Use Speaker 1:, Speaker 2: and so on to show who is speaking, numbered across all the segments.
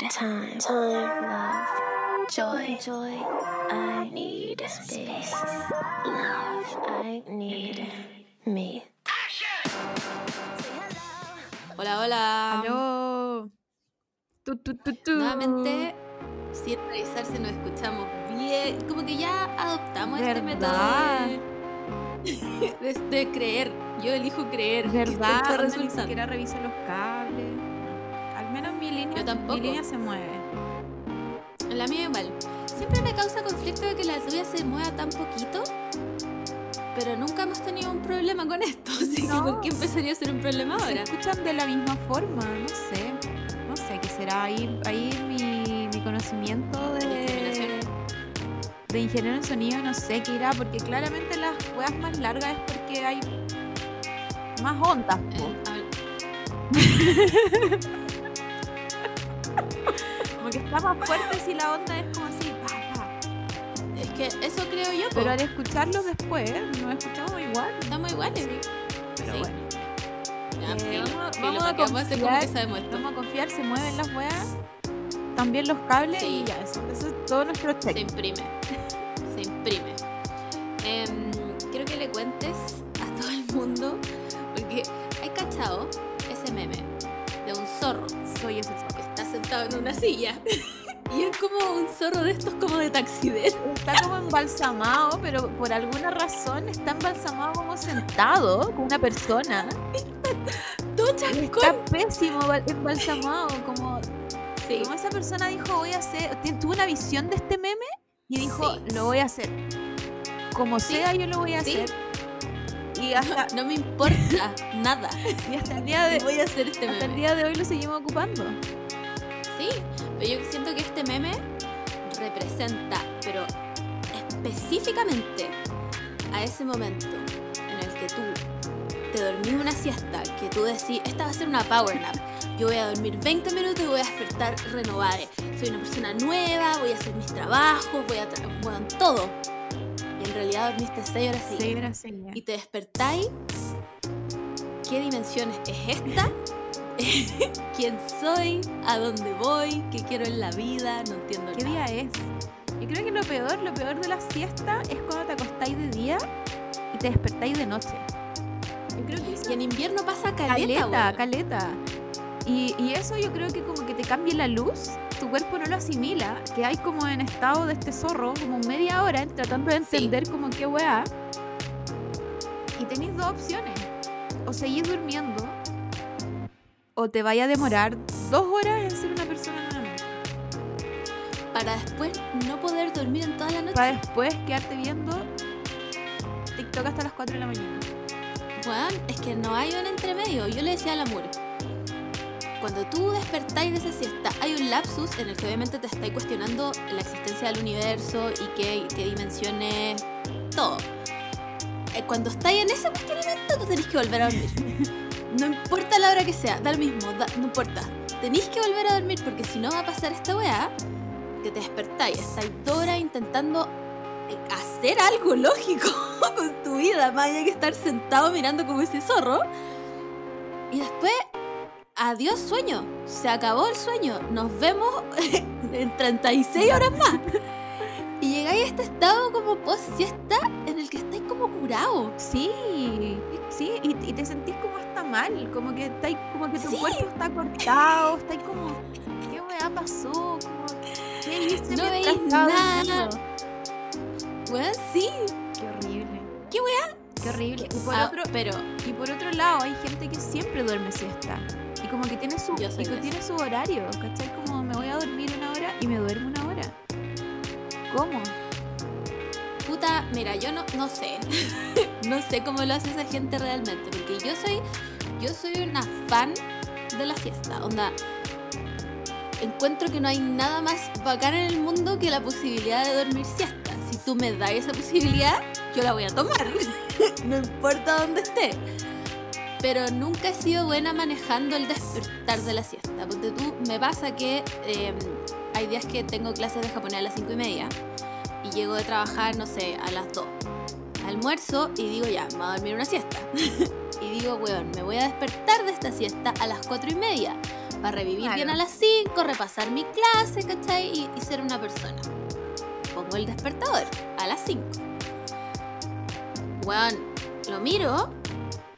Speaker 1: need time, time, love, joy, joy. I need space, love. I need me.
Speaker 2: Hola, hola.
Speaker 3: Aló. Tu, tu, tu, tu.
Speaker 2: Nuevamente, sin revisar si nos escuchamos bien. Como que ya adoptamos este método
Speaker 3: ¿Verdad?
Speaker 2: de, de- de creer. Yo elijo creer. que
Speaker 3: ¿Verdad?
Speaker 2: está
Speaker 3: Onda, Ni siquiera revisa los cables.
Speaker 2: Yo tampoco.
Speaker 3: mi línea se mueve.
Speaker 2: La mía igual. Siempre me causa conflicto de que la tuya se mueva tan poquito. Pero nunca hemos tenido un problema con esto. Así que
Speaker 3: No.
Speaker 2: ¿por qué empezaría a ser un problema
Speaker 3: Se
Speaker 2: ahora?
Speaker 3: escuchan de la misma forma, no sé. No sé qué será ahí, ahí mi, mi conocimiento de, de ingeniero en sonido, no sé qué irá, porque claramente las weas más largas es porque hay más ondas. está más fuerte si la onda es como así, pa, pa.
Speaker 2: es que eso creo yo. po.
Speaker 3: Pero al escucharlo después, nos escuchamos igual.
Speaker 2: Estamos iguales.
Speaker 3: Pero
Speaker 2: Sí.
Speaker 3: bueno.
Speaker 2: Ya,
Speaker 3: Eh, vamos-
Speaker 2: filo,
Speaker 3: vamos
Speaker 2: ¿para
Speaker 3: a confiar-? Vamos a confiar, se mueven las weas, también los cables
Speaker 2: Sí.
Speaker 3: y ya, eso, eso es todo nuestro check.
Speaker 2: Se imprime. Se imprime. Em, quiero que le cuentes a todo el mundo, porque hay cachado ese meme de un zorro
Speaker 3: Soy ese
Speaker 2: está sentado en una silla. Y es como un zorro de estos como de taxider.
Speaker 3: Está como embalsamado, pero por alguna razón está embalsamado como sentado con una persona.
Speaker 2: Todo
Speaker 3: está pésimo embal- embalsamado, como,
Speaker 2: Sí.
Speaker 3: como esa persona dijo, voy a hacer, tuvo una visión de este meme y dijo,
Speaker 2: Sí.
Speaker 3: lo voy a hacer. Como
Speaker 2: Sí.
Speaker 3: sea, yo lo voy a hacer. Y hasta,
Speaker 2: No me importa nada.
Speaker 3: y hasta el día de,
Speaker 2: Voy a hacer este
Speaker 3: hasta el
Speaker 2: meme.
Speaker 3: día de hoy lo seguimos ocupando.
Speaker 2: Sí, pero yo siento que este meme representa, pero específicamente a ese momento en el que tú te dormís una siesta, que tú decís, esta va a ser una power nap. Yo voy a dormir 20 minutos y voy a despertar renovada. Soy una persona nueva, voy a hacer mis trabajos, voy a tra- bueno, todo. Y en realidad dormiste 6 horas seguidas. Y te despertáis. ¿Qué dimensiones es esta? ¿Quién soy? ¿A dónde voy? ¿Qué quiero en la vida? No entiendo
Speaker 3: ¿Qué
Speaker 2: nada.
Speaker 3: día es? Yo creo que lo peor, lo peor de la siesta es cuando te acostáis de día y te despertáis de noche. Yo creo que eso
Speaker 2: Y en invierno pasa caleta,
Speaker 3: caleta,
Speaker 2: weón.
Speaker 3: caleta. Y, y eso yo creo que como que te cambia la luz, tu cuerpo no lo asimila, que hay como en estado de este zorro, como media hora tratando de
Speaker 2: Sí.
Speaker 3: entender como qué weá. Y tenéis dos opciones. O seguís durmiendo, o te vaya a demorar dos horas en ser una persona nuevamente.
Speaker 2: Para después no poder dormir en toda la noche.
Speaker 3: Para después quedarte viendo TikTok hasta las 4 de la mañana.
Speaker 2: Weón, es que no hay un entremedio. Yo le decía al amor. Cuando tú despertáis de esa siesta, hay un lapsus en el que obviamente te estáis cuestionando la existencia del universo y qué, qué dimensiones, todo. Eh, Cuando estáis en ese cuestionamiento, tú tenés que volver a dormir. No importa la hora que sea, da lo mismo, da- no importa. Tenéis que volver a dormir porque si no va a pasar esta weá, que te despertáis, estáis dos horas intentando eh, hacer algo lógico con tu vida, más allá que estar sentado mirando como ese zorro. Y después, adiós sueño, se acabó el sueño, nos vemos en 36 horas más. Y llegáis a este estado como post siesta en el que estáis como curado.
Speaker 3: Sí, sí, y, te sentís como mal, como que estáis, como que tu
Speaker 2: Sí.
Speaker 3: cuerpo está cortado, estáis como, ¿qué weá pasó? Como, ¿qué hice
Speaker 2: No veis nada. Bueno, sí,
Speaker 3: Qué horrible.
Speaker 2: ¿Qué weá?
Speaker 3: Qué horrible. Y por,
Speaker 2: Ah,
Speaker 3: otro,
Speaker 2: pero
Speaker 3: y por otro lado, hay gente que siempre duerme siesta. Y como que tiene su, y que tiene su horario, ¿cachai? Como me voy a dormir una hora y me duermo una hora. ¿Cómo?
Speaker 2: Puta, mira, yo no, no sé. no sé cómo lo hace esa gente realmente. Porque yo soy. Yo soy una fan de la siesta. Onda. Encuentro que no hay nada más bacán en el mundo que la posibilidad de dormir siesta. Si tú me das esa posibilidad, yo la voy a tomar. no importa dónde esté. Pero nunca he sido buena manejando el despertar de la siesta. Porque tú me pasa que eh, hay días que tengo clases de japonés a las 5 y media y llego de trabajar, no sé, a las 2. Almuerzo y digo, ya, me voy a dormir una siesta. y digo, weón, me voy a despertar de esta siesta a las 4 y media. Para revivir
Speaker 3: Claro.
Speaker 2: bien a las 5, repasar mi clase, ¿cachai? Y, y ser una persona. Pongo el despertador a las 5. Weón, lo miro.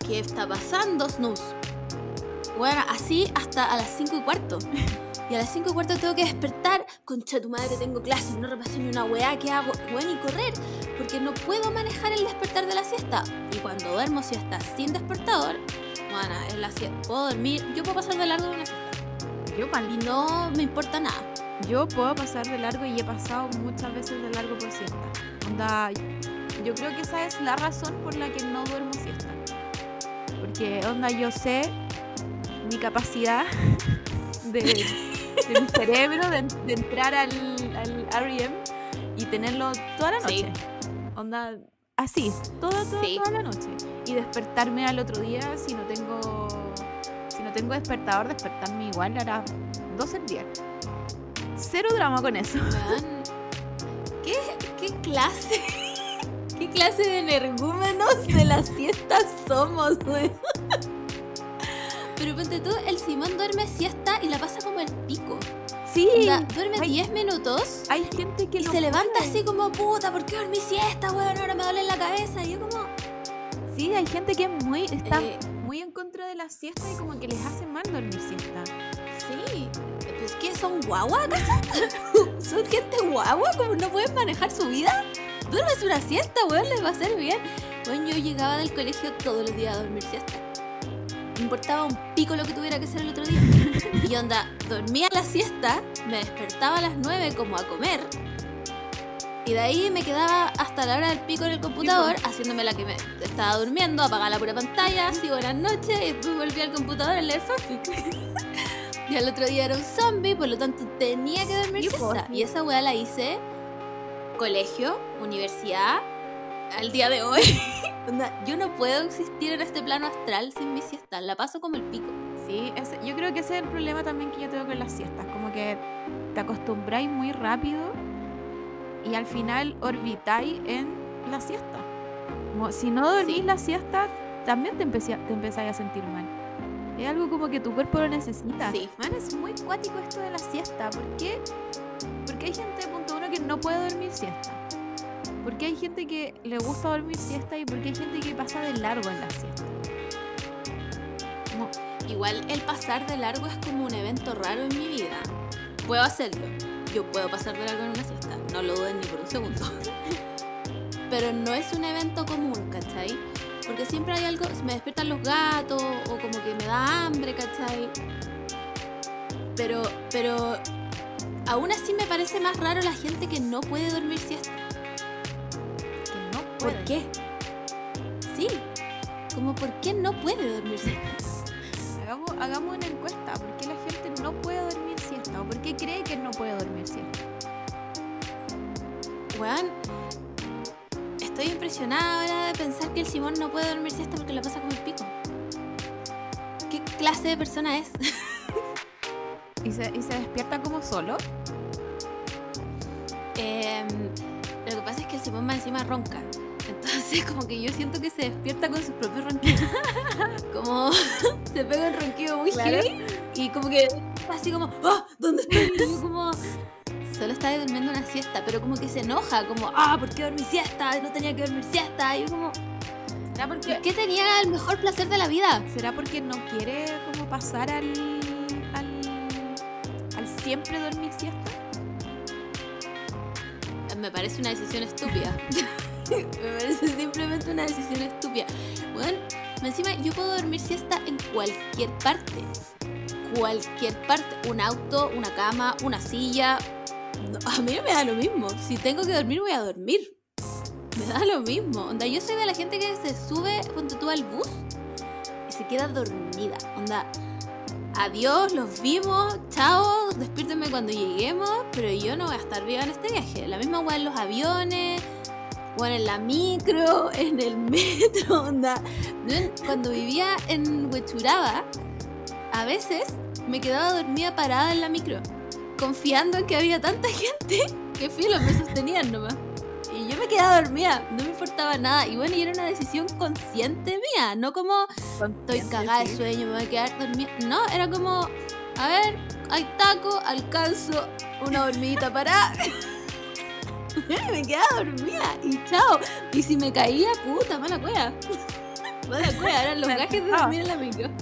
Speaker 2: ¿Qué está pasando, snooze? Bueno, así hasta a las 5 y cuarto. Y a las 5 y cuarto tengo que despertar. Concha tu madre, tengo clases, no repasé ni una weá, ¿qué hago? Bueno, y correr, porque no puedo manejar el despertar de la siesta. Y cuando duermo siesta sin despertador, bueno, es la siesta. Puedo dormir, yo puedo pasar de largo de una siesta.
Speaker 3: Yo, pal-
Speaker 2: Y no me importa nada.
Speaker 3: yo puedo pasar de largo y he pasado muchas veces de largo por siesta. Onda, yo creo que esa es la razón por la que no duermo siesta. Porque, onda, yo sé mi capacidad de, de mi cerebro de, de entrar al, al REM y tenerlo toda la
Speaker 2: Sí.
Speaker 3: noche. Onda, así, toda, toda,
Speaker 2: Sí.
Speaker 3: toda la noche. Y despertarme al otro día si no tengo. Si no tengo despertador, despertarme igual a las 12 del día. Cero drama con eso.
Speaker 2: ¿Qué, qué clase? ¿Qué clase de energúmenos de la siesta somos, weón? Pero ponte tú, el Simón duerme siesta y la pasa como el pico.
Speaker 3: Sí,
Speaker 2: Onda, duerme
Speaker 3: hay-
Speaker 2: 10 minutos
Speaker 3: hay gente que
Speaker 2: y
Speaker 3: no
Speaker 2: se levanta
Speaker 3: puede.
Speaker 2: así como, puta, ¿por qué dormí siesta, weón? Ahora me duele la cabeza. Y yo como,
Speaker 3: Sí, hay gente que es muy, está
Speaker 2: eh,
Speaker 3: muy en contra de la siesta y como que les hace mal dormir siesta.
Speaker 2: sí, pues ¿qué? ¿Son guagua acaso? ¿Son gente guagua? ¿Cómo no pueden manejar su vida? Duermes una siesta, weón, les va a hacer bien. Bueno, yo llegaba del colegio todos los días a dormir siesta. Me importaba un pico lo que tuviera que hacer el otro día. Y onda, dormía la siesta, me despertaba a las 9 como a comer. Y de ahí me quedaba hasta la hora del pico en el computador, haciéndome la que me estaba durmiendo, apagaba la pura pantalla, así buenas noches, y después volví al computador a leer fanfic. y al otro día era un zombie, por lo tanto tenía que dormir siesta. Y esa weá la hice colegio, universidad, al día de hoy. Yo no puedo existir en este plano astral sin mi siesta, la paso como el pico.
Speaker 3: Sí, yo creo que ese es el problema también que yo tengo con las siestas. Como que te acostumbráis muy rápido y al final orbitáis en la siesta. Como si no dormís
Speaker 2: Sí.
Speaker 3: la siesta, también te, empecé- te empezáis a sentir mal. Es algo como que tu cuerpo lo necesita.
Speaker 2: Sí.
Speaker 3: Man, es muy cuático esto de la siesta. ¿Por qué? Porque hay gente, punto uno, que no puede dormir siesta. Porque hay gente que le gusta dormir siesta y porque hay gente que pasa de largo en la siesta.
Speaker 2: Igual el pasar de largo es como un evento raro en mi vida. Puedo hacerlo. Yo puedo pasar de largo en una siesta. No lo duden ni por un segundo. Pero no es un evento común, ¿cachai? Porque siempre hay algo, me despiertan los gatos o como que me da hambre, ¿cachai? Pero, pero aún así me parece más raro la gente que no puede dormir siesta. ¿Por
Speaker 3: puede.
Speaker 2: qué? Sí, como por qué no puede dormir siesta.
Speaker 3: Hagamos, hagamos una encuesta. ¿Por qué la gente no puede dormir siesta? ¿O por qué cree que no puede dormir siesta?
Speaker 2: Weón, estoy impresionada ahora de pensar que el Simón no puede dormir siesta porque lo pasa como el pico. ¿Qué clase de persona es?
Speaker 3: ¿Y se, y se despierta como solo?
Speaker 2: Em, lo que pasa es que el Simón más encima ronca. Entonces como que yo siento que se despierta con sus propios ronquidos. Como se pega un ronquido muy
Speaker 3: Claro.
Speaker 2: heavy y como que así como, ¡ah! ¿Dónde estoy? Y yo como... Solo estaba durmiendo una siesta, pero como que se enoja, como, ah, ¿por qué dormí siesta? No tenía que dormir siesta. Y yo como,
Speaker 3: ¿Será porque,
Speaker 2: ¿por qué tenía el mejor placer de la vida?
Speaker 3: ¿será porque no quiere como pasar al, al, al siempre dormir siesta?
Speaker 2: Me parece una decisión estúpida. Me parece simplemente una decisión estúpida. Bueno, encima yo puedo dormir siesta en cualquier parte. Cualquier parte. Un auto, una cama, una silla. No, a mí me da lo mismo. Si tengo que dormir, voy a dormir. Me da lo mismo. Onda, yo soy de la gente que se sube, ponte tú al bus y se queda dormida. Onda, adiós, los vimos, chao, despiértenme cuando lleguemos, pero yo no voy a estar viva en este viaje. La misma weá en los aviones, o en la micro, en el metro, onda. Cuando vivía en Huechuraba, a veces me quedaba dormida parada en la micro, confiando en que había tanta gente que filo me sostenían nomás. Y yo me quedaba dormida, no me importaba nada. Y bueno, y era una decisión consciente mía, no como estoy cagada de sueño, me voy a quedar dormida. No, era como, a ver, hay taco, alcanzo una dormidita para. me quedaba dormida y chao. Y si me caía, puta, mala cueva. Mala cueva, eran los gajes de dormir en la micro.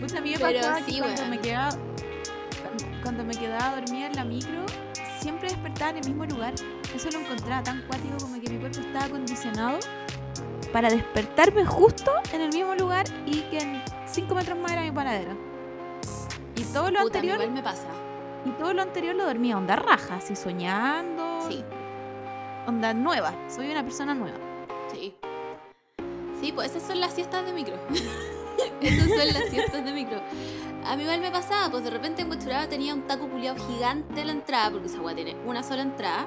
Speaker 3: Pucha, a mí me
Speaker 2: Pero
Speaker 3: pasaba que
Speaker 2: sí,
Speaker 3: cuando me quedaba cuando- me quedaba dormida en la micro, siempre despertaba en el mismo lugar. Eso lo encontraba tan cuático como que mi cuerpo estaba acondicionado para despertarme justo en el mismo lugar y que en 5 metros más era mi panadero. Y todo lo
Speaker 2: Puta,
Speaker 3: anterior,
Speaker 2: me pasa.
Speaker 3: Y todo lo anterior lo dormía onda raja, así soñando,
Speaker 2: Sí,
Speaker 3: onda nueva. Soy una persona nueva.
Speaker 2: sí. Sí, pues esas son las siestas de micro. esas son las siestas de micro. A mí igual me pasaba, pues de repente en Huachuraba tenía un taco culiado gigante en la entrada, porque esa weá tiene una sola entrada.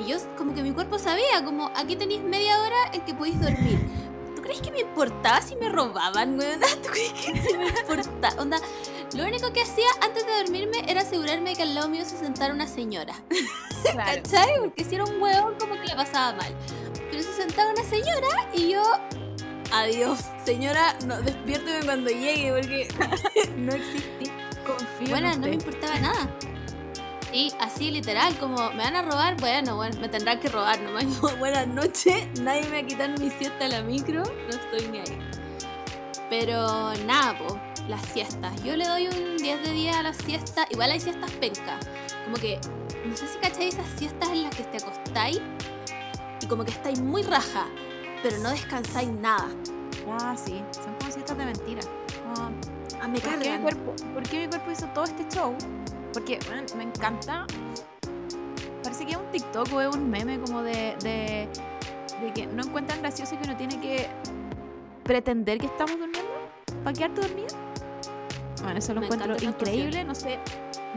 Speaker 2: Y yo, como que mi cuerpo sabía, como aquí tenéis media hora en que podéis dormir. ¿Tú crees que me importaba si me robaban, weón? ¿Tú crees que se me importaba? Onda, lo único que hacía antes de dormirme era asegurarme que al lado mío se sentara una señora.
Speaker 3: Claro.
Speaker 2: ¿Cachai? Porque si era un huevón como que la pasaba mal. Pero se sentaba una señora y yo... Adiós, señora, no, despiérteme cuando llegue porque no existí.
Speaker 3: Confío en
Speaker 2: Bueno, no me importaba nada. Y así literal, como me van a robar, bueno, bueno, me tendrán que robar nomás. Buenas noches, nadie me va a quitar mi siesta a la micro, no estoy ni ahí. Pero nada, po, las siestas. Yo le doy un 10 de 10 a las siestas. Igual hay siestas penca. Como que, no sé si cacháis esas siestas en las que te acostáis y como que estáis muy raja, pero no descansáis nada.
Speaker 3: Ah, sí, son como siestas de mentira. Como,
Speaker 2: Ah, me
Speaker 3: ¿Por qué, mi cuerpo, por qué mi cuerpo hizo todo este show? Porque bueno, me encanta. Parece que es un TikTok o es un meme como de, de, de que no encuentran gracioso que uno tiene que pretender que estamos durmiendo para quedarte dormido. Bueno, eso lo
Speaker 2: Me
Speaker 3: encuentro increíble. No sé,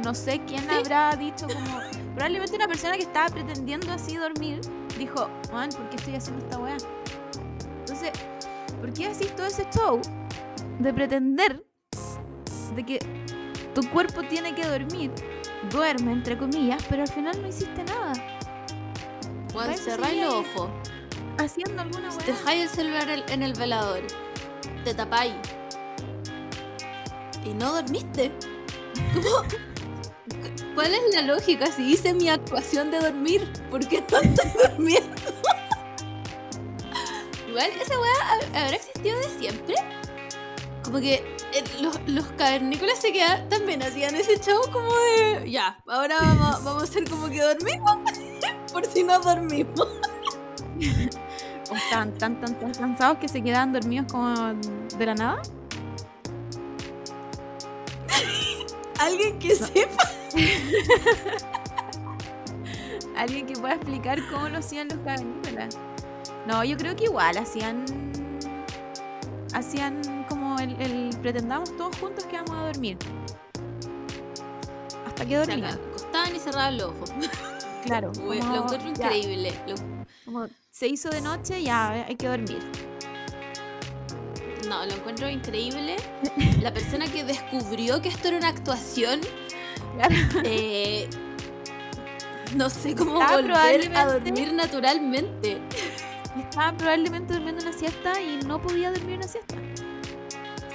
Speaker 3: no sé quién
Speaker 2: Sí.
Speaker 3: habrá dicho como. Probablemente una persona que estaba pretendiendo así dormir dijo, man, ¿por qué estoy haciendo esta weá? Entonces, ¿por qué haces todo ese show de pretender de que tu cuerpo tiene que dormir? Duerme, entre comillas, pero al final no hiciste nada. Parece
Speaker 2: cerráis los ojos.
Speaker 3: Haciendo alguna weá.
Speaker 2: Dejáis el celular el- en el velador. Te tapáis. Y no dormiste. ¿Cómo? Cu- ¿Cuál es la lógica si hice mi actuación de dormir? ¿Por qué no estoy durmiendo? Igual, esa weá hab- habrá existido de siempre. Como que eh, los, los cavernícolas se quedaban, también hacían ese show como de. Ya, ahora vamos, vamos a hacer como que dormimos. Por si no dormimos.
Speaker 3: O estaban tan, tan, tan cansados que se quedaban dormidos como de la nada.
Speaker 2: Alguien que sepa.
Speaker 3: Alguien que pueda explicar cómo lo hacían los cavernícolas. No, yo creo que igual hacían. Hacían como el, el- pretendamos todos juntos que vamos a dormir. Hasta que
Speaker 2: Se
Speaker 3: dormían.
Speaker 2: acostaban y cerraban los ojos.
Speaker 3: Claro. Como
Speaker 2: lo encuentro increíble. Lo-
Speaker 3: como se hizo de noche, ya hay que dormir.
Speaker 2: no, lo encuentro increíble. La persona que descubrió que esto era una actuación,
Speaker 3: Claro.
Speaker 2: eh, no sé cómo volver a dormir naturalmente.
Speaker 3: Estaba probablemente durmiendo una siesta y no podía dormir una siesta.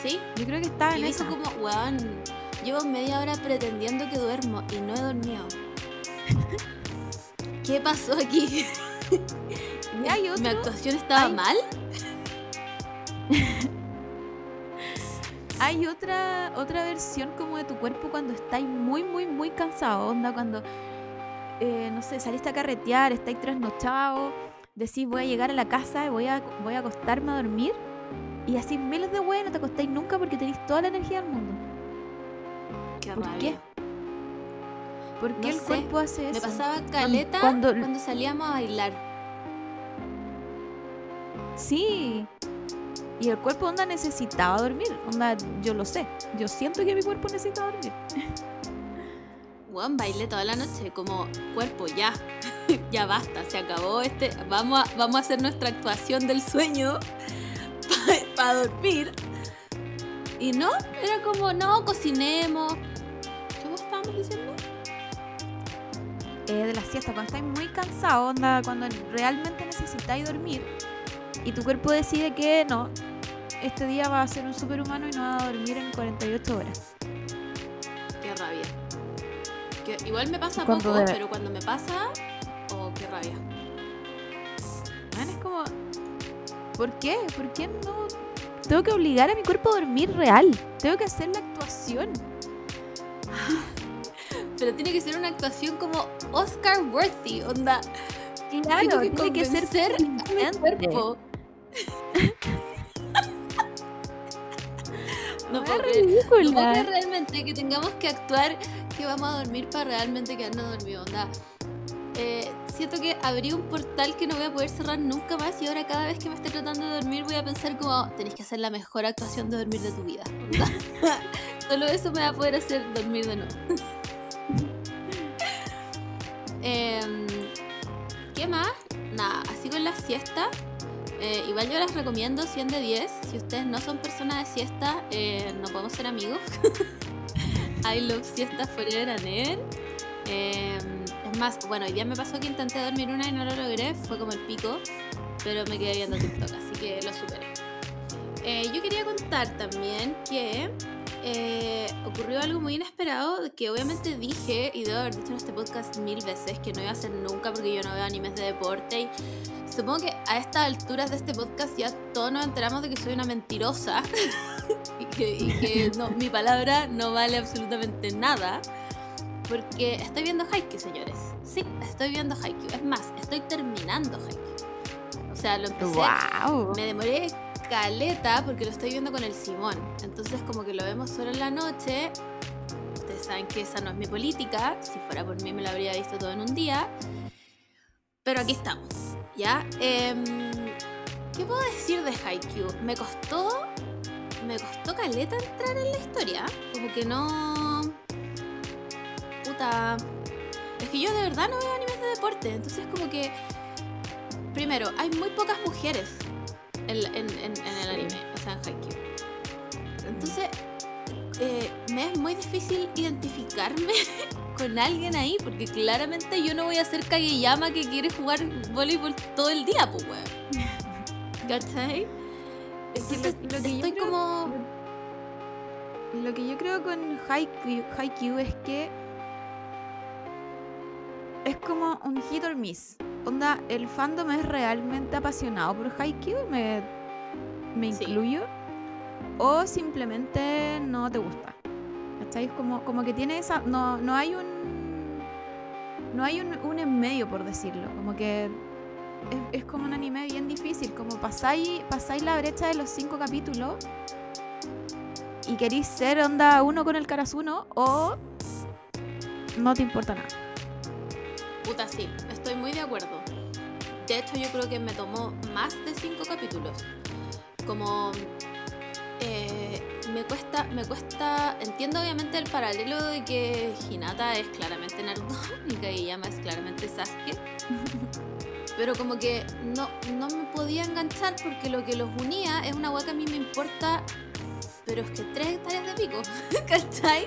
Speaker 2: ¿Sí?
Speaker 3: Yo creo que estaba
Speaker 2: Y
Speaker 3: en esa.
Speaker 2: como, weón, llevo media hora pretendiendo que duermo y no he dormido. ¿Qué pasó aquí?
Speaker 3: Hay
Speaker 2: ¿Mi actuación estaba
Speaker 3: hay-
Speaker 2: mal?
Speaker 3: hay otra, otra versión como de tu cuerpo cuando estáis muy, muy, muy cansado. Onda cuando, eh, no sé, saliste a carretear, estáis trasnochados, decís voy a llegar a la casa y voy a, voy a acostarme a dormir. Y así miles de weas no te acostáis nunca porque tenéis toda la energía del mundo.
Speaker 2: Qué
Speaker 3: ¿Por
Speaker 2: rabia.
Speaker 3: qué? ¿Por qué
Speaker 2: No
Speaker 3: el
Speaker 2: sé,
Speaker 3: cuerpo hace
Speaker 2: Me
Speaker 3: eso?
Speaker 2: pasaba caleta
Speaker 3: cuando-
Speaker 2: cuando salíamos a bailar.
Speaker 3: Sí. Y el cuerpo onda necesitaba dormir. Onda, yo lo sé. Yo siento que mi cuerpo necesita dormir.
Speaker 2: Weón, bailé toda la noche, como cuerpo, ya, ya basta, se acabó este, vamos a, vamos a hacer nuestra actuación del sueño para dormir. Y no, era como, no, cocinemos. ¿Cómo estábamos diciendo?
Speaker 3: Eh, de la siesta, cuando estáis muy cansado, onda, cuando realmente necesitáis dormir y tu cuerpo decide que no, este día va a ser un superhumano y no va a dormir en 48 horas.
Speaker 2: Qué rabia. Que igual me pasa poco, pero cuando me pasa, oh, qué rabia.
Speaker 3: Man, es como. ¿Por qué? ¿Por qué no? Tengo que obligar a mi cuerpo a dormir real. Tengo que hacer la actuación.
Speaker 2: Pero tiene que ser una actuación como Oscar worthy, onda.
Speaker 3: Claro,
Speaker 2: tengo que
Speaker 3: tiene que ser
Speaker 2: a mi cuerpo. no
Speaker 3: No
Speaker 2: puedo. No
Speaker 3: ridícula.
Speaker 2: creer realmente que tengamos que actuar que vamos a dormir para realmente quedarnos dormidos. Onda. Eh, siento que abrí un portal que no voy a poder cerrar nunca más y ahora cada vez que me esté tratando de dormir voy a pensar como tenés que hacer la mejor actuación de dormir de tu vida. Solo eso me va a poder hacer dormir de nuevo. Em, ¿Qué más? Nada, así con la siesta. eh, igual yo las recomiendo 100 de 10. Si ustedes no son personas de siesta, eh, no podemos ser amigos. I love siesta forever and ever. Eh, es más, bueno, hoy día me pasó que intenté dormir una y no lo logré. Fue como el pico. Pero me quedé viendo TikTok, así que lo superé. Eh, yo quería contar también que eh, ocurrió algo muy inesperado que obviamente dije y debo haber dicho en este podcast mil veces que no iba a hacer nunca porque yo no veo animes de deporte y supongo que a estas alturas de este podcast ya todos nos enteramos de que soy una mentirosa y que, y que no, mi palabra no vale absolutamente nada porque estoy viendo Haikyuu, señores. Sí, estoy viendo Haikyuu. Es más, estoy terminando Haikyuu. O sea, lo empecé
Speaker 3: ¡Wow!
Speaker 2: me demoré caleta porque lo estoy viendo con el Simón. Entonces como que lo vemos solo en la noche. Ustedes saben que esa no es mi política. Si fuera por mí me lo habría visto todo en un día. Pero aquí estamos. ¿Ya? Em, ¿Qué puedo decir de Haikyuu? Me costó... Me costó caleta entrar en la historia. Como que no... Es que yo de verdad no veo animes de deporte. Entonces como que... Primero, hay muy pocas mujeres en, en- en- en el anime, o sea, en Haikyuu. Entonces, eh, me es muy difícil identificarme con alguien ahí, porque claramente yo no voy a ser Kageyama que quiere jugar voleibol todo el día, pues, weón. ¿Cachai? Entonces,
Speaker 3: lo, lo que yo creo-
Speaker 2: como...
Speaker 3: Lo que yo creo con Haikyuu, Haikyuu es que es como un hit or miss. Onda, el fandom es realmente apasionado por Haikyuu, me, me
Speaker 2: Sí.
Speaker 3: incluyo, o simplemente no te gusta. ¿Cachai? Es Como, como que tiene esa. No, no hay un. No hay un, un en medio, por decirlo. Como que es, es como un anime bien difícil. Como pasáis, pasáis la brecha de los cinco capítulos y queréis ser onda uno con el Karasuno o no te importa nada.
Speaker 2: Puta, sí, estoy muy de acuerdo. De hecho, yo creo que me tomó más de cinco capítulos. Como eh, me cuesta, me cuesta. Entiendo obviamente el paralelo de que Hinata es claramente Naruto y Kageyama es claramente Sasuke. Pero como que no, no me podía enganchar porque lo que los unía es una hueá que a mí me importa, pero es que tres hectáreas de pico, ¿cachai?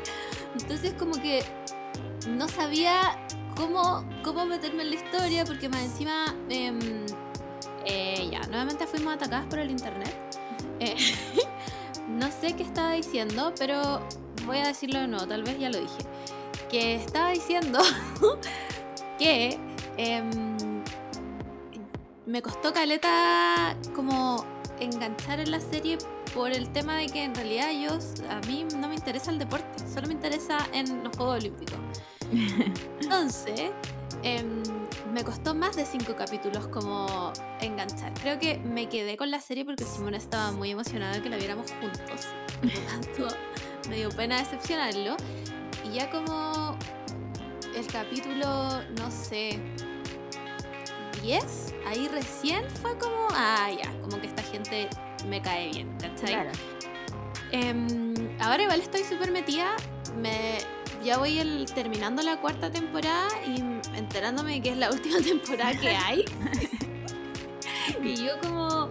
Speaker 2: Entonces como que no sabía cómo, cómo meterme en la historia porque más encima em, eh, ya, nuevamente fuimos atacadas por el internet. Eh, no sé qué estaba diciendo, pero voy a decirlo de nuevo, tal vez ya lo dije. Que estaba diciendo que em, me costó caleta como enganchar en la serie por el tema de que en realidad yo, a mí no me interesa el deporte, solo me interesa en los Juegos Olímpicos. Entonces, em, me costó más de cinco capítulos como enganchar. Creo que me quedé con la serie porque Simón estaba muy emocionada de que la viéramos juntos. Por lo tanto, me dio pena decepcionarlo. Y ya como el capítulo, no sé, 10, ahí recién fue como, ah, ya, como que esta gente me cae bien, ¿cachai? Em, ahora igual estoy súper metida. Me, ya voy el- terminando la cuarta temporada y enterándome de que es la última temporada que hay. y yo como...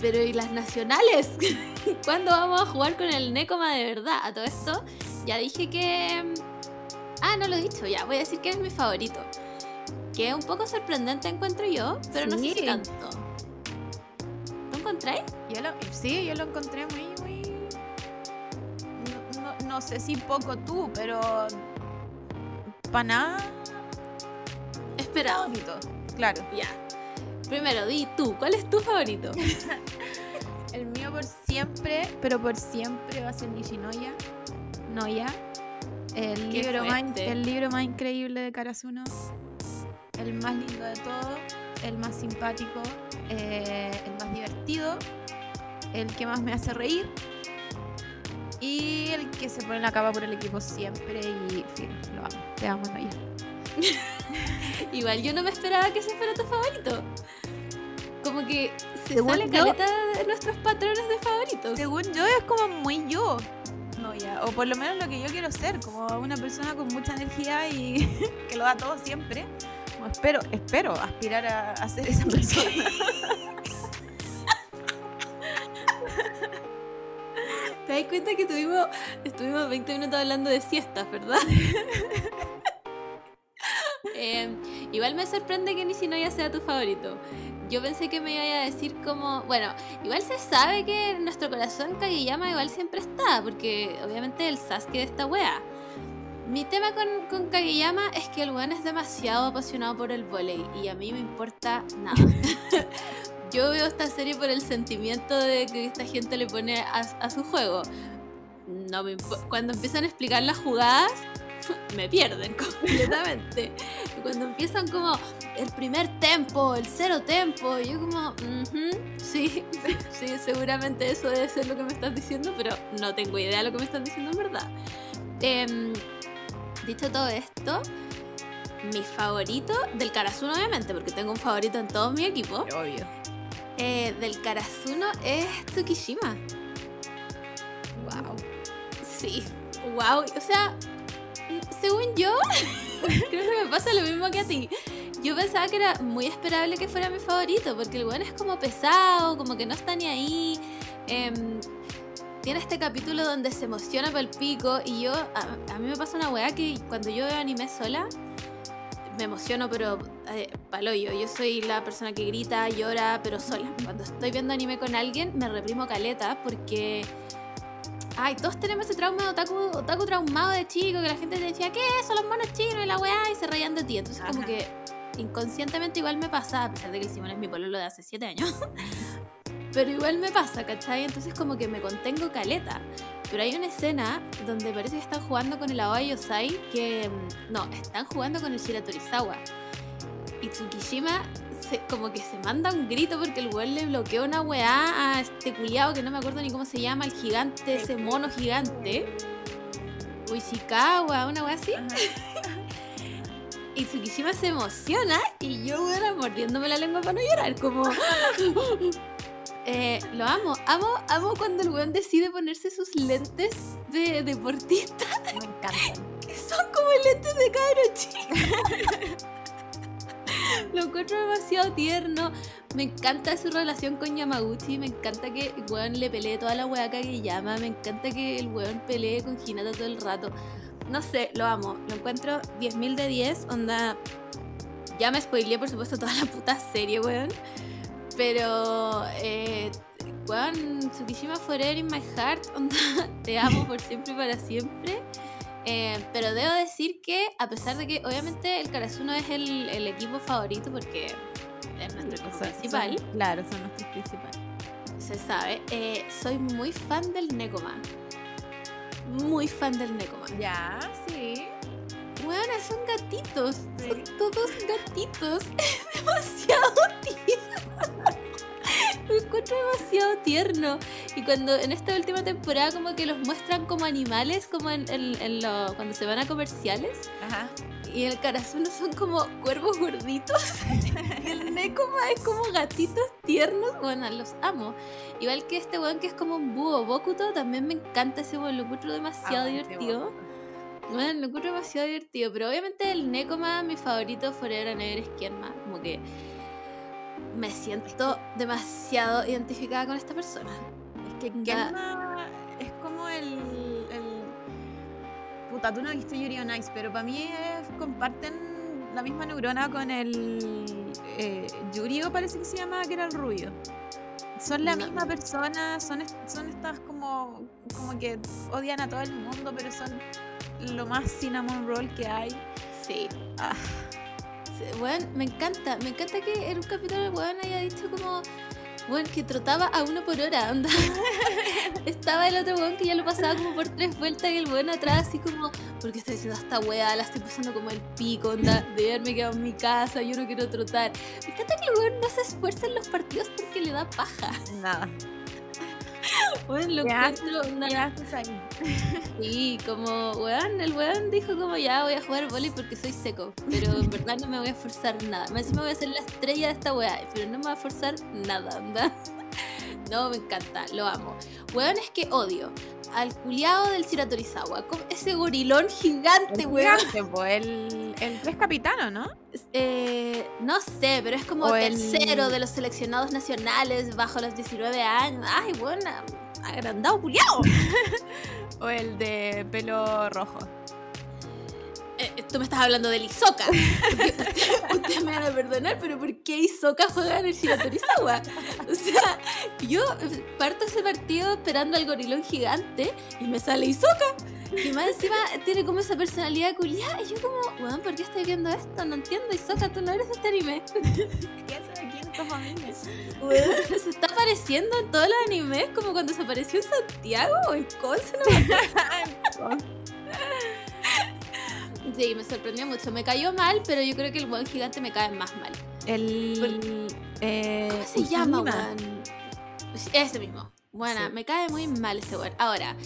Speaker 2: Pero ¿y las nacionales? ¿Cuándo vamos a jugar con el Necoma de verdad? A todo esto ya dije que... Ah, no lo he dicho, ya. Voy a decir que es mi favorito. Que es un poco sorprendente encuentro yo, pero no sé si
Speaker 3: Sí.
Speaker 2: tanto. ¿Tú encontráis?
Speaker 3: Yo lo, sí, yo lo encontré muy. No, sé si poco tú, pero. Para nada
Speaker 2: Esperado.
Speaker 3: bonito. Claro.
Speaker 2: Ya. Primero, di tú, ¿cuál es tu favorito?
Speaker 3: El mío por siempre, pero por siempre va a ser Nishinoya. Noya. El
Speaker 2: Qué
Speaker 3: libro, más, el libro más increíble de Karasuno. El más lindo de todo. El más simpático. eh, el más divertido. El que más me hace reír. Y el que se pone la capa por el equipo siempre. Y fin, lo amo. Te amo, Noya.
Speaker 2: Igual yo no me esperaba que ese fuera tu favorito. Como que se
Speaker 3: Según
Speaker 2: sale
Speaker 3: yo-
Speaker 2: caleta de nuestros patrones de favoritos.
Speaker 3: Según yo, es como muy yo. Noya. O por lo menos lo que yo quiero ser. Como una persona con mucha energía y que lo da todo siempre. Como espero, espero aspirar a, a ser esa persona.
Speaker 2: ¿Te das cuenta que tuvimos, estuvimos 20 minutos hablando de siestas, verdad? Eh, igual me sorprende que Nishinoya sea tu favorito. Yo pensé que me iba a decir como... Bueno, igual se sabe que en nuestro corazón Kageyama igual siempre está, porque obviamente el Sasuke de esta wea. Mi tema con, con Kageyama es que el weón es demasiado apasionado por el volei y a mí me importa nada. Yo veo esta serie por el sentimiento de que esta gente le pone a, a su juego. No me Cuando empiezan a explicar las jugadas, me pierden completamente. Cuando empiezan como el primer tempo, el cero tempo, yo como, "Ujú, sí, sí, seguramente eso debe ser lo que me estás diciendo, pero no tengo idea de lo que me estás diciendo en verdad. Em, dicho todo esto, mi favorito del Karasuno, obviamente, porque tengo un favorito en todo mi equipo,
Speaker 3: Obvio.
Speaker 2: Eh, del Karasuno es Tsukishima.
Speaker 3: Wow.
Speaker 2: Sí, wow. O sea, según yo, creo que me pasa lo mismo que a ti. Yo pensaba que era muy esperable que fuera mi favorito, porque el weón es como pesado, como que no está ni ahí. Em, tiene este capítulo donde se emociona para el pico y yo, a, a mí me pasa una weá que cuando yo veo anime sola, me emociono, pero eh, paloyo. Yo soy la persona que grita, llora, pero sola. Cuando estoy viendo anime con alguien, me reprimo caleta porque Ay, todos tenemos ese trauma de otaku, otaku traumado de chico, que la gente te decía, ¿qué son los monos chinos y la weá? Y se reían de ti. Entonces, como que inconscientemente igual me pasa, a pesar de que el Simón es mi pololo de hace 7 años. Pero igual me pasa, ¿cachai? Entonces, como que me contengo caleta. Pero hay una escena donde parece que están jugando con el Aoi Yosai, que. mm, No, están jugando con el Shira Torizawa. Y Tsukishima se- como que se manda un grito porque el weón le bloqueó una weá a este culiao que no me acuerdo ni cómo se llama, el gigante, ese mono gigante. Uishikawa, una weá así. Y Tsukishima se emociona y yo, weón, mordiéndome la lengua para no llorar, como... Eh, lo amo, amo, amo cuando el weón decide ponerse sus lentes de deportista,
Speaker 3: Me encantan.
Speaker 2: que son como lentes de cabro chico. Lo encuentro demasiado tierno. Me encanta su relación con Yamaguchi. Me encanta que el weón le pelee toda la weá que llama. Me encanta que el weón pelee con Hinata todo el rato. No sé, lo amo. Lo encuentro 10.000 de 10. Onda. Ya me spoileé, por supuesto, toda la puta serie, weón. Pero. Eh, weón, Tsukishima Forever in my heart. Onda, te amo por siempre y para siempre. Eh, pero debo decir que, a pesar de que obviamente el Karasuno es el, el equipo favorito porque es nuestro equipo
Speaker 3: Son-
Speaker 2: principal,
Speaker 3: son- claro, son nuestros principales.
Speaker 2: se sabe, eh, soy muy fan del Nekoma. Muy fan del Nekoma.
Speaker 3: Ya, sí.
Speaker 2: Bueno, son gatitos.
Speaker 3: Sí.
Speaker 2: Son todos gatitos. Es demasiado tierno. Me encuentro demasiado tierno. Y cuando en esta última temporada como que los muestran como animales, como en, en- en lo- cuando se van a comerciales.
Speaker 3: Ajá.
Speaker 2: Y el Karasuno son como cuervos gorditos. y el Nekoma es como gatitos tiernos. Bueno, los amo. Igual que este weón que es como un búho Bokuto, también me encanta ese weón. Lo encuentro demasiado
Speaker 3: Amo ese
Speaker 2: divertido. Bueno, lo encuentro demasiado divertido. Pero obviamente el Nekoma, mi favorito Forever and Ever es Kienma. Como que me siento demasiado identificada con esta persona.
Speaker 3: Es que. Kenma es como el, el... Puta, tú no viste Yuri on Ice, pero para mí es- comparten la misma neurona con el... Eh, Yurio parece que se llama, que era el rubio. son la
Speaker 2: No.
Speaker 3: misma persona, son, son estas como, como que odian a todo el mundo, pero son lo más cinnamon roll que hay.
Speaker 2: Sí.
Speaker 3: Ah.
Speaker 2: Weón, me encanta, me encanta que en un capítulo el weón haya dicho como, weón, que trotaba a uno por hora, onda. Estaba el otro weón que ya lo pasaba como por tres vueltas y el weón atrás así como, ¿por qué estoy haciendo esta weá? La estoy pasando como el pico, onda, de haberme quedado en mi casa, yo no quiero trotar. Me encanta que el weón no se esfuerza en los partidos porque le da paja.
Speaker 3: Nada.
Speaker 2: Weón, lo encuentro onda,
Speaker 3: ¿Qué haces ahí?
Speaker 2: Sí, como, weón, el weón dijo como ya voy a jugar vóley porque soy seco, pero en verdad no me voy a forzar nada. Me me voy a hacer la estrella de esta weá, pero no me voy a forzar nada, anda. No, me encanta, lo amo. Weón, es que odio al culiado del Shiratorizawa, ese gorilón gigante, weón.
Speaker 3: gigante, po, el, el tres capitano, ¿no?
Speaker 2: Eh, no sé, pero es como
Speaker 3: O el-
Speaker 2: tercero de los seleccionados nacionales bajo los 19 años. Ay, weón, agrandado culiado.
Speaker 3: O el de pelo rojo.
Speaker 2: Eh, tú me estás hablando del Isoka. Ustedes me van a perdonar, pero ¿por qué Isoka juega en el Shiratorizawa? O sea, yo parto ese partido esperando al gorilón gigante y me sale Isoka. Y más encima tiene como esa personalidad culiada. Y yo como, weón, ¿por qué estoy viendo esto? No entiendo, Isoka, tú no eres de este anime.
Speaker 3: ¿Qué hace aquí en familia?
Speaker 2: Weón, se está apareciendo en todos los animes como cuando se apareció en Santiago o en Conce, no Sí, me sorprendió mucho. Me cayó mal, pero yo creo que el buen gigante me cae más mal.
Speaker 3: El. eh,
Speaker 2: ¿Cómo se llama, weón? Ese mismo. Bueno,
Speaker 3: Sí.
Speaker 2: me cae muy mal ese weón. Ahora,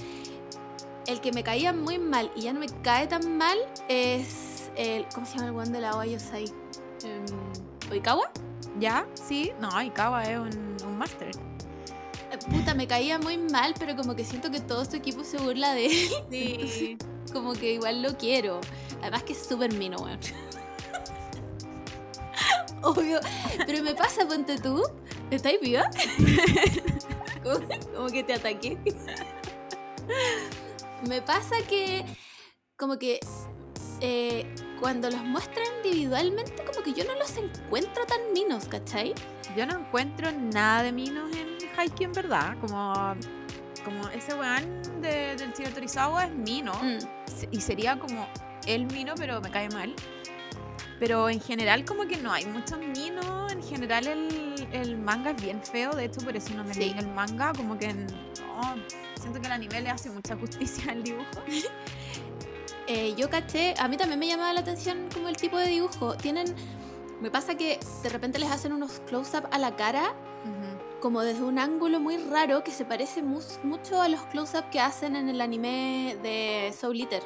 Speaker 2: el que me caía muy mal y ya no me cae tan mal es el. ¿Cómo se llama el weón de la Oyosai? Um, ¿Oikawa?
Speaker 3: ¿Ya? Sí. No, Ikawa es un, un máster.
Speaker 2: Puta, me caía muy mal, pero como que siento que todo su equipo se burla de él.
Speaker 3: Sí.
Speaker 2: Como que igual lo quiero. Además que es súper mino, weón. Obvio. Pero me pasa, ponte tú. ¿Estáis viva? como, como que te ataqué. me pasa que como que eh, cuando los muestran individualmente, como que yo no los encuentro tan minos, ¿cachai?
Speaker 3: Yo no encuentro nada de minos en Haikyuu en verdad. Como, como ese weón de, del Chiro Torizawa es mino.
Speaker 2: Mm.
Speaker 3: Y sería como el mino, pero me cae mal. Pero en general como que no hay muchos minos. En general el, el manga es bien feo. De hecho, por eso no me
Speaker 2: Sí.
Speaker 3: leí el manga. Como que no, siento que el anime le hace mucha justicia al dibujo.
Speaker 2: Eh, yo caché, a mí también me llamaba la atención como el tipo de dibujo. Tienen, me pasa que de repente les hacen unos close-up a la cara como desde un ángulo muy raro que se parece mucho a los close-up que hacen en el anime de Soul Eater,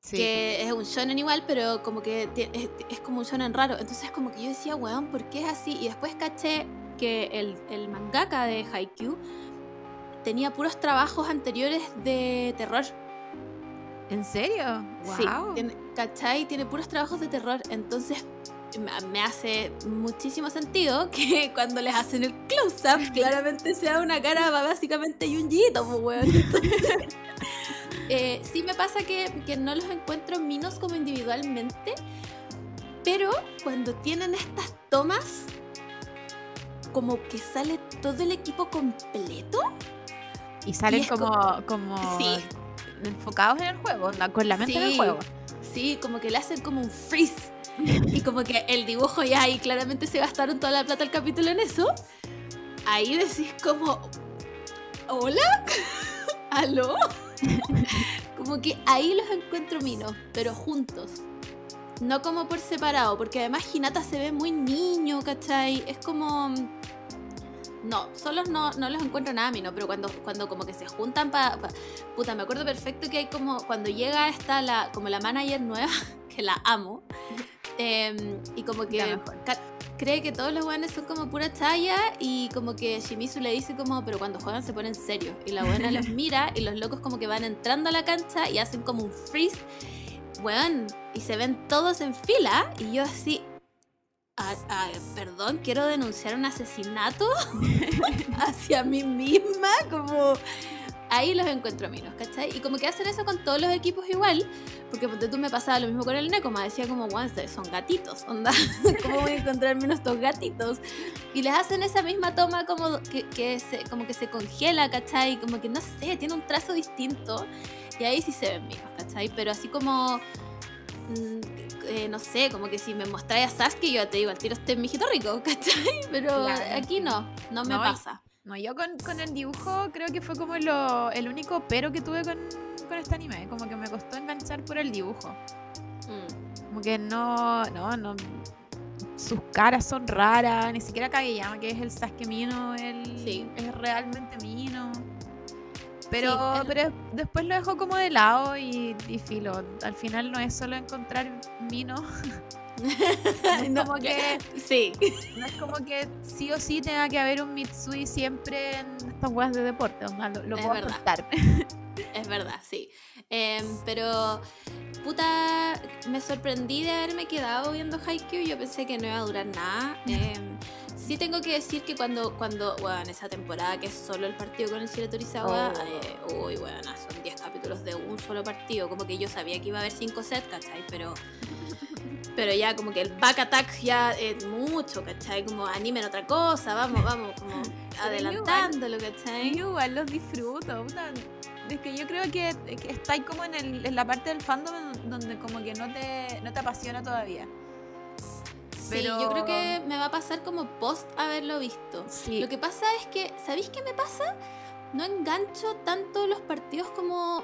Speaker 3: Sí.
Speaker 2: que es un shonen igual, pero como que es, es como un shonen raro. Entonces como que yo decía, weón, ¿por qué es así? Y después caché que el, el mangaka de Haikyuu tenía puros trabajos anteriores de terror.
Speaker 3: ¿En serio?
Speaker 2: Sí,
Speaker 3: Wow.
Speaker 2: tiene- ¿cachai? Tiene puros trabajos de terror. Entonces me- hace muchísimo sentido que cuando les hacen el close-up, claramente sea una cara básicamente yunjito, pues weón. Entonces, eh, sí me pasa que, que no los encuentro minos como individualmente, pero cuando tienen estas tomas, como que sale todo el equipo completo.
Speaker 3: Y salen
Speaker 2: y
Speaker 3: como, como
Speaker 2: Sí.
Speaker 3: enfocados en el juego, con la mente en el
Speaker 2: Sí.
Speaker 3: juego.
Speaker 2: Sí, como que le hacen como un freeze. Y como que el dibujo ya ahí claramente se gastaron toda la plata del capítulo en eso. Ahí decís como, ¿hola? ¿Aló? como que ahí los encuentro minos, pero juntos. No como por separado, porque además Hinata se ve muy niño, ¿cachai? Es como... No, solos no, no los encuentro nada mino, pero cuando, cuando como que se juntan para... Puta, me acuerdo perfecto que hay como... Cuando llega esta, la, como la manager nueva, que la amo, em, y como que cree que todos los buenos son como pura chaya y como que Shimizu le dice como, pero cuando juegan se ponen serios. Y la buena los mira y los locos como que van entrando a la cancha y hacen como un freeze. Weón, y se ven todos en fila y yo así... "Ah, ah, perdón, quiero denunciar un asesinato hacia mí misma, como ahí los encuentro minos, ¿cachai? Y como que hacen eso con todos los equipos igual, porque ponte tú me pasaba lo mismo con el Necoma, decía como, ustedes son gatitos, onda, ¿cómo voy a encontrar menos estos gatitos? Y les hacen esa misma toma como que, que se, como que se congela, ¿cachai? Como que no sé, tiene un trazo distinto, y ahí sí se ven minos, ¿cachai? Pero así como... eh, no sé, como que si me mostráis a Sasuke, yo te digo, al tiro este mijito rico, ¿cachai? Pero
Speaker 3: Claro.
Speaker 2: aquí no, no me
Speaker 3: No,
Speaker 2: pasa.
Speaker 3: No, yo con, con el dibujo creo que fue como lo, el único pero que tuve con, con este anime. Como que me costó enganchar por el dibujo.
Speaker 2: Mm.
Speaker 3: Como que no, no, no. Sus caras son raras. Ni siquiera Kageyama, que es el Sasuke Mino, él
Speaker 2: Sí.
Speaker 3: es realmente Mino. Pero, pero después lo dejo como de lado y, y filo. Al final no es solo encontrar Mino. es
Speaker 2: No,
Speaker 3: como que
Speaker 2: Sí,
Speaker 3: no es como que sí o sí tenga que haber un Mitsui siempre en estas weas de deporte. onda, lo, lo
Speaker 2: Es
Speaker 3: puedo
Speaker 2: verdad.
Speaker 3: contar.
Speaker 2: es verdad, sí. Em, pero, puta, me sorprendí de haberme quedado viendo Haikyuu. Yo pensé que no iba a durar nada. Sí tengo que decir que cuando, cuando, bueno, esa temporada que es solo el partido con el Shire Torizawa,
Speaker 3: Oh.
Speaker 2: eh, uy, bueno, son 10 capítulos de un solo partido. Como que yo sabía que iba a haber 5 sets, ¿cachai? Pero... Pero ya como que el back attack ya es mucho, ¿cachai? Como animen otra cosa, vamos, vamos, como adelantándolo, ¿cachai?
Speaker 3: Yo igual los disfruto. Es que yo creo que, que está ahí como en, el- en la parte del fandom donde como que no te, no te apasiona todavía.
Speaker 2: Sí, yo creo que me va a pasar como post haberlo visto.
Speaker 3: Sí.
Speaker 2: Lo que pasa es que, ¿sabéis qué me pasa? No engancho tanto los partidos como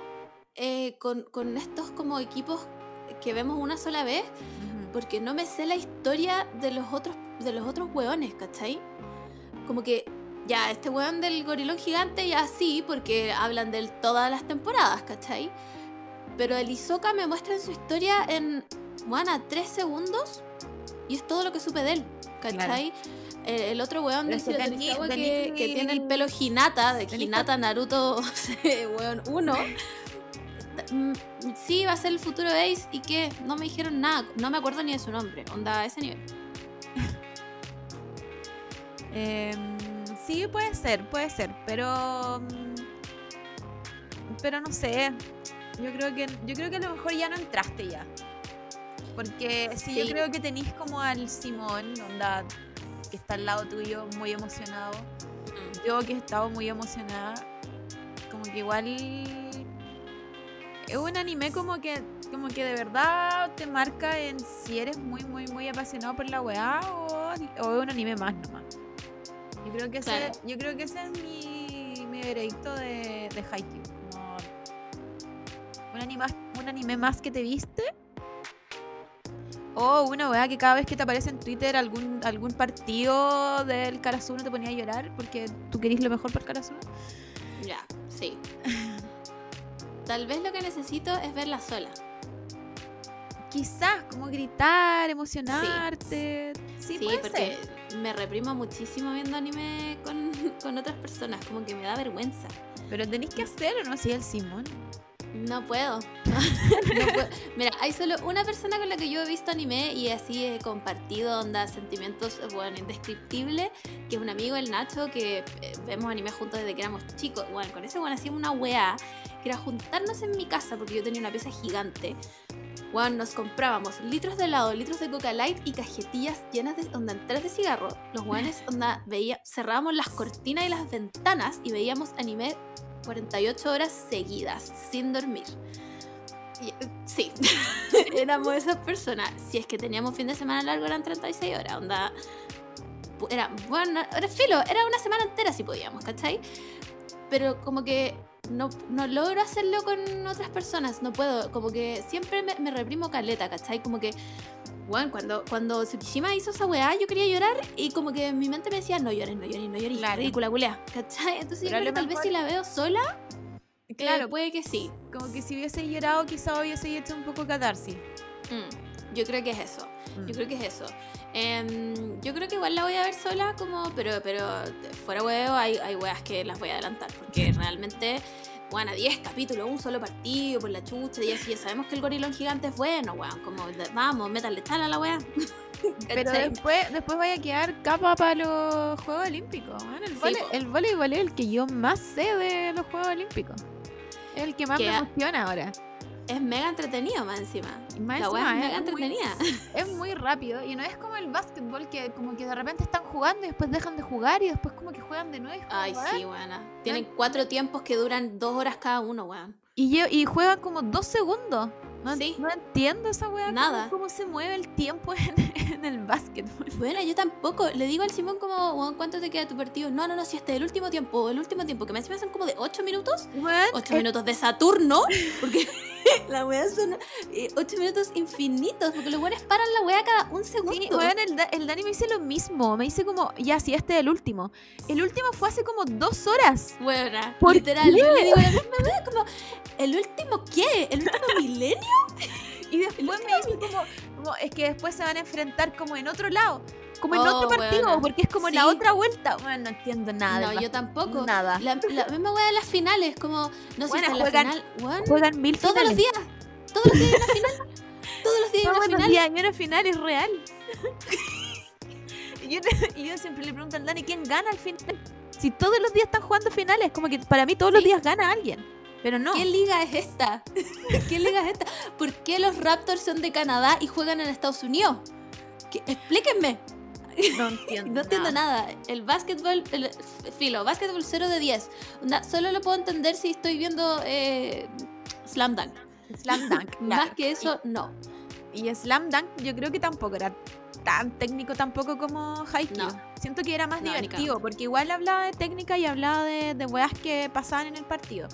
Speaker 2: eh, con, con estos como equipos que vemos una sola vez,
Speaker 3: Ujú.
Speaker 2: porque no me sé la historia de los otros, de los otros hueones, ¿cachai? Como que ya, este hueón del gorilón gigante ya sí, porque hablan de él todas las temporadas, ¿cachai? Pero el Isoka me muestra en su historia en, bueno, tres segundos y es todo lo que supe de él, ¿cachai? El, el otro weón del
Speaker 3: es que
Speaker 2: que, tiene el pelo Hinata, de Hinata Naruto, weón, uno. Mm, Sí, va a ser el futuro de Ace y que no me dijeron nada, no me acuerdo ni de su nombre, onda a ese nivel.
Speaker 3: Em, sí, puede ser, puede ser, pero mm, pero no sé. Yo creo que yo creo que a lo mejor ya no entraste ya. Porque sí, yo
Speaker 2: Sí.
Speaker 3: creo que tenéis como al Simón, onda que está al lado tuyo, muy emocionado. Yo que he estado muy emocionada, como que igual es un anime como que como que de verdad te marca en si eres muy muy muy apasionado por la weá o, o es un anime más nomás. Yo creo que ese,
Speaker 2: Claro.
Speaker 3: yo creo que ese es mi, mi veredicto de, de Haikyuu. Como un anime, un anime más que te viste. O una weá que cada vez que te aparece en Twitter algún, algún partido del Karasuno te ponía a llorar porque tú querís lo mejor para el Karasuno.
Speaker 2: Ya, sí. Tal vez lo que necesito es verla sola.
Speaker 3: Quizás como gritar, emocionarte. Sí,
Speaker 2: Sí,
Speaker 3: puede
Speaker 2: porque
Speaker 3: ser.
Speaker 2: me reprimo muchísimo viendo anime con, con otras personas, como que me da vergüenza.
Speaker 3: Pero tenéis que hacerlo, ¿no? Sí, el Simón.
Speaker 2: No puedo. No puedo. Mira, hay solo una persona con la que yo he visto anime y así he compartido onda sentimientos, bueno, indescriptibles, que es un amigo, el Nacho, que eh, vemos anime juntos desde que éramos chicos. Bueno, con ese bueno hacíamos una weá, que era juntarnos en mi casa, porque yo tenía una pieza gigante. Bueno, nos comprábamos litros de helado, litros de coca light y cajetillas llenas de onda de cigarro. Los guanes onda veía, cerrábamos las cortinas y las ventanas y veíamos anime 48 horas seguidas, sin dormir. Sí, éramos esas personas. Si es que teníamos fin de semana largo, eran 36 horas. Onda. Era, bueno, era filo, era una semana entera si podíamos, ¿cachai? Pero como que no, no logro hacerlo con otras personas, no puedo. Como que siempre me, me reprimo caleta, ¿cachai? Como que, bueno, cuando, cuando Tsukishima hizo esa weá, yo quería llorar y como que mi mente me decía, no llores, no llores, no llores,
Speaker 3: Claro.
Speaker 2: ridícula, culea, ¿cachai? Entonces yo
Speaker 3: Pero
Speaker 2: creo tal vez si la veo sola,
Speaker 3: Claro,
Speaker 2: eh, puede que sí.
Speaker 3: como que si hubiese llorado, quizá hubiese hecho un poco catarsis.
Speaker 2: Mm, yo creo que es eso.
Speaker 3: Mm.
Speaker 2: Yo creo que es eso. Em, yo creo que igual la voy a ver sola, como, pero, pero fuera huevo, hay, hay weas que las voy a adelantar. Porque realmente, bueno, 10 capítulos, un solo partido por la chucha, y así ya sabemos que el gorilón gigante es bueno, weón. Como, vamos, métale chala a la wea.
Speaker 3: Pero después, después vaya a quedar capa para los Juegos Olímpicos. weón. el,
Speaker 2: Sí,
Speaker 3: vole- el voleibol es el que yo más sé de los Juegos Olímpicos. Es el que más
Speaker 2: Que
Speaker 3: me emociona ahora.
Speaker 2: Es mega entretenido más encima.
Speaker 3: Más
Speaker 2: La
Speaker 3: encima,
Speaker 2: es
Speaker 3: es
Speaker 2: mega
Speaker 3: muy-
Speaker 2: entretenida.
Speaker 3: Es muy rápido y no es como el básquetbol que como que de repente están jugando y después dejan de jugar y después como que juegan de nuevo.
Speaker 2: Ay, sí, buena. Tienen cuatro tiempos que duran dos horas cada uno, weón.
Speaker 3: Y, yo- y juegan como dos segundos. No,
Speaker 2: Sí.
Speaker 3: no entiendo esa weá.
Speaker 2: Nada.
Speaker 3: Cómo, se mueve el tiempo en, en el básquetbol.
Speaker 2: Bueno, yo tampoco. Le digo al Simón como, ¿cuánto te queda tu partido? No, no, no, si este es el último tiempo, el último tiempo, que me encima son como de ocho minutos.
Speaker 3: Weón,
Speaker 2: Ocho
Speaker 3: es-
Speaker 2: minutos de Saturno, porque la weá son eh, ocho minutos infinitos, porque los weones paran la weá cada un segundo.
Speaker 3: Sí, weón, el, el Dani me dice lo mismo. Me dice como, ya, sí, este es el último. El último fue hace como dos horas.
Speaker 2: Buena,
Speaker 3: ¿Por
Speaker 2: literal. Yo le digo la misma weá, como, ¿el último qué? ¿El último milenio?
Speaker 3: Y después me dice como, como, es que después se van a enfrentar como en otro lado. Como en
Speaker 2: Oh,
Speaker 3: otro partido, porque es como la
Speaker 2: Sí.
Speaker 3: otra vuelta. Bueno, no entiendo nada.
Speaker 2: no, yo tampoco.
Speaker 3: Nada.
Speaker 2: La, la misma weá de las finales, como, no sé si la
Speaker 3: juegan-
Speaker 2: final,
Speaker 3: Juegan mil
Speaker 2: todos
Speaker 3: finales.
Speaker 2: los días, todos los días hay una final, todos los días hay
Speaker 3: Todos
Speaker 2: una
Speaker 3: los
Speaker 2: final.
Speaker 3: días hay una final, es real. y, yo, y yo siempre le pregunto al Dani, ¿quién gana al final? Si todos los días están jugando finales, como que para mí todos los días gana alguien. Pero no.
Speaker 2: ¿Qué liga es esta? ¿Qué liga es esta? ¿Por qué los Raptors son de Canadá y juegan en Estados Unidos? ¿Qué- Explíquenme.
Speaker 3: No entiendo.
Speaker 2: No entiendo nada. El básquetbol, el filo, básquetbol 0 de 10. Onda, solo lo puedo entender si estoy viendo eh, Slam Dunk.
Speaker 3: Slam Dunk.
Speaker 2: Más
Speaker 3: claro.
Speaker 2: que eso, no.
Speaker 3: Y, y Slam Dunk yo creo que tampoco era tan técnico tampoco como Haikyuu.
Speaker 2: No.
Speaker 3: Siento que era más
Speaker 2: No,
Speaker 3: divertido, porque igual hablaba de técnica y hablaba de, de weas que pasaban en el partido.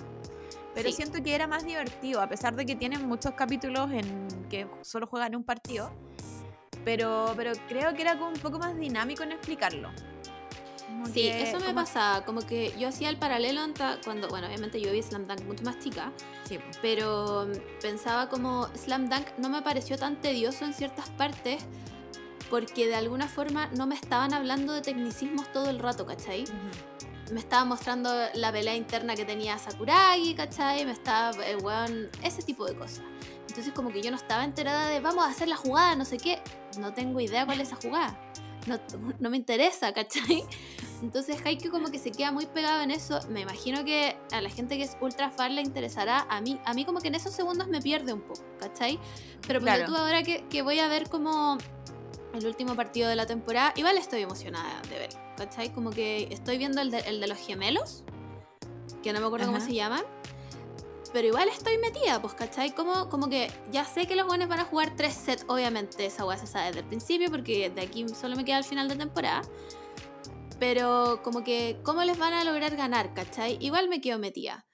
Speaker 3: Pero
Speaker 2: Sí.
Speaker 3: siento que era más divertido, a pesar de que tienen muchos capítulos en que solo juegan un partido. Pero, pero creo que era como un poco más dinámico en explicarlo. Como
Speaker 2: Sí,
Speaker 3: que-
Speaker 2: eso me
Speaker 3: como-
Speaker 2: pasaba. Como que yo hacía el paralelo cuando, bueno, obviamente yo vi Slam Dunk mucho más chica.
Speaker 3: Sí,
Speaker 2: pero pensaba como Slam Dunk no me pareció tan tedioso en ciertas partes porque de alguna forma no me estaban hablando de tecnicismos todo el rato, ¿cachai? Me estaba mostrando la pelea interna que tenía Sakuragi, ¿cachai? Me estaba, eh, weón, ese tipo de cosas. Entonces como que yo no estaba enterada de vamos a hacer la jugada, no sé qué. No tengo idea cuál es esa jugada. No, no me interesa, ¿cachai? Entonces Haikyuu como que se queda muy pegado en eso. Me imagino que a la gente que es ultra fan le interesará. A mí, a mí como que en esos segundos me pierde un poco, ¿cachai? Pero
Speaker 3: Claro.
Speaker 2: tú ahora que, que voy a ver como el último partido de la temporada, igual estoy emocionada de verlo, ¿cachai? Como que estoy viendo el de, el de los gemelos, que no me acuerdo cómo se llaman. Pero igual estoy metida, pues, ¿cachai? Como, como que ya sé que los buenos van a jugar tres sets, obviamente, esa weá se sabe desde el principio, porque de aquí solo me queda el final de temporada. Pero como que, ¿cómo les van a lograr ganar, cachai? Igual me quedo metida.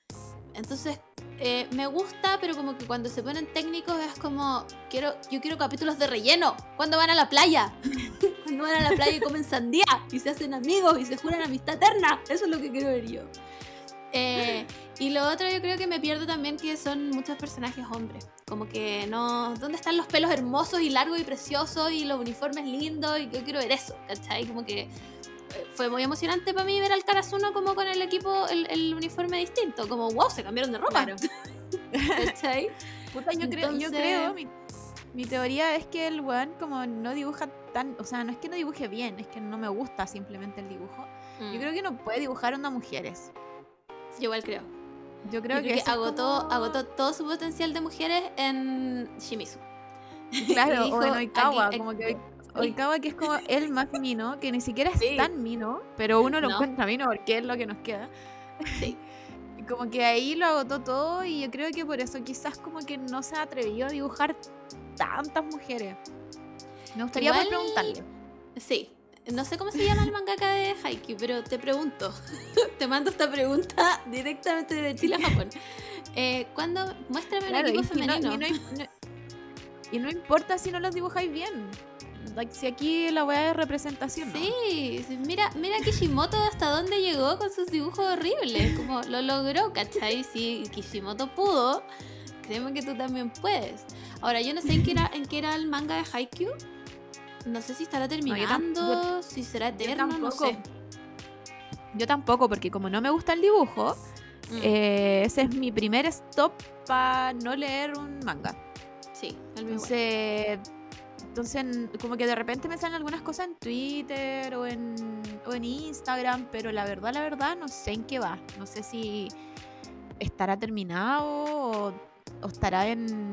Speaker 2: Entonces, eh, me gusta, pero como que cuando se ponen técnicos es como, quiero, yo quiero capítulos de relleno. ¿Cuándo van a la playa? Cuando van a la playa y comen sandía y se hacen amigos y se juran amistad eterna. Eso es lo que quiero ver yo. Eh, y lo otro yo creo que me pierdo también que son muchos personajes hombres. Como que no... ¿Dónde están los pelos hermosos y largos y preciosos y los uniformes lindos? Y yo quiero ver eso, ¿cachai? Como que fue muy emocionante para mí ver al Karasuno como con el equipo, el, el uniforme distinto. Como, wow, se cambiaron de ropa.
Speaker 3: Claro. Yo, creo, yo creo, mi, mi teoría es que el weón como no dibuja tan, o sea, no es que no dibuje bien, es que no me gusta simplemente el dibujo.
Speaker 2: Mm,
Speaker 3: Yo creo que no puede dibujar onda mujeres.
Speaker 2: yo igual creo.
Speaker 3: Yo creo
Speaker 2: Yo creo
Speaker 3: que,
Speaker 2: que, agotó,
Speaker 3: como-
Speaker 2: agotó todo su potencial de mujeres en Shimizu.
Speaker 3: Claro,
Speaker 2: dijo,
Speaker 3: o en Oikawa,
Speaker 2: aquí-
Speaker 3: como que
Speaker 2: aquí-
Speaker 3: Oikawa que es como el más mino, que ni siquiera es
Speaker 2: Sí.
Speaker 3: tan mino, pero uno lo
Speaker 2: No.
Speaker 3: encuentra mino porque es lo que nos queda.
Speaker 2: Sí.
Speaker 3: Y Como que ahí lo agotó todo y yo creo que por eso quizás como que no se atrevió a dibujar tantas mujeres. Me gustaría
Speaker 2: Igual-
Speaker 3: preguntarle.
Speaker 2: Sí. No sé cómo se llama el mangaka de Haikyuu, pero te pregunto. te mando esta pregunta directamente de Chile a Japón. Eh, ¿Cuándo? Muéstrame
Speaker 3: Claro,
Speaker 2: un
Speaker 3: y,
Speaker 2: equipo
Speaker 3: no,
Speaker 2: femenino.
Speaker 3: y no im- no- y no importa si no los dibujáis bien. Si aquí la weá es representación. ¿no?
Speaker 2: Sí, mira, mira Kishimoto hasta dónde llegó con sus dibujos horribles, como lo logró, ¿cachai? Si Kishimoto pudo, créeme que tú también puedes. Ahora, yo no sé en qué era, en qué era el manga de Haikyuu. No sé si estará terminando, si será
Speaker 3: Yo
Speaker 2: eterno, no sé.
Speaker 3: Yo tampoco, porque como no me gusta el dibujo,
Speaker 2: Mm,
Speaker 3: eh, ese es mi primer stop para no leer un manga.
Speaker 2: sí, el mismo.
Speaker 3: Entonces, Entonces, como que de repente me salen algunas cosas en Twitter o en, o en Instagram, pero la verdad, la verdad, no sé en qué va. No sé si estará terminado o, o estará en,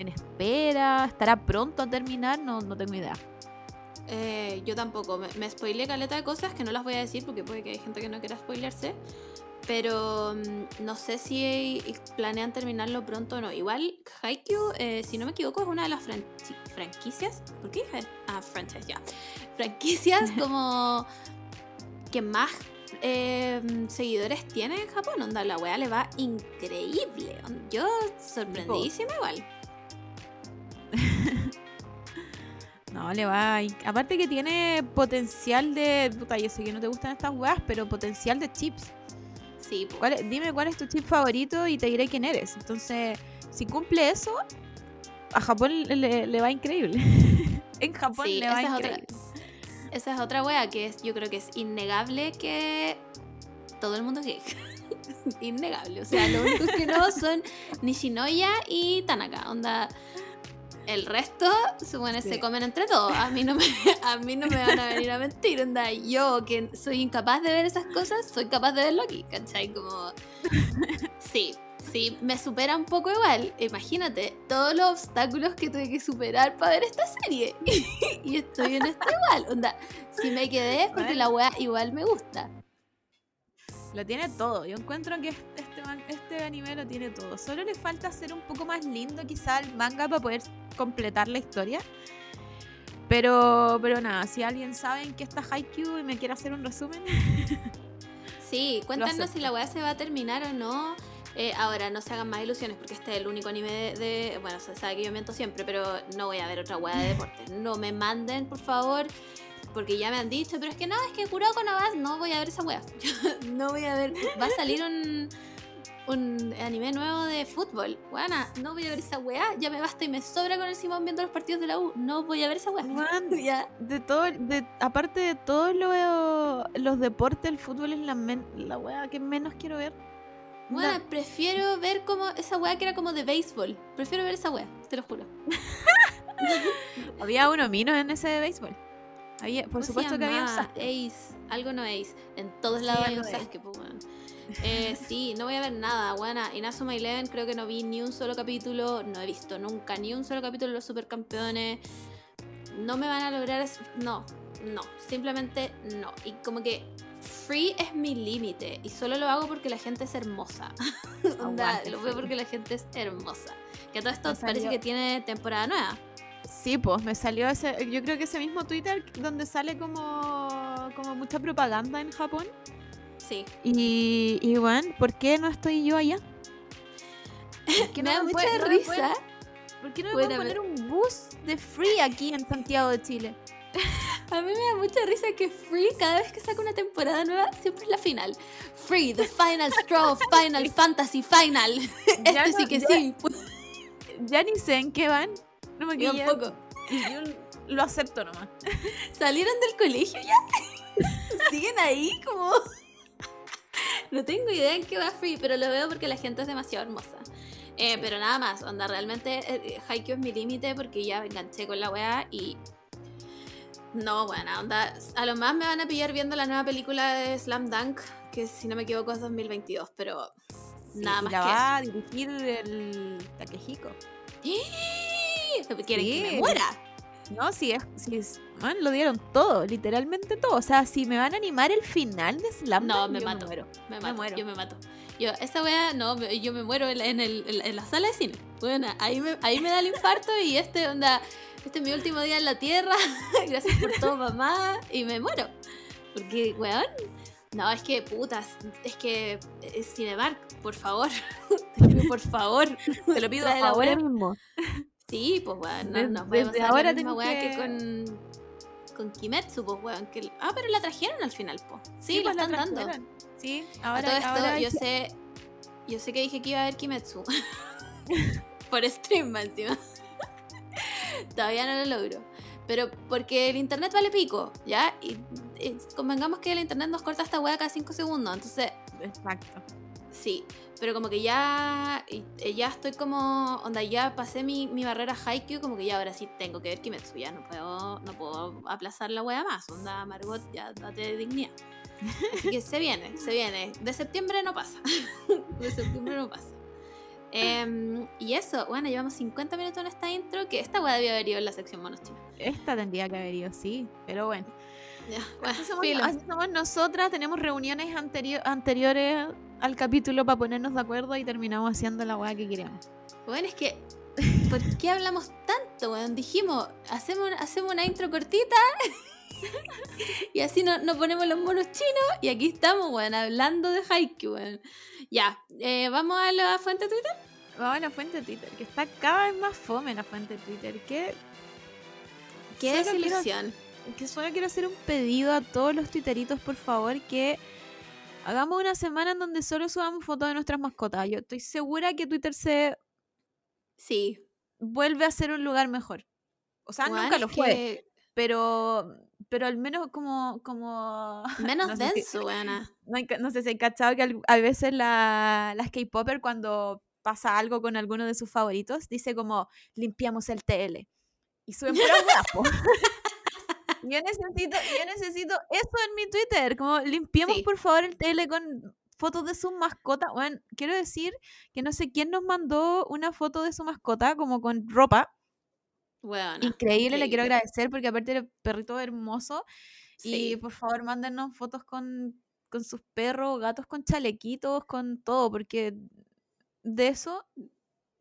Speaker 3: en espera, estará pronto a terminar, no, no tengo idea.
Speaker 2: Eh, yo tampoco. Me, me spoileé caleta de cosas que no las voy a decir porque puede que hay gente que no quiera spoilearse. Pero mm, no sé si planean terminarlo pronto o no. Igual, Haikyuu, eh, si no me equivoco, es una de las fran- franquicias. ¿Por qué dije? Ah, franchise, ya. Franquicias como que más eh, seguidores tiene en Japón. Onda, la weá le va increíble. Yo sorprendidísima igual.
Speaker 3: No, le va. Aparte que tiene potencial de. Puta, yo sé que no te gustan estas weas, pero potencial de chips.
Speaker 2: Sí.
Speaker 3: ¿Cuál dime cuál es tu chip favorito y te diré quién eres. Entonces, si cumple eso, a Japón le, va increíble. en Japón
Speaker 2: Sí,
Speaker 3: le va
Speaker 2: esa es otra.
Speaker 3: increíble.
Speaker 2: Esa es otra wea que es, yo creo que es innegable que todo el mundo es gay. innegable. O sea, lo único que no son Nishinoya y Tanaka. Onda. El resto, supone,
Speaker 3: Sí.
Speaker 2: se comen entre todos. A mí, no me, a mí no me van a venir a mentir. Onda, yo que soy incapaz de ver esas cosas, soy capaz de verlo aquí. ¿Cachai? Como. Sí, sí, me supera un poco igual. Imagínate todos los obstáculos que tuve que superar para ver esta serie. y estoy en esto igual. Onda, si me quedé es porque la wea igual me gusta.
Speaker 3: Lo tiene todo. Yo encuentro que este, este anime lo tiene todo. Solo le falta ser un poco más lindo quizá el manga para poder completar la historia. Pero, pero nada, si alguien sabe en qué está Haikyuu y me quiere hacer un resumen,
Speaker 2: Sí, cuéntanos si la weá se va a terminar o no. Eh, ahora, no se hagan más ilusiones porque este es el único anime de, de- Bueno, se sabe que yo miento siempre, pero no voy a ver otra weá de deporte. No me manden, por favor, porque ya me han dicho, pero es que no, es que Kuroko no va. No voy a ver esa weá. no voy a ver. Va a salir un, un anime nuevo de fútbol. Buena, no voy a ver esa weá. Ya me basta y me sobra con el Simón viendo los partidos de la U. No voy a ver esa weá. Ya.
Speaker 3: de todo, de, aparte de todos lo- los deportes, el fútbol es la, men- la wea que menos quiero ver.
Speaker 2: Bueno, prefiero ver como esa weá que era como de béisbol. Prefiero ver esa weá, te lo juro.
Speaker 3: había uno menos en ese de béisbol. Por
Speaker 2: ¿Cómo se
Speaker 3: supuesto que había un? Sasuke.
Speaker 2: Ace, algo no Ace. En todos
Speaker 3: Sí,
Speaker 2: lados hay
Speaker 3: algo
Speaker 2: un Sasuke, pues, weón. Eh, sí, no voy a ver nada, buena. Inazuma Eleven creo que no vi ni un solo capítulo, no he visto nunca ni un solo capítulo de los supercampeones. No me van a lograr, no, no, simplemente no. Y como que Free es mi límite y solo lo hago porque la gente es hermosa. Onda, lo veo porque la gente es hermosa. Que todo esto parece que tiene temporada nueva.
Speaker 3: Sí, pues me salió ese, yo creo que ese mismo Twitter donde sale como, como mucha propaganda en Japón.
Speaker 2: Sí.
Speaker 3: Y, y bueno, ¿por qué no estoy yo allá? ¿Por qué
Speaker 2: Me da
Speaker 3: me
Speaker 2: mucha
Speaker 3: puede- no
Speaker 2: risa.
Speaker 3: pueden- ¿Por qué no me pueden poner un bus de free aquí en Santiago de Chile?
Speaker 2: A mí me da mucha risa que Free, cada vez que saca una temporada nueva, siempre es la final. Free, the final straw, Final Fantasy Final.
Speaker 3: Ya
Speaker 2: este
Speaker 3: no-
Speaker 2: sí que
Speaker 3: ya-
Speaker 2: sí.
Speaker 3: Ya ni sé en qué van. No me
Speaker 2: Yo tampoco.
Speaker 3: Yo lo acepto nomás.
Speaker 2: ¿Salieron del colegio ya? ¿Siguen ahí? Como. No tengo idea en qué va Free, pero lo veo porque la gente es demasiado hermosa. Eh, pero nada más, onda, realmente eh, Haikyuu es mi límite porque ya me enganché con la weá y. No, bueno, onda. A lo más me van a pillar viendo la nueva película de Slam Dunk, que si no me equivoco es 2022, pero. Nada más
Speaker 3: la
Speaker 2: que
Speaker 3: va a dirigir el Takehiko.
Speaker 2: eso. ¿Quieren que me
Speaker 3: Sí.
Speaker 2: muera?
Speaker 3: No, sí es, sí es- man, lo dieron todo, literalmente todo. O sea, si me van a animar el final de Slam
Speaker 2: No, me
Speaker 3: yo
Speaker 2: mato.
Speaker 3: muero.
Speaker 2: Me mato,
Speaker 3: muero.
Speaker 2: yo me mato. Yo, esa wea, no, me- yo me muero en, la- en el- en la- sala de cine. Bueno, ahí me, ahí me da el infarto y este, onda, este es mi último día en la tierra. Gracias por todo, mamá. Y me muero. Porque, weón, no, es que, putas, es que eh, Cinemark, por favor, te lo pido, por favor.
Speaker 3: Te lo pido ahora mismo.
Speaker 2: Sí, pues, weón, no, nos puede
Speaker 3: desde
Speaker 2: pasar
Speaker 3: ahora
Speaker 2: la misma weá que...
Speaker 3: que-
Speaker 2: con... Con Kimetsu, pues, weón. Que... Ah, pero la trajeron al final, pues. Sí,
Speaker 3: Sí,
Speaker 2: la
Speaker 3: pues, la
Speaker 2: están dando.
Speaker 3: Sí,
Speaker 2: A
Speaker 3: ahora,
Speaker 2: todo esto,
Speaker 3: ahora
Speaker 2: yo sé. Yo sé que dije que iba a ver Kimetsu. Por stream, encima. Todavía no lo logro. Pero porque el internet vale pico, ¿ya? Y, y convengamos que el internet nos corta esta weá cada 5 segundos. Entonces,
Speaker 3: Exacto.
Speaker 2: sí. Pero como que ya, eh, ya estoy como, onda, ya pasé mi, mi barrera Haikyuu, como que ya ahora sí tengo que ver Kimetsu, ya no puedo, no puedo aplazar la wea más, onda, Margot, ya date dignidad. Así que se viene, se viene. De septiembre no pasa. De septiembre no pasa. Em, y eso, bueno, llevamos 50 minutos en esta intro, que esta wea debió haber ido en la sección monos.
Speaker 3: Esta tendría que haber ido, sí. Pero bueno.
Speaker 2: Ya, bueno,
Speaker 3: Así somos, así somos nosotras, tenemos reuniones anterio- anteriores al capítulo para ponernos de acuerdo y terminamos haciendo la weá que queremos.
Speaker 2: Bueno, es que, ¿por qué hablamos tanto, weón? Dijimos, hacemos, hacemos una intro cortita y así no, no ponemos los monos chinos y aquí estamos, weón, hablando de Haikyuu, weón. Ya, eh, ¿vamos a la fuente de Twitter?
Speaker 3: Vamos a la fuente de Twitter, que está cada vez más fome la fuente de Twitter.
Speaker 2: Qué
Speaker 3: quiero-
Speaker 2: desilusión.
Speaker 3: Que solo quiero hacer un pedido a todos los twitteritos, por favor, que hagamos una semana en donde solo subamos fotos de nuestras mascotas. Yo estoy segura que Twitter se
Speaker 2: Sí.
Speaker 3: vuelve a ser un lugar mejor. O sea,
Speaker 2: weón,
Speaker 3: nunca lo fue,
Speaker 2: que
Speaker 3: pero pero al menos como como
Speaker 2: Menos
Speaker 3: no si-
Speaker 2: denso, weona.
Speaker 3: no, no sé si hay cachado que a veces la, las K-Popper cuando pasa algo con alguno de sus favoritos, dice como limpiamos el TL. Y suben puras weas, po. Yo necesito, yo necesito eso en mi Twitter, como limpiemos
Speaker 2: Sí.
Speaker 3: por favor el TL con fotos de sus mascotas. Bueno, quiero decir que no sé quién nos mandó una foto de su mascota como con ropa.
Speaker 2: Weona,
Speaker 3: Increíble, le quiero agradecer porque aparte el perrito hermoso.
Speaker 2: Sí.
Speaker 3: Y por favor, mándenos fotos con, con sus perros, gatos con chalequitos, con todo, porque de eso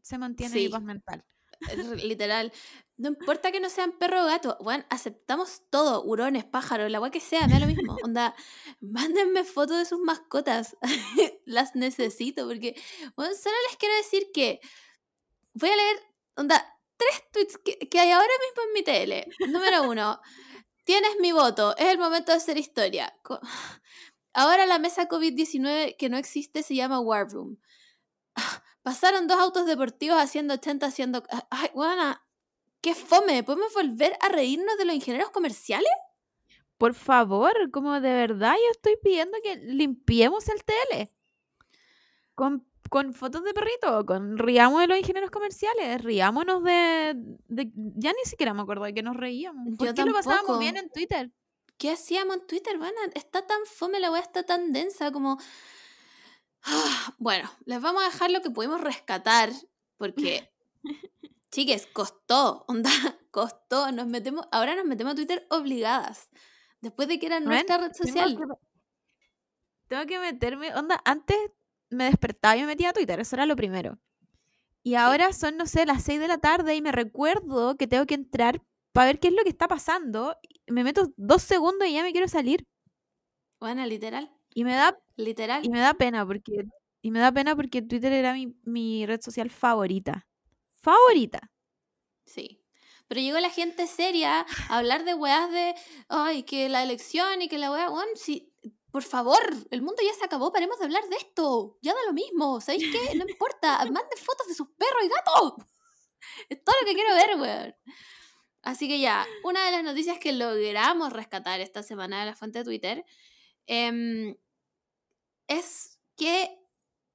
Speaker 3: se mantiene mi
Speaker 2: Sí.
Speaker 3: paz mental.
Speaker 2: R- Literal. No importa que no sean perro o gato, weón, aceptamos todo, hurones, pájaros, la weá que sea, me da lo mismo. Onda, mándenme fotos de sus mascotas. Las necesito, porque, bueno, solo les quiero decir que voy a leer, onda, tres tweets que, que hay ahora mismo en mi tele. Número uno, tienes mi voto, es el momento de hacer historia. Ahora la mesa COVID-19 que no existe se llama War Room. Pasaron dos autos deportivos haciendo 80, haciendo... Ay, buena, qué fome. ¿Podemos volver a reírnos de los ingenieros comerciales?
Speaker 3: Por favor, como de verdad yo estoy pidiendo que limpiemos el TL. Con, con fotos de perrito, con riamos de los ingenieros comerciales, riámonos de, de- Ya ni siquiera me acuerdo de que nos reíamos. ¿Por
Speaker 2: Yo
Speaker 3: qué lo pasábamos
Speaker 2: tampoco.
Speaker 3: bien en Twitter?
Speaker 2: ¿Qué hacíamos en Twitter? Bueno, está tan fome, la weá está tan densa como... Bueno, les vamos a dejar lo que pudimos rescatar, porque, chiques, costó, onda, costó. Nos metemos, ahora nos metemos a Twitter obligadas, después de que era nuestra red
Speaker 3: Tengo
Speaker 2: social.
Speaker 3: que, tengo que meterme, onda, antes me despertaba y me metía a Twitter, eso era lo primero. Y ahora son, no sé, las 6 de la tarde y me recuerdo que tengo que entrar para ver qué es lo que está pasando. Me meto dos segundos y ya me quiero salir.
Speaker 2: Bueno, literal,
Speaker 3: Y me da,
Speaker 2: literal.
Speaker 3: y me da pena porque, y me da pena porque Twitter era mi, mi red social favorita. Favorita.
Speaker 2: Sí. Pero llegó la gente seria a hablar de weas de, ay, que la elección y que la wea, weón, sí, por favor, el mundo ya se acabó, paremos de hablar de esto. Ya da lo mismo, ¿sabéis qué? No importa, manden fotos de sus perros y gatos. Es todo lo que quiero ver, weón. Así que ya, una de las noticias que logramos rescatar esta semana de la fuente de Twitter em, es que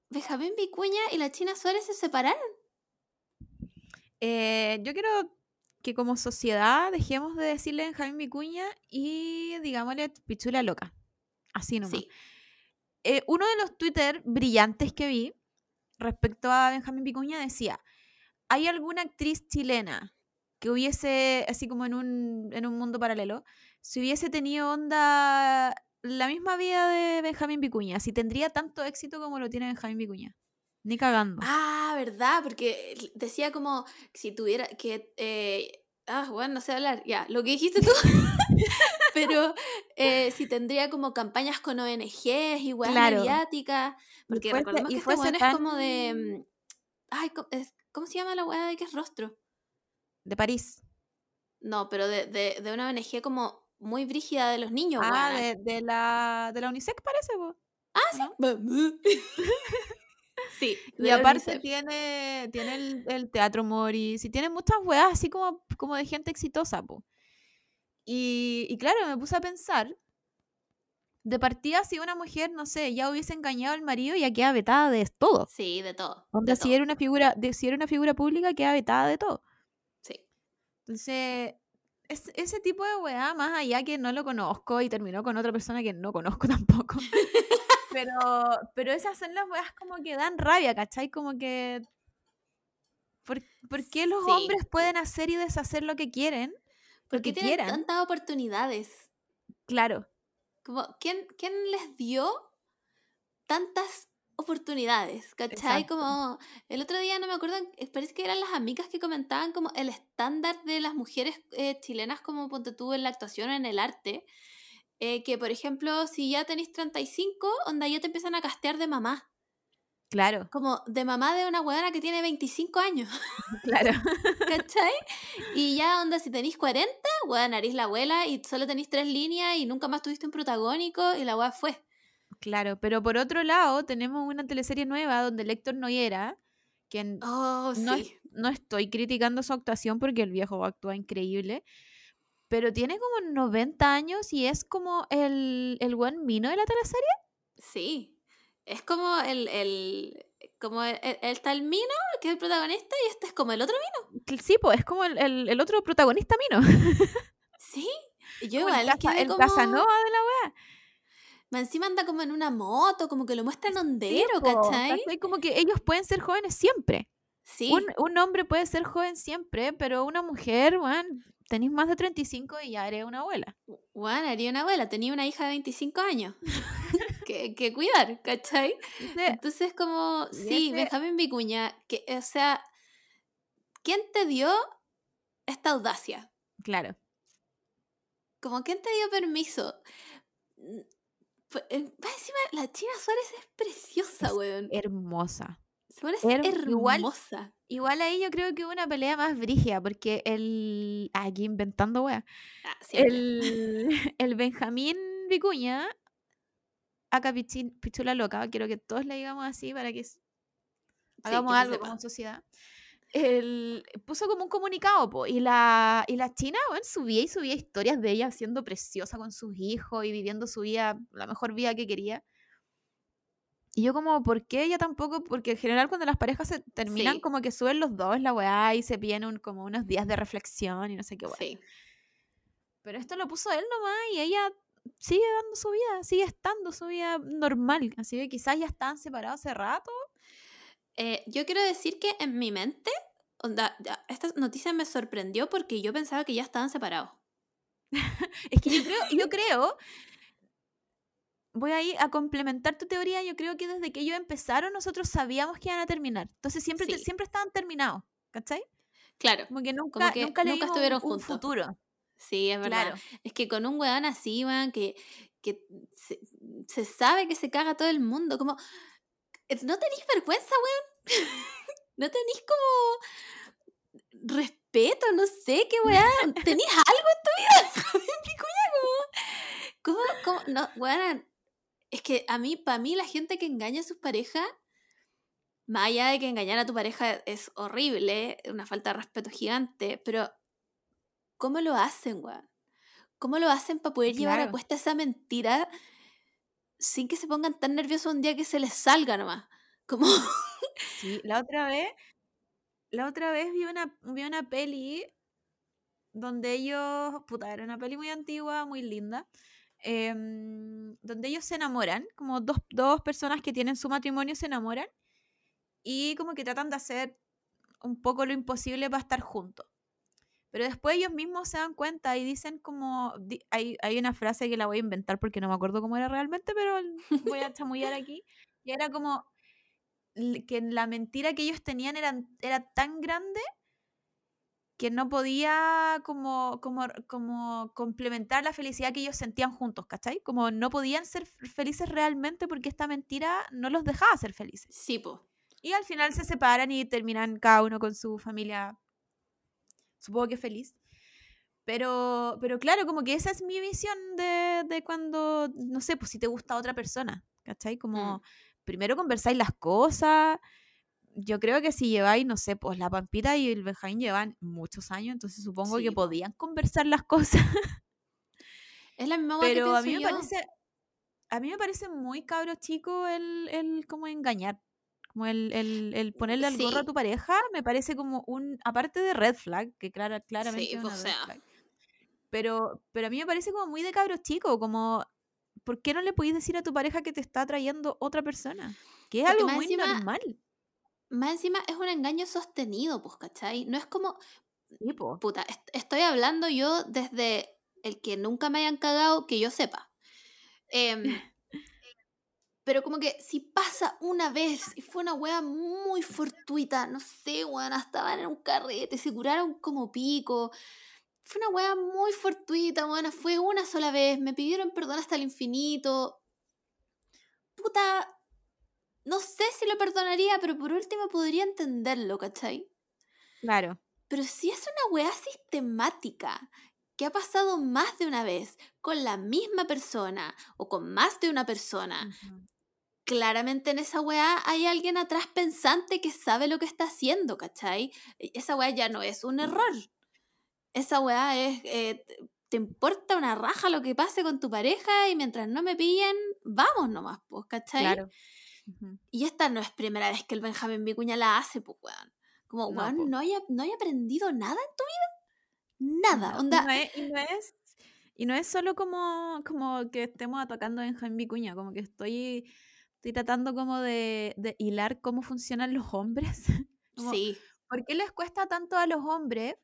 Speaker 2: Benjamín Vicuña y la China Suárez se separaron.
Speaker 3: Eh, yo quiero que como sociedad dejemos de decirle Benjamín Vicuña y digámosle pichula loca. Así nomás.
Speaker 2: Sí.
Speaker 3: Eh, uno de los Twitter brillantes que vi respecto a Benjamín Vicuña decía, ¿hay alguna actriz chilena que hubiese, así como en un, en un mundo paralelo, si hubiese tenido onda la misma vida de Benjamín Vicuña, si tendría tanto éxito como lo tiene Benjamín Vicuña? Ni cagando.
Speaker 2: Ah, ¿verdad? Porque decía como si tuviera que... eh, ah, bueno, no sé hablar. Ya, lo que dijiste tú. Pero eh, si tendría como campañas con ONGs y weas
Speaker 3: Claro.
Speaker 2: mediáticas. Porque
Speaker 3: fuese-
Speaker 2: recordemos que
Speaker 3: fuese
Speaker 2: weón es
Speaker 3: tan-
Speaker 2: como de... mm, Ay, ¿cómo, es- ¿cómo se llama la wea de que es rostro?
Speaker 3: De París.
Speaker 2: No, pero de, de, de una ONG como muy brígida de los niños,
Speaker 3: ah, de, de la, de la UNICEF parece, po. ¿no?
Speaker 2: sí.
Speaker 3: Y
Speaker 2: de la
Speaker 3: aparte tiene, tiene el, el Teatro Moris y tiene muchas weas así como, como de gente exitosa, po. Y, y claro, me puse a pensar de partida, si una mujer, no sé, ya hubiese engañado al marido, ya queda vetada de todo.
Speaker 2: Sí, de todo.
Speaker 3: Onda,
Speaker 2: de
Speaker 3: si
Speaker 2: todo.
Speaker 3: era una figura, de, si era una figura pública, queda vetada de todo.
Speaker 2: Sí.
Speaker 3: Entonces, es- ese tipo de weá, más allá que no lo conozco y terminó con otra persona que no conozco tampoco. pero, pero esas son las weas como que dan rabia, ¿cachai? Como que. ¿Por, por qué los
Speaker 2: Sí.
Speaker 3: hombres pueden hacer y deshacer lo que quieren?
Speaker 2: ¿Por qué
Speaker 3: Porque
Speaker 2: tienen
Speaker 3: quieran.
Speaker 2: tantas oportunidades?
Speaker 3: Claro,
Speaker 2: Como, ¿quién, ¿Quién les dio tantas oportunidades? ¿Cachai?
Speaker 3: Exacto.
Speaker 2: Como el otro día, no me acuerdo, eh, parece que eran las amigas que comentaban como el estándar de las mujeres eh, chilenas como ponte tú en la actuación o en el arte. Eh, que por ejemplo, si ya tenéis 35, onda ya te empiezan a castear de mamá.
Speaker 3: claro,
Speaker 2: Como de mamá de una huevona que tiene 25 años.
Speaker 3: claro.
Speaker 2: ¿Cachai? Y ya onda, si tenéis 40, weá, nariz la abuela y solo tenéis tres líneas y nunca más tuviste un protagónico y la weá fue.
Speaker 3: Claro, pero por otro lado, tenemos una teleserie nueva donde el Héctor Noyera, que n-
Speaker 2: Oh,
Speaker 3: no,
Speaker 2: sí.
Speaker 3: no estoy criticando su actuación porque el viejo actúa increíble, pero tiene como 90 años y es como el, el buen mino de la teleserie.
Speaker 2: Sí. Es como el. el como el, el, el tal Mino, que es el protagonista, y este es como el otro Mino.
Speaker 3: Sí, pues es como el, el- el otro protagonista mino.
Speaker 2: Sí. Yo
Speaker 3: Como el,
Speaker 2: igual
Speaker 3: Casa-
Speaker 2: quedé
Speaker 3: el
Speaker 2: como.
Speaker 3: Casanova de la wea.
Speaker 2: Encima anda como en una moto, como que lo muestran hondero, ¿cachai?
Speaker 3: ¿cachai? Como que ellos pueden ser jóvenes siempre.
Speaker 2: Sí.
Speaker 3: Un, un hombre puede ser joven siempre, pero una mujer, bueno, tenéis más de 35 y ya eres una abuela.
Speaker 2: Bueno, haría una abuela, tenía una hija de 25 años. que, que cuidar, ¿cachai?
Speaker 3: Entonces,
Speaker 2: Entonces, como, sí,
Speaker 3: ese-
Speaker 2: Benjamín Vicuña, que, o sea, ¿quién te dio esta audacia?
Speaker 3: claro.
Speaker 2: Como, ¿quién te dio permiso? Fu- eh, Más encima, la China Suárez es preciosa,
Speaker 3: Es
Speaker 2: weón.
Speaker 3: Hermosa.
Speaker 2: Se parece
Speaker 3: her- igual-
Speaker 2: hermosa.
Speaker 3: Igual ahí yo creo que hubo una pelea más brígida, porque el. Aquí inventando wea.
Speaker 2: Ah, siempre.
Speaker 3: El, el Benjamín Vicuña, acá Pichula Loca, quiero que todos le digamos así para que
Speaker 2: Sí,
Speaker 3: hagamos
Speaker 2: que
Speaker 3: algo como sociedad. El, puso como un comunicado, po, y la, y la China, bueno, subía y subía historias de ella siendo preciosa con sus hijos y viviendo su vida, la mejor vida que quería. Y yo como, ¿por qué ella tampoco? Porque en general cuando las parejas se terminan
Speaker 2: Sí.
Speaker 3: como que suben los dos la weá y se piden un- como unos días de reflexión y no sé qué weá.
Speaker 2: Sí.
Speaker 3: Pero esto lo puso él nomás y ella sigue dando su vida, sigue estando su vida normal. Así que quizás ya estaban separados hace rato.
Speaker 2: Eh, yo quiero decir que en mi mente, onda, esta noticia me sorprendió porque yo pensaba que ya estaban separados.
Speaker 3: Es que yo creo, yo creo, voy a ir a complementar tu teoría, yo creo que desde que ellos empezaron nosotros sabíamos que iban a terminar. Entonces siempre, te- siempre estaban terminados, ¿cachai?
Speaker 2: Claro.
Speaker 3: Como que nunca,
Speaker 2: que
Speaker 3: nunca,
Speaker 2: estuvieron
Speaker 3: un, un
Speaker 2: juntos.
Speaker 3: futuro.
Speaker 2: Sí, es verdad.
Speaker 3: Claro.
Speaker 2: Es que con un weón así, weón, que, que se, se sabe que se caga todo el mundo. Como, eh, ¿no tenéis vergüenza, weón? ¿No tenéis como respeto? No sé, qué weón. ¿Tenéis algo en tu vida? Como, ¿Cómo, cómo? No, weón. Es que a mí, para mí, la gente que engaña a sus parejas, más allá de que engañar a tu pareja es horrible, una falta de respeto gigante, pero ¿cómo lo hacen, weón? ¿Cómo lo hacen para poder llevar a cuesta esa mentira sin que se pongan tan nerviosos un día que se les salga nomás? Como,
Speaker 3: Sí, la otra vez, la otra vez vi una, vi una peli donde ellos, puta, era una peli muy antigua, muy linda, em, donde ellos se enamoran, como dos, dos personas que tienen su matrimonio se enamoran y como que tratan de hacer un poco lo imposible para estar juntos. Pero después ellos mismos se dan cuenta y dicen como, di- hay, hay una frase que la voy a inventar porque no me acuerdo cómo era realmente, pero voy a chamullar aquí. Y era como que la mentira que ellos tenían era, era tan grande que no podía como, como, como complementar la felicidad que ellos sentían juntos, ¿cachai? Como no podían ser felices realmente porque esta mentira no los dejaba ser felices.
Speaker 2: sí, po.
Speaker 3: Y al final se separan y terminan cada uno con su familia, supongo que feliz. Pero, pero claro, como que esa es mi visión de, de cuando, no sé, pues si te gusta otra persona, ¿cachai? Como primero conversáis las cosas. Yo creo que si lleváis, no sé, pues la Pampita y el Benjamín llevan muchos años, entonces supongo
Speaker 2: Sí,
Speaker 3: que
Speaker 2: po.
Speaker 3: podían conversar las cosas.
Speaker 2: Es la misma weá que
Speaker 3: Pero a mí me
Speaker 2: yo.
Speaker 3: parece, a mí me parece muy cabro chico el, el como engañar. Como el, el, el ponerle al gorro a tu pareja, me parece como un, aparte de red flag, que clara, claramente
Speaker 2: Sí,
Speaker 3: es
Speaker 2: o
Speaker 3: red
Speaker 2: sea.
Speaker 3: flag, pero, pero a mí me parece como muy de cabro chico, como, ¿por qué no le podéis decir a tu pareja que te está trayendo otra persona? Que es
Speaker 2: Porque
Speaker 3: algo muy
Speaker 2: encima-
Speaker 3: normal.
Speaker 2: Más encima es un engaño sostenido, pues, ¿cachai? No es como,
Speaker 3: Sí, po.
Speaker 2: puta, est- estoy hablando yo desde el que nunca me hayan cagado, que yo sepa. Em, pero como que si pasa una vez y fue una wea muy fortuita, no sé, weón, estaban en un carrete, se curaron como pico. Fue una wea muy fortuita, weón, fue una sola vez, me pidieron perdón hasta el infinito. Puta, no sé si lo perdonaría, pero por último podría entenderlo, ¿cachai?
Speaker 3: Claro.
Speaker 2: Pero si es una weá sistemática que ha pasado más de una vez con la misma persona o con más de una persona, claramente en esa weá hay alguien atrás pensante que sabe lo que está haciendo, ¿cachai? E- Esa weá ya no es un error. Esa weá es, eh, te- te importa una raja lo que pase con tu pareja y mientras no me pillen, vamos nomás, pues, ¿cachai?
Speaker 3: Claro.
Speaker 2: Y esta no es primera vez que el Benjamín Vicuña la hace, pues, weón. Como,
Speaker 3: No,
Speaker 2: weón,
Speaker 3: po.
Speaker 2: no, haya aprendido nada en tu vida. Nada.
Speaker 3: No,
Speaker 2: Onda,
Speaker 3: no es, no es, y no es solo como, como que estemos atacando a Benjamín Vicuña, como que estoy, estoy tratando como de, de hilar cómo funcionan los hombres. Como,
Speaker 2: sí,
Speaker 3: ¿Por qué les cuesta tanto a los hombres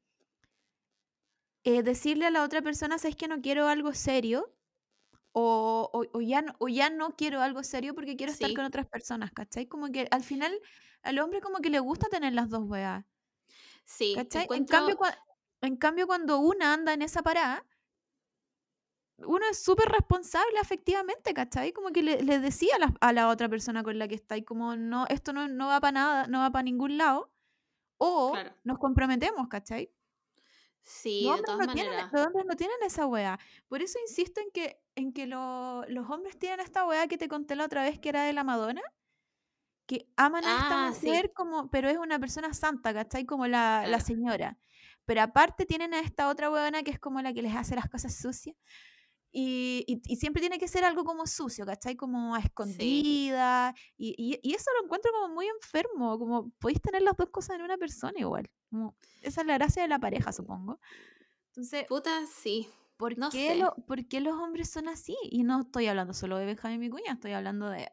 Speaker 3: eh, decirle a la otra persona, sabes que no quiero algo serio? O, o- o ya no, o ya no quiero algo serio porque quiero estar
Speaker 2: Sí.
Speaker 3: con otras personas, ¿cachai? Como que al final al hombre como que le gusta tener las dos weas.
Speaker 2: sí.
Speaker 3: ¿Cachai? En,
Speaker 2: encuentro-
Speaker 3: cambio, cua- en cambio, cuando una anda en esa parada, uno es súper responsable afectivamente, ¿cachai? Como que le, le decía a la, a la otra persona con la que está y como, no, esto no, no va para nada, no va para ningún lado. O
Speaker 2: Claro.
Speaker 3: nos comprometemos, ¿cachai?
Speaker 2: Sí,
Speaker 3: los,
Speaker 2: de
Speaker 3: hombres
Speaker 2: todas
Speaker 3: no tienen, los hombres no tienen esa wea. Por eso insisto en que, en que lo- los hombres tienen esta wea que te conté la otra vez que era de la Madonna. Que aman a esta
Speaker 2: Ah, sí.
Speaker 3: mujer como, pero es una persona santa, ¿cachai? Como la, la señora. Pero aparte tienen a esta otra weona que es como la que les hace las cosas sucias. Y, y- y siempre tiene que ser algo como sucio, ¿cachai? Como a escondida. Y, y- y eso lo encuentro como muy enfermo. Como podéis tener las dos cosas en una persona igual. Como, esa es la gracia de la pareja, supongo. Entonces,
Speaker 2: Puta, sí.
Speaker 3: ¿por,
Speaker 2: no
Speaker 3: qué lo- por qué los hombres son así? Y no estoy hablando solo de Benjamín Vicuña, estoy hablando de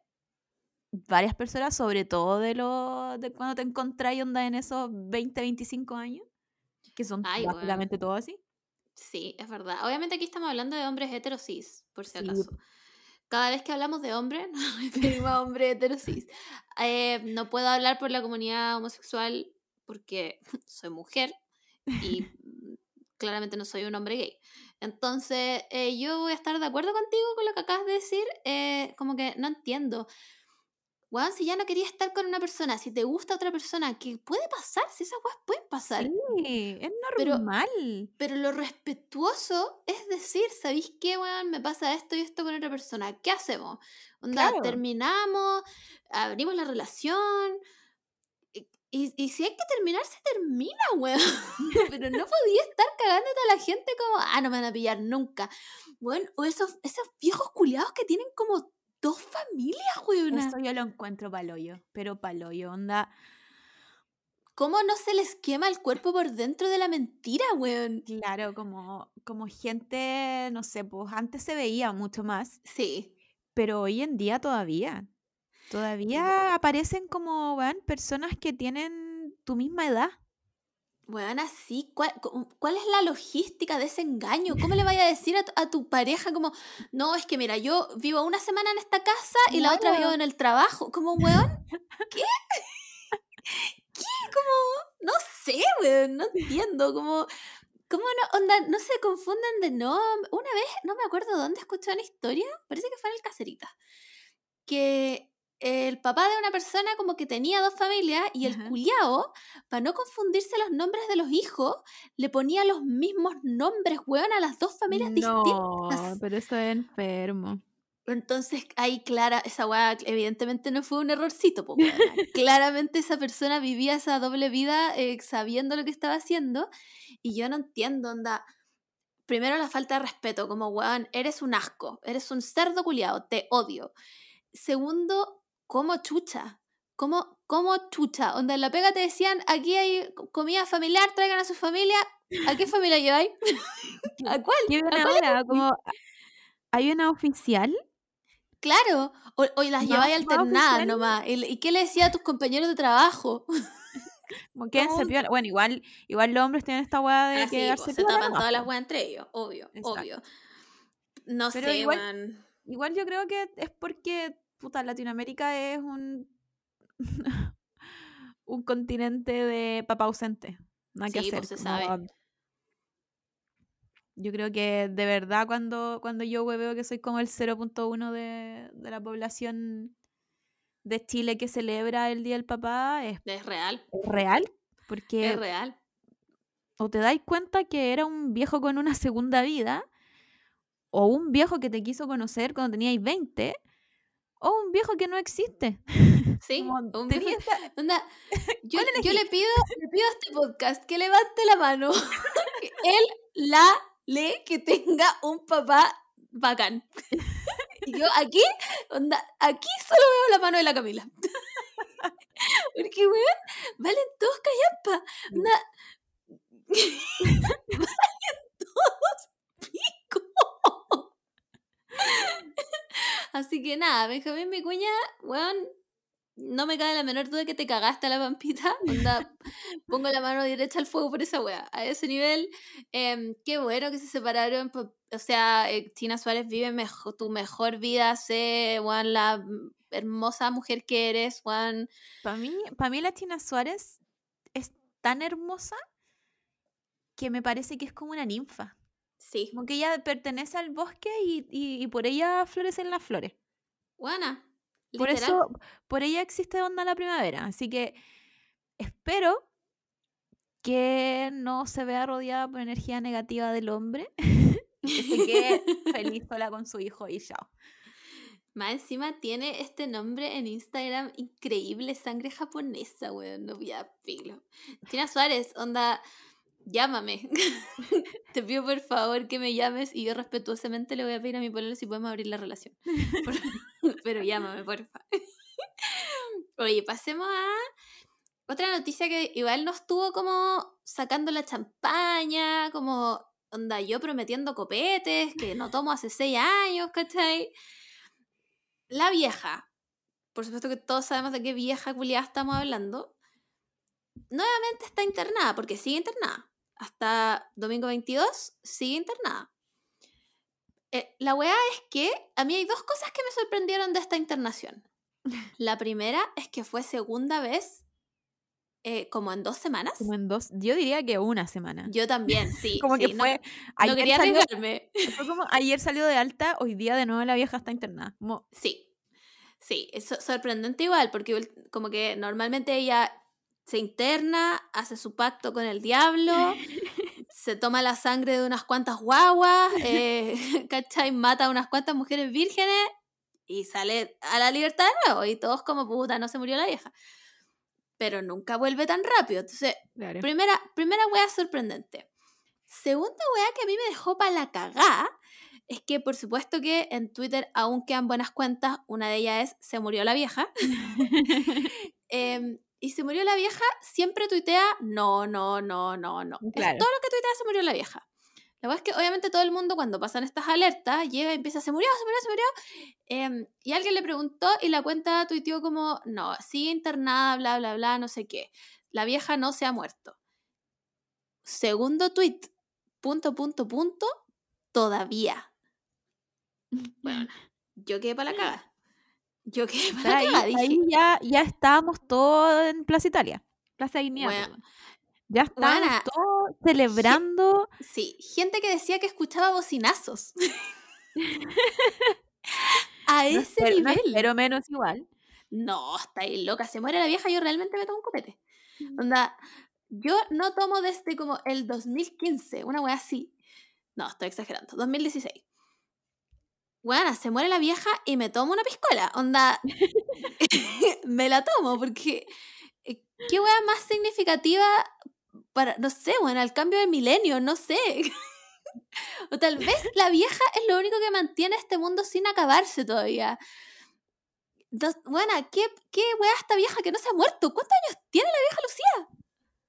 Speaker 3: varias personas, sobre todo de, lo, de cuando te encontráis onda en esos 20, 25 años, que son
Speaker 2: Ay, weón.
Speaker 3: básicamente todos así.
Speaker 2: Sí, es verdad. Obviamente aquí estamos hablando de hombres heterosis, por si
Speaker 3: Sí.
Speaker 2: acaso. Cada vez que hablamos de hombre, nos referimos a hombre heterosis. Eh, no puedo hablar por la comunidad homosexual porque soy mujer y claramente no soy un hombre gay. Entonces, eh, yo voy a estar de acuerdo contigo con lo que acabas de decir. eh, como que no entiendo. Weón, si ya no querías estar con una persona, si te gusta otra persona, ¿qué puede pasar? Si esas cosas pueden pasar.
Speaker 3: Sí, es
Speaker 2: Pero-
Speaker 3: normal.
Speaker 2: Pero lo respetuoso es decir, ¿sabéis qué, weón? Me pasa esto y esto con otra persona. ¿Qué hacemos? Onda,
Speaker 3: Claro.
Speaker 2: terminamos, abrimos la relación. Y, y- y si hay que terminar, se termina, weón. Pero no podía estar cagándote a la gente como, ah, no me van a pillar nunca. Bueno, o esos, esos viejos culiados que tienen como dos familias, weón.
Speaker 3: Eso yo lo encuentro paloyo, pero paloyo, onda.
Speaker 2: ¿Cómo no se les quema el cuerpo por dentro de la mentira, weón?
Speaker 3: Claro, como, como gente, no sé, pues antes se veía mucho más,
Speaker 2: Sí.
Speaker 3: pero hoy en día todavía. Todavía aparecen como, weón, personas que tienen tu misma edad.
Speaker 2: Bueno, así, ¿cuál, cu- cuál es la logística de ese engaño? ¿Cómo le vaya a decir a tu, a tu pareja como, no, es que mira, yo vivo una semana en esta casa y la otra vivo en el trabajo? Como, weón, ¿qué? ¿Qué? Como, no sé, weón, no entiendo, como, ¿cómo no, onda, no se confunden de no? Una vez, no me acuerdo dónde escuché una historia, parece que fue en el Cacerita, que el papá de una persona como que tenía dos familias y el
Speaker 3: Ajá.
Speaker 2: culiao, para no confundirse los nombres de los hijos, le ponía los mismos nombres, weón, a las dos familias
Speaker 3: No,
Speaker 2: distintas.
Speaker 3: pero eso es enfermo.
Speaker 2: Entonces, ahí clara, esa weá evidentemente no fue un errorcito, po, weona. Claramente esa persona vivía esa doble vida eh, sabiendo lo que estaba haciendo. Y yo no entiendo, onda. primero la falta de respeto, como, weón, eres un asco, eres un cerdo culiado, te odio. Segundo, como chucha. Como, como chucha. Donde en la pega te decían, aquí hay comida familiar, traigan a su familia. ¿A qué familia lleváis? ¿A cuál?
Speaker 3: ¿Qué ven
Speaker 2: ¿A cuál
Speaker 3: ahora? Como, ¿Hay una oficial?
Speaker 2: Claro, o, o las lleváis alternadas
Speaker 3: oficial.
Speaker 2: nomás. ¿Y, qué le decía a tus compañeros de trabajo?
Speaker 3: Como quédense piola. Bueno, igual, igual los hombres tienen esta weá de
Speaker 2: Ah, sí,
Speaker 3: quedarse
Speaker 2: pues, se tapan todas las weas entre ellos, obvio,
Speaker 3: Exacto.
Speaker 2: obvio. No
Speaker 3: Pero
Speaker 2: sé,
Speaker 3: igual-. Igual yo creo que es porque, puta, Latinoamérica es un un continente de papá ausente. Nada que
Speaker 2: Sí,
Speaker 3: hacer.
Speaker 2: pues, se
Speaker 3: como-
Speaker 2: sabe.
Speaker 3: Yo creo que de verdad cuando, cuando yo veo que soy como el 0.1 de, de la población de Chile que celebra el Día del Papá, es
Speaker 2: Es real,
Speaker 3: real. Porque
Speaker 2: es real.
Speaker 3: o te dais cuenta que era un viejo con una segunda vida, o un viejo que te quiso conocer cuando teníais 20, o un viejo que no existe.
Speaker 2: Sí,
Speaker 3: Como
Speaker 2: un viejo- yo, yo le pido, le pido a este podcast que levante la mano. que él, la, le, que tenga un papá bacán. Y yo aquí, onda, aquí solo veo la mano de la Camila. Porque, weón, valen todos callampa. Onda, valen todos pico. Así que nada, Benjamín Vicuña, weón, no me cabe la menor duda que te cagaste a la pampita. Pongo la mano derecha al fuego por esa wea. A ese nivel, em, qué bueno que se separaron. O sea, eh, Tina Suárez vive tu mejor vida, sé, weón, la hermosa mujer que eres, weón.
Speaker 3: Para mí, para mí la China Suárez es tan hermosa que me parece que es como una ninfa.
Speaker 2: Sí,
Speaker 3: Como que ella pertenece al bosque y, y- y por ella florecen las flores.
Speaker 2: buena.
Speaker 3: Por eso, por ella existe Onda la Primavera. Así que espero que no se vea rodeada por energía negativa del hombre. que se quede feliz sola con su hijo y chao.
Speaker 2: Más encima tiene este nombre en Instagram increíble, sangre japonesa, weón, no voy a. Tina Suárez, onda, llámame. Te pido por favor que me llames y yo respetuosamente le voy a pedir a mi pueblo si podemos abrir la relación. Pero llámame, porfa. Oye, pasemos a otra noticia que igual nos estuvo como sacando la champaña, como onda yo prometiendo copetes, que no tomo hace seis años, ¿cachai? La vieja, por supuesto que todos sabemos de qué vieja culiada estamos hablando, nuevamente está internada, porque sigue internada. Hasta domingo 22 sigue internada. Eh, la weá es que a mí hay dos cosas que me sorprendieron de esta internación. La primera es que fue segunda vez, eh, como en dos semanas.
Speaker 3: Como en dos, yo diría que una semana.
Speaker 2: Yo también, sí.
Speaker 3: como que
Speaker 2: sí, no-
Speaker 3: fue.
Speaker 2: no,
Speaker 3: ayer,
Speaker 2: quería
Speaker 3: salió,
Speaker 2: arriesgarme.
Speaker 3: fue como ayer salió de alta, hoy día de nuevo la vieja está internada. Como,
Speaker 2: Sí, sí, es so- sorprendente igual, porque como que normalmente ella se interna, hace su pacto con el diablo, se toma la sangre de unas cuantas guaguas, eh, ¿cachai? Mata a unas cuantas mujeres vírgenes y sale a la libertad de nuevo, y todos como puta, no se murió la vieja. Pero nunca vuelve tan rápido, entonces
Speaker 3: claro.
Speaker 2: Primera, primera wea sorprendente. Segunda wea que a mí me dejó para la cagá es que por supuesto que en Twitter aún quedan buenas cuentas. Una de ellas es Se murió la vieja. Em, y Se murió la vieja siempre tuitea no, no, no, no, no. Es
Speaker 3: Claro.
Speaker 2: todo lo que tuitea Se murió la vieja. La verdad es que obviamente todo el mundo cuando pasan estas alertas llega y empieza se murió, se murió, se murió. Em, y alguien le preguntó y la cuenta tuiteó como no, sigue internada, bla, bla, bla, no sé qué. La vieja no se ha muerto. Segundo tweet, punto, punto, punto, todavía. Bueno, yo quedé para la caga. Yo quedé para
Speaker 3: ahí,
Speaker 2: dije.
Speaker 3: ahí ya, ya estábamos todos en Plaza Italia. Plaza Dignidad.
Speaker 2: Bueno,
Speaker 3: ya estábamos
Speaker 2: buena.
Speaker 3: todos celebrando.
Speaker 2: Sí, gente que decía que escuchaba bocinazos. A
Speaker 3: No
Speaker 2: ese
Speaker 3: no
Speaker 2: nivel.
Speaker 3: espero menos igual.
Speaker 2: No, está ahí loca. Se muere la vieja, yo realmente me tomo un copete. Onda, yo no tomo desde como el 2015, una wea así. No, estoy exagerando. 2016. Weana, se muere la vieja y me tomo una piscola. Onda, me la tomo porque eh, qué wea más significativa para, no sé, bueno, al cambio de milenio, no sé. O tal vez la vieja es lo único que mantiene este mundo sin acabarse todavía. Bueno, ¿qué, qué weá esta vieja que no se ha muerto? ¿Cuántos años tiene la vieja Lucía?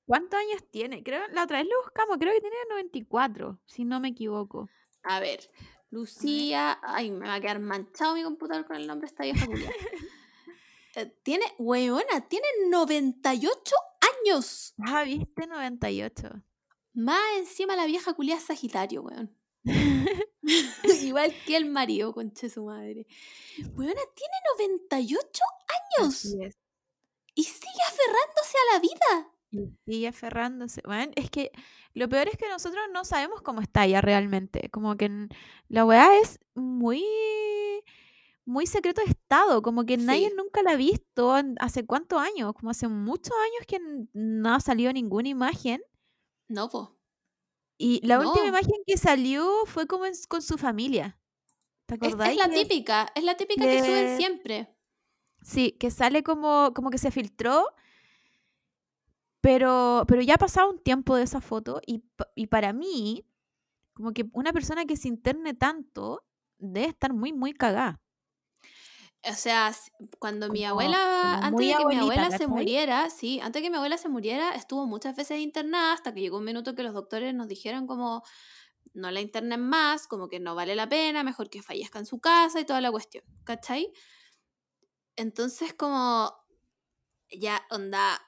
Speaker 3: ¿Cuántos años tiene? Creo, la otra vez lo buscamos, creo que tiene 94, si no me equivoco.
Speaker 2: A ver, Lucía. Ay, me va a quedar manchado mi computador con el nombre de esta vieja Julia. Eh, tiene, weona, tiene 98 años.
Speaker 3: Ah, viste, 98.
Speaker 2: Más encima la vieja culia Sagitario, weón. Igual que el marido, conche su madre. Weona, tiene 98 años. Y sigue aferrándose a la vida.
Speaker 3: Y sigue aferrándose. Bueno, es que lo peor es que nosotros no sabemos cómo está ella realmente. Como que la weá es muy muy secreto de estado, como que nadie nunca la ha visto hace cuántos años, como hace muchos años que no ha salido ninguna imagen.
Speaker 2: No, po.
Speaker 3: Y la última imagen que salió fue como con su familia.
Speaker 2: ¿Te acordás? Es, la típica, es la típica que suben siempre.
Speaker 3: Sí, que sale como, como que se filtró, pero, pero ya ha pasado un tiempo de esa foto y, y para mí, como que una persona que se interne tanto debe estar muy, muy cagada.
Speaker 2: O sea, cuando mi abuela, antes de que mi abuela se muriera, sí, antes de que mi abuela se muriera, estuvo muchas veces internada hasta que llegó un minuto que los doctores nos dijeron como no la internen más, como que no vale la pena, mejor que fallezca en su casa y toda la cuestión, ¿cachai? Entonces como, ya, onda,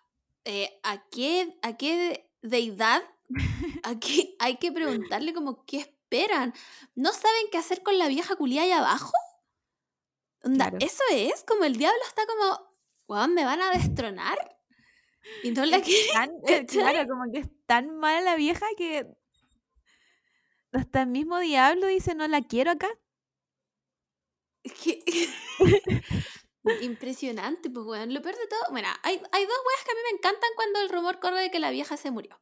Speaker 2: eh, ¿a, qué, ¿a qué deidad aquí hay que preguntarle como qué esperan? ¿No saben qué hacer con la vieja culia ahí abajo? Eso es, como el diablo está como, weón, me van a destronar. Y no la quieren.
Speaker 3: Eh, claro, como que es tan mala la vieja que hasta el mismo diablo dice, no la quiero acá.
Speaker 2: Impresionante, pues, weón. Lo peor de todo, bueno, hay, hay dos weas que a mí me encantan cuando el rumor corre de que la vieja se murió.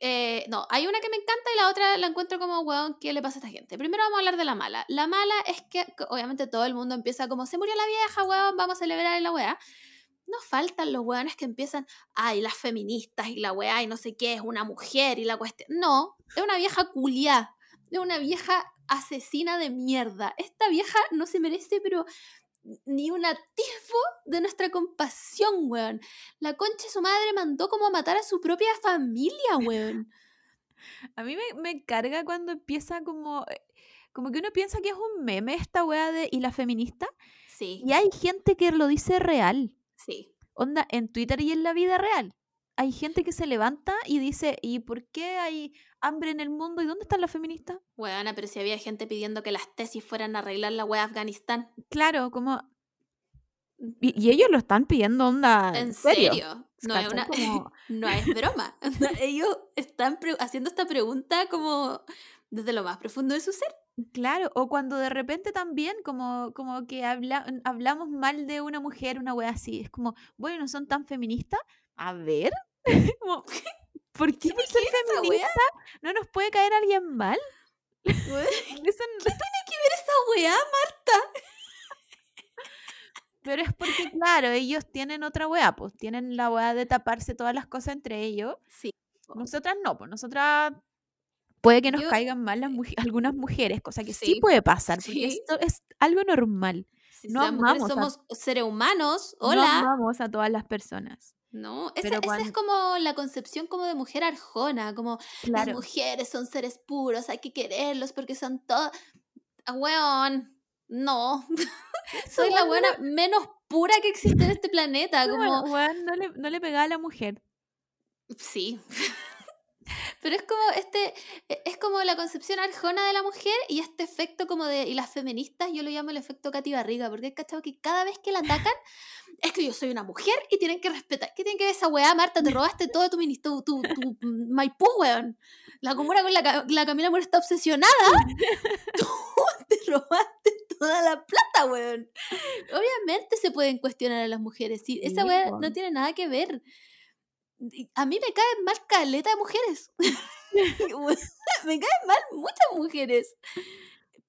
Speaker 2: Eh, no, hay una que me encanta y la otra la encuentro como, weón, ¿qué le pasa a esta gente? Primero vamos a hablar de la mala. La mala es que, obviamente, todo el mundo empieza como, se murió la vieja, weón, vamos a celebrar la weá. No faltan los weones que empiezan, ay, las feministas y la weá y no sé qué, es una mujer y la cuestión. No, es una vieja culiá, es una vieja asesina de mierda. Esta vieja no se merece, pero ni un atisbo de nuestra compasión, weón. La concha de su madre mandó como a matar a su propia familia, weón.
Speaker 3: A mí me, me carga cuando empieza como... Eh, como que uno piensa que es un meme esta weá de... ¿Y la feminista?
Speaker 2: Sí.
Speaker 3: Y hay gente que lo dice real.
Speaker 2: Sí.
Speaker 3: Onda, en Twitter y en la vida real. Hay gente que se levanta y dice, ¿y por qué hay hambre en el mundo? ¿Y dónde están las feministas?
Speaker 2: Bueno, pero si había gente pidiendo que las tesis fueran a arreglar la wea Afganistán.
Speaker 3: Claro, como... Y, ellos lo están pidiendo, onda.
Speaker 2: ¿En serio? No, es una... no es broma. ellos están haciendo esta pregunta como desde lo más profundo de su ser.
Speaker 3: Claro, o cuando de repente también como, como que habla, hablamos mal de una mujer, una wea así, es como, bueno, no son tan feministas. A ver, ¿Por qué por ser feminista no nos puede caer alguien mal?
Speaker 2: ¿Qué tiene que ver esa weá, Marta?
Speaker 3: Pero es porque, claro, ellos tienen otra weá, pues tienen la weá de taparse todas las cosas entre ellos.
Speaker 2: Sí.
Speaker 3: Nosotras no, pues nosotras puede que nos caigan mal las algunas mujeres, cosa que sí, puede pasar, porque esto es algo normal.
Speaker 2: no amamos somos seres humanos, hola. No
Speaker 3: amamos a todas las personas.
Speaker 2: No, esa, es como la concepción como de mujer arjona, como las mujeres son seres puros, hay que quererlos porque son todos... Ah, weón, no. Soy la buena menos pura que existe en este planeta. Como...
Speaker 3: Weón, no le, no le pegaba a la mujer.
Speaker 2: Sí. Pero es como este, e, es como la concepción arjona de la mujer y este efecto como de, y las feministas, yo lo llamo el efecto Katy Barriga, porque es cachado que cada vez que la atacan, es que yo soy una mujer y tienen que respetar. ¿Qué tiene que ver esa weá, Marta? Te robaste todo tu ministerio, tu, tu, Maipú, weón. La comuna con la, la Camila Mujer está obsesionada. Tú te robaste toda la plata, weón. Obviamente se pueden cuestionar a las mujeres. Sí, esa weá no tiene nada que ver a mí me caen mal caleta de mujeres. me caen mal muchas mujeres.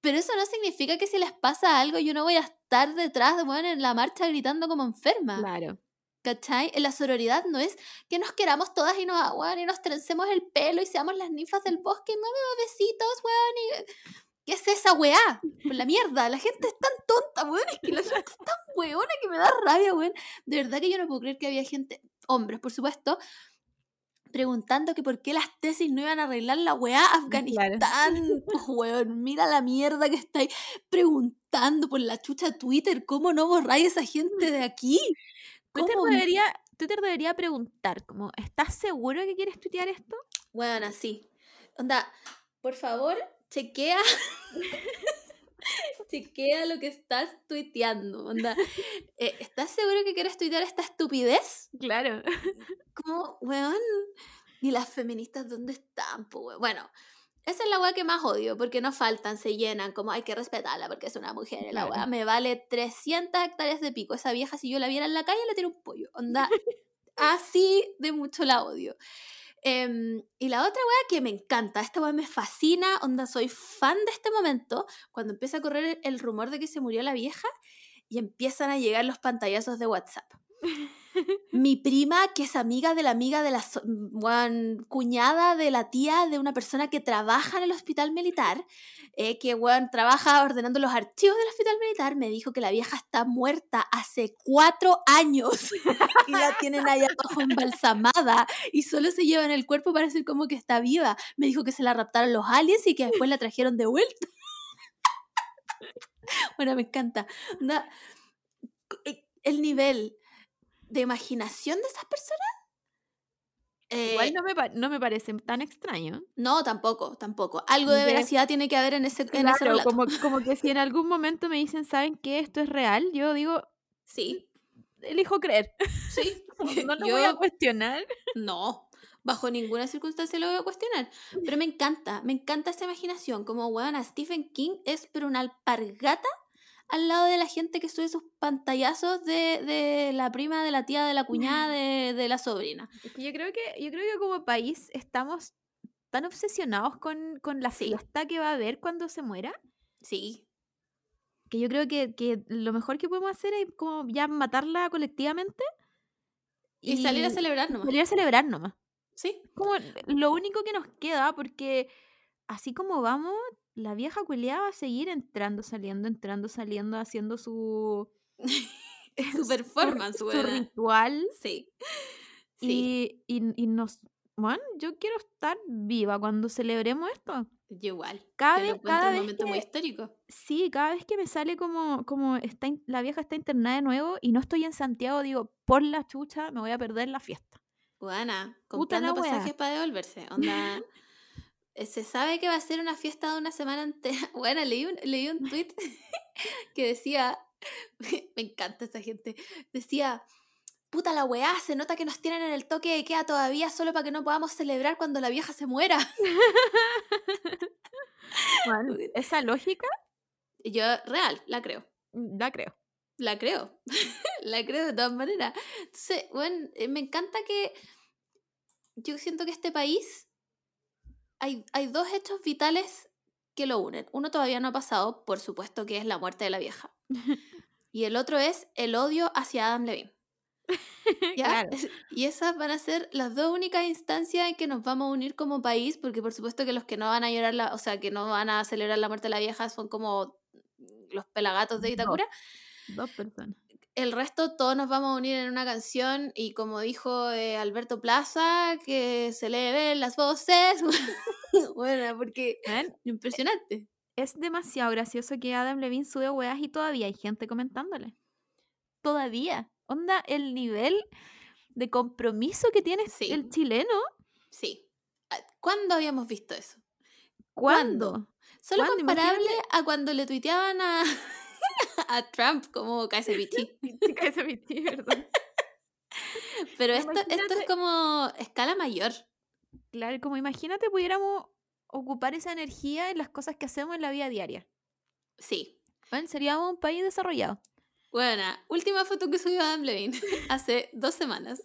Speaker 2: Pero eso no significa que si les pasa algo yo no voy a estar detrás, bueno, en la marcha gritando como enferma.
Speaker 3: Claro.
Speaker 2: ¿Cachai? La sororidad no es que nos queramos todas y nos, weón, y nos trencemos el pelo y seamos las ninfas del bosque y mame besitos, weón. Y... ¿Qué es esa weá? Por la mierda, la gente es tan tonta, weón. Es que la gente es tan weona que me da rabia, weón. De verdad que yo no puedo creer que había gente, hombres, por supuesto, preguntando que por qué las tesis no iban a arreglar la weá Afganistán. Pues, weón, mira la mierda que estáis preguntando por la chucha Twitter. ¿Cómo no borráis a esa gente de aquí?
Speaker 3: Twitter debería, Twitter debería preguntar, como, ¿estás seguro que quieres tuitear esto?
Speaker 2: Bueno, así. Onda, por favor, chequea. chequea lo que estás tuiteando. Onda, eh, ¿estás seguro que quieres tuitear esta estupidez?
Speaker 3: Claro.
Speaker 2: Como, weón. ¿Y las feministas dónde están? po? Bueno, esa es la weá que más odio, porque no faltan, se llenan, como hay que respetarla porque es una mujer. La
Speaker 3: Claro.
Speaker 2: weá me vale 300 hectáreas de pico. Esa vieja, si yo la viera en la calle, le tiro un pollo. Onda, así de mucho la odio. Em, y la otra weá que me encanta, esta weá me fascina, onda, soy fan de este momento, cuando empieza a correr el rumor de que se murió la vieja y empiezan a llegar los pantallazos de WhatsApp. Mi prima, que es amiga de la amiga de la so- weón, cuñada de la tía de una persona que trabaja en el hospital militar, eh, que weón, trabaja ordenando los archivos del hospital militar, me dijo que la vieja está muerta hace cuatro años y la tienen ahí abajo embalsamada y solo se llevan el cuerpo para decir como que está viva. Me dijo que se la raptaron los aliens y que después la trajeron de vuelta. bueno, me encanta. Eh, el nivel de imaginación de esas personas. eh,
Speaker 3: Igual no me, no me parece tan extraño.
Speaker 2: no, tampoco, tampoco. Algo de veracidad tiene que haber en ese, en ese
Speaker 3: Claro,
Speaker 2: relato.
Speaker 3: como, como que si en algún momento me dicen, ¿saben qué? Esto es real, yo digo,
Speaker 2: Sí,
Speaker 3: elijo creer.
Speaker 2: sí.
Speaker 3: No lo
Speaker 2: Yo-
Speaker 3: voy a cuestionar.
Speaker 2: No, bajo ninguna circunstancia lo voy a cuestionar. Pero me encanta, me encanta esa imaginación. Como, weón, a Stephen King es pero una alpargata al lado de la gente que sube sus pantallazos de, de la prima, de la tía, de la cuñada, de, de la sobrina.
Speaker 3: Es que yo creo que, yo creo que como país estamos tan obsesionados con, con la
Speaker 2: Sí.
Speaker 3: fiesta que va a haber cuando se muera,
Speaker 2: Sí,
Speaker 3: que yo creo que, que lo mejor que podemos hacer es como ya matarla colectivamente
Speaker 2: y, salir a celebrar nomás.
Speaker 3: salir a celebrar nomás.
Speaker 2: Sí,
Speaker 3: Como lo único que nos queda, porque así como vamos, la vieja culiada va a seguir entrando, saliendo, entrando, saliendo, haciendo su,
Speaker 2: su performance,
Speaker 3: su
Speaker 2: weona.
Speaker 3: ritual.
Speaker 2: Sí, sí,
Speaker 3: Y, y, y nos. Bueno, yo quiero estar viva cuando celebremos esto.
Speaker 2: yo igual.
Speaker 3: Cada vez, cada
Speaker 2: un
Speaker 3: vez
Speaker 2: momento muy
Speaker 3: que,
Speaker 2: histórico.
Speaker 3: sí, cada vez que me sale como, como está, la vieja está internada de nuevo y no estoy en Santiago, digo, por la chucha, me voy a perder la fiesta.
Speaker 2: Buena, comprando pasajes para devolverse. Onda, se sabe que va a ser una fiesta de una semana entera. Bueno, leí un, leí un tweet que decía, me encanta esta gente, decía, puta la weá, se nota que nos tienen en el toque de queda todavía solo para que no podamos celebrar cuando la vieja se muera.
Speaker 3: Bueno, esa lógica,
Speaker 2: yo, real, la creo.
Speaker 3: la creo.
Speaker 2: La creo. la creo de todas maneras. Entonces, bueno, eh, me encanta que yo siento que este país hay, hay dos hechos vitales que lo unen. Uno todavía no ha pasado, por supuesto que es la muerte de la vieja. Y el otro es el odio hacia Adam Levine. ¿ya?
Speaker 3: Claro.
Speaker 2: Y esas van a ser las dos únicas instancias en que nos vamos a unir como país, porque por supuesto que los que no van a llorar, la, o sea, que no van a celebrar la muerte de la vieja son como los pelagatos de. Itacura.
Speaker 3: Dos personas.
Speaker 2: El resto todos nos vamos a unir en una canción y como dijo eh, Alberto Plaza, que se le ven las voces. bueno, porque impresionante.
Speaker 3: es demasiado gracioso que Adam Levine sube weas y todavía hay gente comentándole. Todavía. Onda, el nivel de compromiso que tiene
Speaker 2: Sí.
Speaker 3: el chileno.
Speaker 2: Sí. Ah, ¿Cuándo habíamos visto eso?
Speaker 3: ¿Cuándo?
Speaker 2: ¿Cuándo? Solo
Speaker 3: ¿Cuándo?
Speaker 2: comparable a cuando le tuiteaban a, a Trump como KSBT.
Speaker 3: Tío, ¿verdad?
Speaker 2: Pero esto, esto es como escala mayor.
Speaker 3: Claro, como imagínate pudiéramos ocupar esa energía en las cosas que hacemos en la vida diaria.
Speaker 2: Sí.
Speaker 3: Bueno, seríamos un país desarrollado.
Speaker 2: Bueno, última foto que subió Adam Levine hace dos semanas.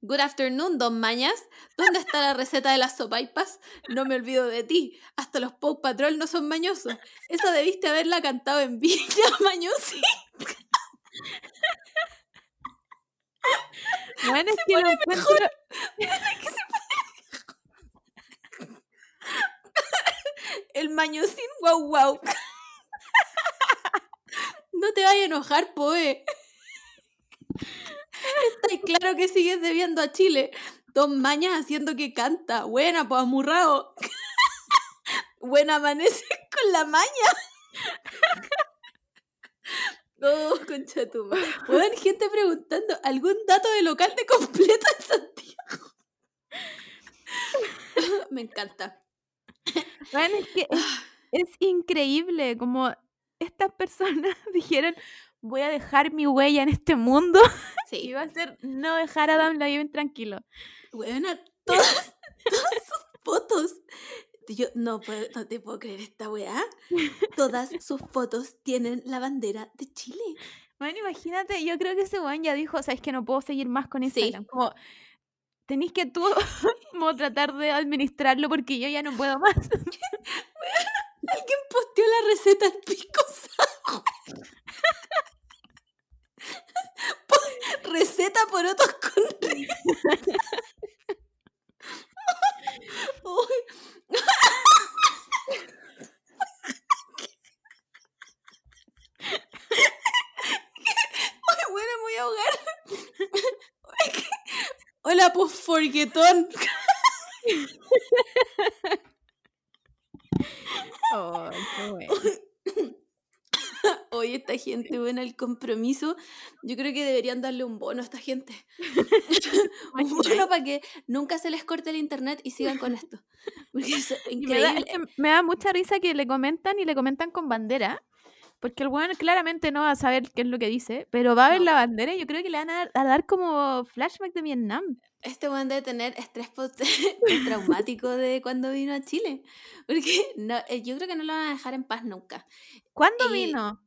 Speaker 2: Good afternoon, don Mañas. ¿Dónde está la receta de las sopaipas? No me olvido de ti. Hasta los Pop Patrol no son mañosos. Esa debiste haberla cantado en Villa Mañosi.
Speaker 3: Bueno, es que lo encuentro-
Speaker 2: El mañosín guau guau. No te vayas a enojar, Poe. Está claro que sigues debiendo a Chile. Dos mañas haciendo que canta. Buena, pues amurrado. Buena amanece con la maña. Oh, concha tu madre. Weón, gente preguntando algún dato de local de completo en Santiago. Me encanta.
Speaker 3: Bueno, es que es, es increíble como estas personas dijeron voy a dejar mi huella en este mundo y
Speaker 2: Sí.
Speaker 3: va a ser no dejar a Adam Levine tranquilo.
Speaker 2: Weona, todas, todas sus fotos. Yo no, puedo, no te puedo creer esta weá. Todas sus fotos tienen la bandera de Chile.
Speaker 3: Bueno, imagínate, yo creo que ese weón ya dijo, sabes que no puedo seguir más con
Speaker 2: Sí.
Speaker 3: Instagram. Como tenéis que tú como tratar de administrarlo porque yo ya no puedo más.
Speaker 2: Alguien posteó la receta al pico receta por otros con. Hola, pues forguetón.
Speaker 3: Oh, qué bueno.
Speaker 2: Oye, esta gente, bueno, el compromiso, yo creo que deberían darle un bono a esta gente. un bono para que nunca se les corte el internet y sigan con esto. Porque es
Speaker 3: me da, es
Speaker 2: increíble.
Speaker 3: que me da mucha risa que le comentan y le comentan con bandera. Porque el weón claramente no va a saber qué es lo que dice, pero va a ver
Speaker 2: No.
Speaker 3: la bandera y yo creo que le van a dar, a dar como flashback de Vietnam.
Speaker 2: Este weón debe tener estrés post- traumático de cuando vino a Chile. Porque no, eh, yo creo que no lo van a dejar en paz nunca.
Speaker 3: ¿Cuándo
Speaker 2: Y-
Speaker 3: vino?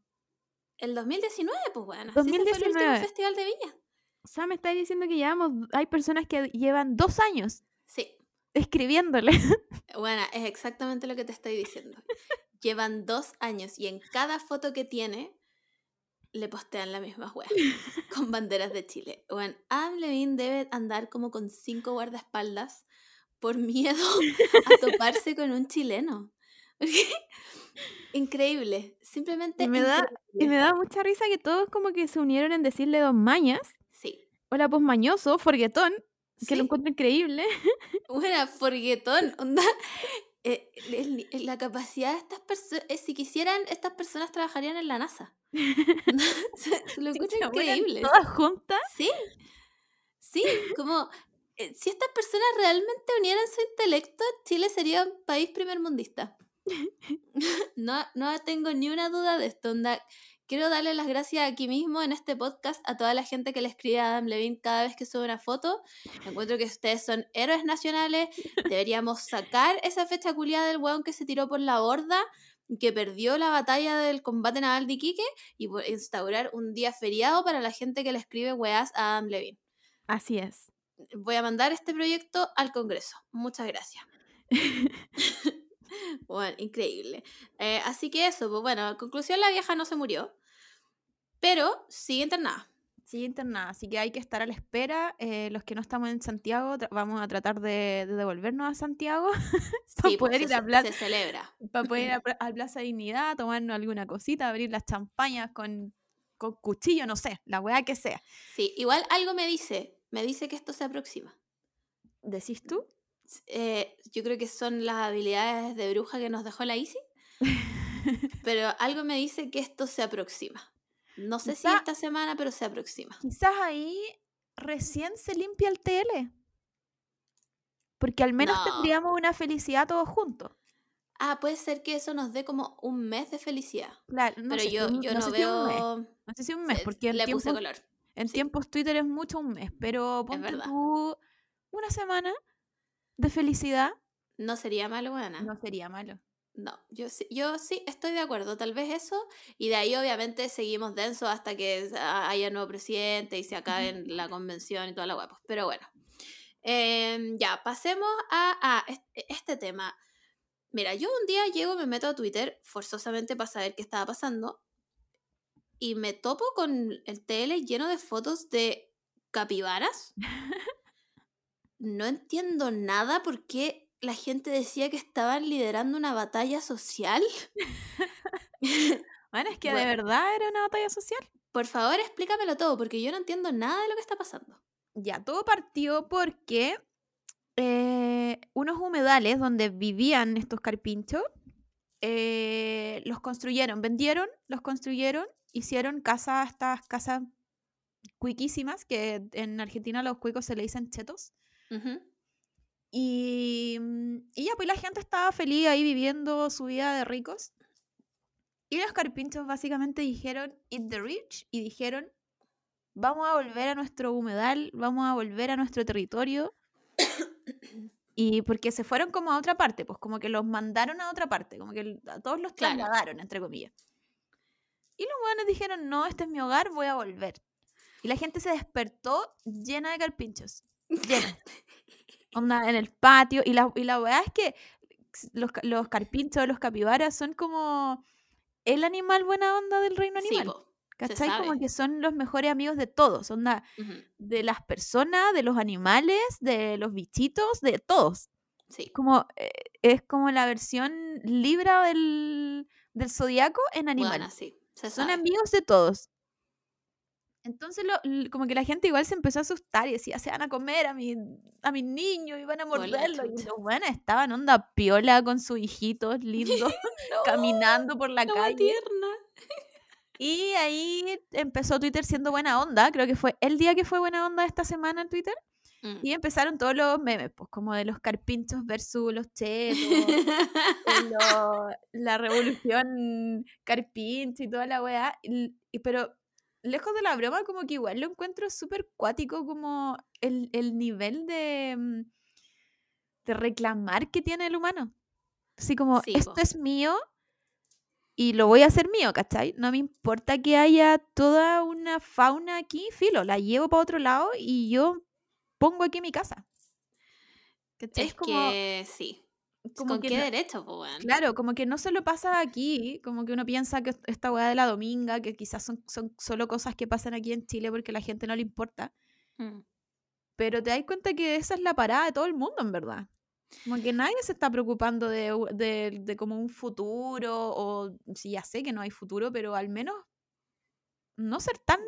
Speaker 2: El 2019, pues bueno. sí, ese fue el último
Speaker 3: 2019.
Speaker 2: festival de Viña.
Speaker 3: O sea, me está diciendo que llevamos, hay personas que llevan dos años
Speaker 2: Sí.
Speaker 3: escribiéndole.
Speaker 2: Bueno, es exactamente lo que te estoy diciendo. Llevan dos años y en cada foto que tiene le postean la misma wea con banderas de Chile. Bueno, Adam Levine debe andar como con cinco guardaespaldas por miedo a toparse con un chileno. Increíble, simplemente
Speaker 3: Y me da- Y me
Speaker 2: increíble.
Speaker 3: da mucha risa que todos como que se unieron en decirle dos mañas.
Speaker 2: Sí,
Speaker 3: Hola, pues mañoso, forguetón, que lo encuentro increíble.
Speaker 2: Buena, forguetón, onda. Eh, el la capacidad de estas personas, si quisieran, estas personas trabajarían en la NASA. Lo
Speaker 3: mueran
Speaker 2: increíble.
Speaker 3: Todas juntas.
Speaker 2: Sí, sí, como eh, si estas personas realmente unieran su intelecto, Chile sería un país primermundista. No, no tengo ni una duda de esto. onda, Quiero darle las gracias aquí mismo en este podcast a toda la gente que le escribe a Adam Levine cada vez que sube una foto. Encuentro que ustedes son héroes nacionales. Deberíamos sacar esa fecha culiada del weón que se tiró por la borda, que perdió la batalla del combate naval de Iquique y instaurar un día feriado para la gente que le escribe weas a Adam Levine.
Speaker 3: Así es.
Speaker 2: Voy a mandar este proyecto al Congreso. Muchas gracias. Bueno, increíble. Eh, así que eso, pues bueno, en conclusión, la vieja no se murió, pero sigue internada.
Speaker 3: Sí, internada, así que hay que estar a la espera. eh, los que no estamos en Santiago, vamos a tratar de, de devolvernos a Santiago para
Speaker 2: Sí, pues,
Speaker 3: poder
Speaker 2: se,
Speaker 3: ir a
Speaker 2: ce-
Speaker 3: Plaza,
Speaker 2: se celebra.
Speaker 3: para poder ir a, Pla- a Plaza Dignidad, tomarnos alguna cosita, abrir las champañas con, con cuchillo, no sé, la weá que sea.
Speaker 2: Sí, igual algo me dice, me dice que esto se aproxima.
Speaker 3: ¿Decís tú?
Speaker 2: Eh, yo creo que son las habilidades de bruja que nos dejó la Isi, pero algo me dice que esto se aproxima. No sé si esta semana, pero se aproxima.
Speaker 3: Quizás ahí recién se limpia el TL. Porque al menos
Speaker 2: No.
Speaker 3: tendríamos una felicidad todos juntos.
Speaker 2: Ah, puede ser que eso nos dé como un mes de felicidad.
Speaker 3: Claro, no
Speaker 2: pero
Speaker 3: sé
Speaker 2: yo, yo
Speaker 3: no
Speaker 2: no,
Speaker 3: sé si un mes,
Speaker 2: veo...
Speaker 3: No sé si un mes,
Speaker 2: se-
Speaker 3: porque en
Speaker 2: le puse
Speaker 3: tiempos,
Speaker 2: color.
Speaker 3: en
Speaker 2: sí.
Speaker 3: tiempos Twitter es mucho un mes, pero ponte tú una semana de felicidad
Speaker 2: No sería malo, buena.
Speaker 3: no sería malo.
Speaker 2: No, yo sí, yo sí estoy de acuerdo, tal vez eso, y de ahí obviamente seguimos denso hasta que haya nuevo presidente y se acabe la convención y toda la guapa. Pero bueno, Em, ya, pasemos a, a este, este tema. Mira, yo un día llego, me meto a Twitter forzosamente para saber qué estaba pasando y me topo con el TL lleno de fotos de capibaras. No entiendo nada por qué la gente decía que estaban liderando una batalla social.
Speaker 3: Bueno, es que de verdad era una batalla social.
Speaker 2: Por favor, explícamelo todo, porque yo no entiendo nada de lo que está pasando.
Speaker 3: Ya, todo partió porque eh, unos humedales donde vivían estos carpinchos eh, los construyeron, vendieron, los construyeron, hicieron casas, estas casas cuiquísimas, que en Argentina a los cuicos se le dicen chetos. Y, mm, y ya, pues la gente estaba feliz ahí viviendo su vida de ricos. Y los carpinchos básicamente dijeron, eat the rich, y dijeron, vamos a volver a nuestro humedal, vamos a volver a nuestro territorio. Y porque se fueron como a otra parte, pues como que los mandaron a otra parte, como que a todos los
Speaker 2: Claro.
Speaker 3: trasladaron, entre comillas. Y los buenos dijeron, no, este es mi hogar, voy a volver. Y la gente se despertó llena de carpinchos. Llena. Onda, en el patio. Y la, y la weá es que los, los carpinchos, los capibaras son como el animal buena onda del reino
Speaker 2: Sí,
Speaker 3: animal.
Speaker 2: po.
Speaker 3: ¿Cachai? Como que son los mejores amigos de todos. Onda, de las personas, de los animales, de los bichitos, de todos.
Speaker 2: Sí.
Speaker 3: Como, eh, es como la versión libra del, del zodiaco en animal.
Speaker 2: Bueno, sí.
Speaker 3: Son amigos de todos. Entonces, lo- como que la gente igual se empezó a asustar y decía, se van a comer a mi, a mis niños y van a morderlo. Y los buenos estaban onda piola con sus hijitos lindos, caminando por la
Speaker 2: No,
Speaker 3: calle.
Speaker 2: tierna.
Speaker 3: Y ahí empezó Twitter siendo buena onda. Creo que fue el día que fue buena onda esta semana en Twitter.
Speaker 2: Mm.
Speaker 3: Y empezaron todos los memes, pues como de los carpinchos versus los chetos, lo- la revolución carpincho y toda la weá. y- pero lejos de la broma, como que igual lo encuentro súper cuático, como el, el nivel de, mm, de reclamar que tiene el humano. Así como,
Speaker 2: Sí,
Speaker 3: esto
Speaker 2: po.
Speaker 3: es mío y lo voy a hacer mío, ¿cachai? No me importa que haya toda una fauna aquí, filo, la llevo para otro lado y yo pongo aquí mi casa. ¿Cachai?
Speaker 2: es
Speaker 3: como,
Speaker 2: que sí.
Speaker 3: Como
Speaker 2: ¿Con
Speaker 3: que
Speaker 2: qué
Speaker 3: no-
Speaker 2: derecho, po, weón?
Speaker 3: Claro, como que no solo pasa aquí, como que uno piensa que est- esta weá de la dominga, que quizás son, son solo cosas que pasan aquí en Chile porque a la gente no le importa,
Speaker 2: Mm.
Speaker 3: pero te das cuenta que esa es la parada de todo el mundo, en verdad. Como que nadie se está preocupando de, de, de como un futuro, o sí, ya sé que no hay futuro, pero al menos no ser tan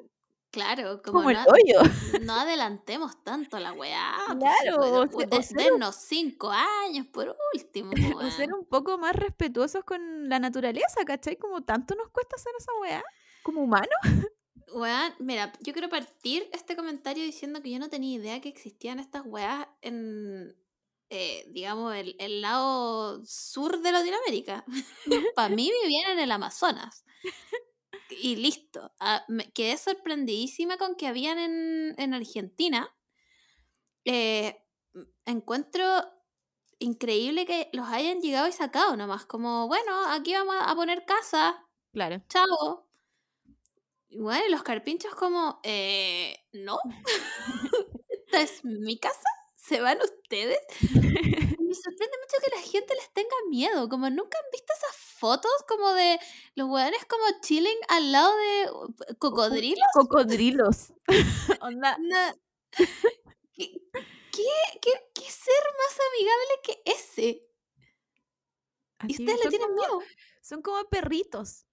Speaker 2: Claro, como,
Speaker 3: como el
Speaker 2: no,
Speaker 3: hoyo.
Speaker 2: no adelantemos tanto la weá. pues,
Speaker 3: Claro,
Speaker 2: pues,
Speaker 3: o
Speaker 2: dennos cinco años por último,
Speaker 3: O ser un poco más respetuosos con la naturaleza, ¿cachai? Como tanto nos cuesta hacer esa weá, como humanos.
Speaker 2: Weón, mira, yo quiero partir este comentario diciendo que yo no tenía idea que existían estas weas en, eh, digamos, el, el lado sur de Latinoamérica. Para mí vivían en el Amazonas. Y listo. Ah, me quedé sorprendidísima con que habían en, en Argentina. Eh, encuentro increíble que los hayan llegado y sacado nomás. Como, bueno, aquí vamos a poner casa,
Speaker 3: Claro.
Speaker 2: chao. Y bueno, y los carpinchos como, eh, no, esta es mi casa, se van ustedes. Me sorprende mucho que la gente les tenga miedo, como nunca han visto esas fotos como de los hueones como chilling al lado de uh, cocodrilos.
Speaker 3: Cocodrilos. Onda,
Speaker 2: ¿Qué, qué, qué, qué ser más amigable que ese? Y ustedes le tienen
Speaker 3: como-
Speaker 2: miedo.
Speaker 3: Son como perritos.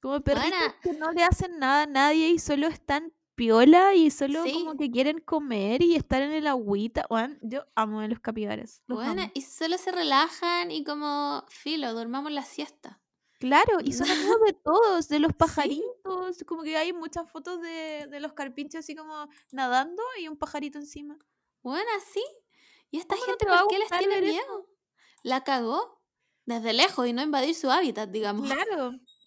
Speaker 3: Como perritos
Speaker 2: Buena.
Speaker 3: que no le hacen nada a nadie y solo están piola y solo
Speaker 2: Sí.
Speaker 3: como que quieren comer y estar en el agüita. Weón, yo amo a los capibaras. los
Speaker 2: Bueno,
Speaker 3: amo.
Speaker 2: y solo se relajan y como, filo, durmamos la siesta.
Speaker 3: Claro, y son amigos de todos, de los pajaritos. Como que hay muchas fotos de, de los carpinchos así como nadando y un pajarito encima.
Speaker 2: Bueno, sí. ¿Y esta
Speaker 3: ¿Cómo no
Speaker 2: gente por qué les tiene
Speaker 3: ver eso?
Speaker 2: miedo? La cagó desde lejos y no invadir su hábitat, digamos.
Speaker 3: Claro.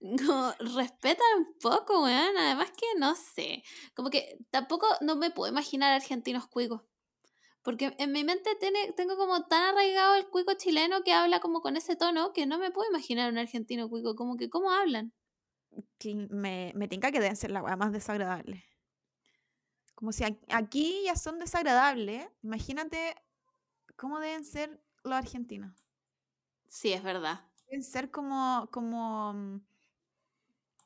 Speaker 2: Como, respeta un poco, weón. Además que no sé. Como que tampoco no me puedo imaginar argentinos cuicos. Porque en mi mente tiene, tengo como tan arraigado el cuico chileno que habla como con ese tono que no me puedo imaginar un argentino cuico. Como que, ¿cómo hablan?
Speaker 3: me, me tinca que deben ser la weá más desagradable. Como si aquí ya son desagradables, imagínate cómo deben ser los argentinos.
Speaker 2: Sí, es verdad.
Speaker 3: Deben ser como, como, mm,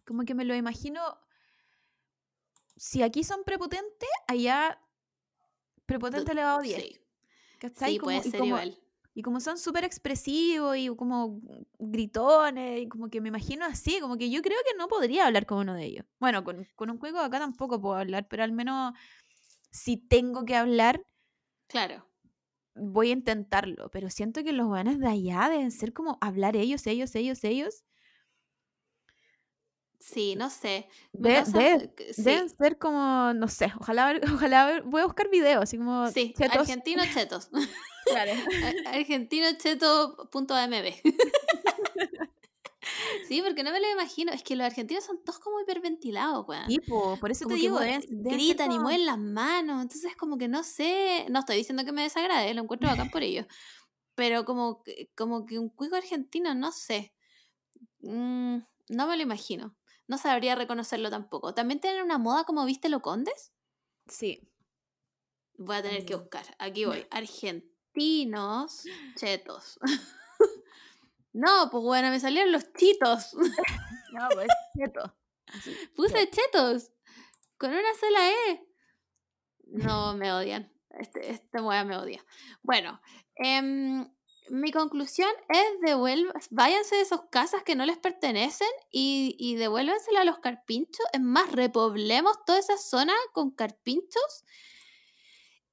Speaker 3: como que me lo imagino si aquí son prepotentes, allá prepotente elevado a 10.
Speaker 2: Sí,
Speaker 3: ¿cachai?
Speaker 2: sí, puede
Speaker 3: Como- y
Speaker 2: ser
Speaker 3: como-
Speaker 2: igual.
Speaker 3: Y como son súper expresivos y como gritones, y como que me imagino así, como que yo creo que no podría hablar con uno de ellos. Bueno, con, con un cuico acá tampoco puedo hablar, pero al menos si tengo que hablar,
Speaker 2: Claro.
Speaker 3: voy a intentarlo. Pero siento que los buenos de allá deben ser como hablar ellos, ellos, ellos, ellos.
Speaker 2: Sí, no sé.
Speaker 3: De- de-
Speaker 2: sí,
Speaker 3: Deben ser como, no sé, ojalá, ojalá voy a buscar videos, así como
Speaker 2: sí,
Speaker 3: chetos.
Speaker 2: argentino chetos.
Speaker 3: Claro.
Speaker 2: argentino cheto.mb. sí, porque no me lo imagino. Es que los argentinos son todos como hiperventilados, weón.
Speaker 3: Po, por eso
Speaker 2: Como
Speaker 3: te digo, deben- deben
Speaker 2: gritan y mueven las manos. Entonces, como que no sé. No estoy diciendo que me desagrade, lo encuentro bacán por ello. Pero como que, como que un cuico argentino, no sé. Mm, no me lo imagino. No sabría reconocerlo tampoco. También tienen una moda como viste lo condes.
Speaker 3: Sí.
Speaker 2: Voy a tener que
Speaker 3: Mm.
Speaker 2: buscar. Aquí voy. Argentinos chetos. no, pues bueno, me salieron los chitos.
Speaker 3: No, pues cheto. Así.
Speaker 2: Puse chetos. Con una sola E. No, me odian. Este, esta me odia. Bueno, em, mi conclusión es devuelvan, váyanse de esas casas que no les pertenecen y, y devuélvansela a los carpinchos. Es más, repoblemos toda esa zona con carpinchos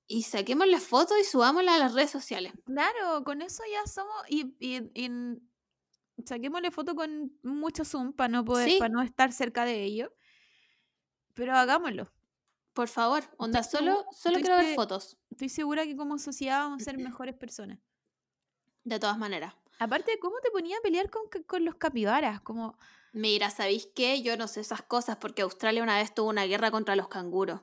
Speaker 2: y saquemos las fotos y subámoslas a las redes sociales.
Speaker 3: Claro, con eso ya somos. Y, y, y saquémosle foto con mucho zoom para no poder,
Speaker 2: Sí.
Speaker 3: para no estar cerca de ellos. Pero hagámoslo.
Speaker 2: Por favor, onda,
Speaker 3: Estoy
Speaker 2: solo, solo
Speaker 3: estoy
Speaker 2: quiero ver fotos.
Speaker 3: Estoy segura que como sociedad vamos a ser mejores personas.
Speaker 2: De todas maneras.
Speaker 3: Aparte, ¿cómo te ponía a pelear con, con los capibaras? Como,
Speaker 2: Mira, ¿sabéis qué? Yo no sé esas cosas porque Australia una vez tuvo una guerra contra los canguros.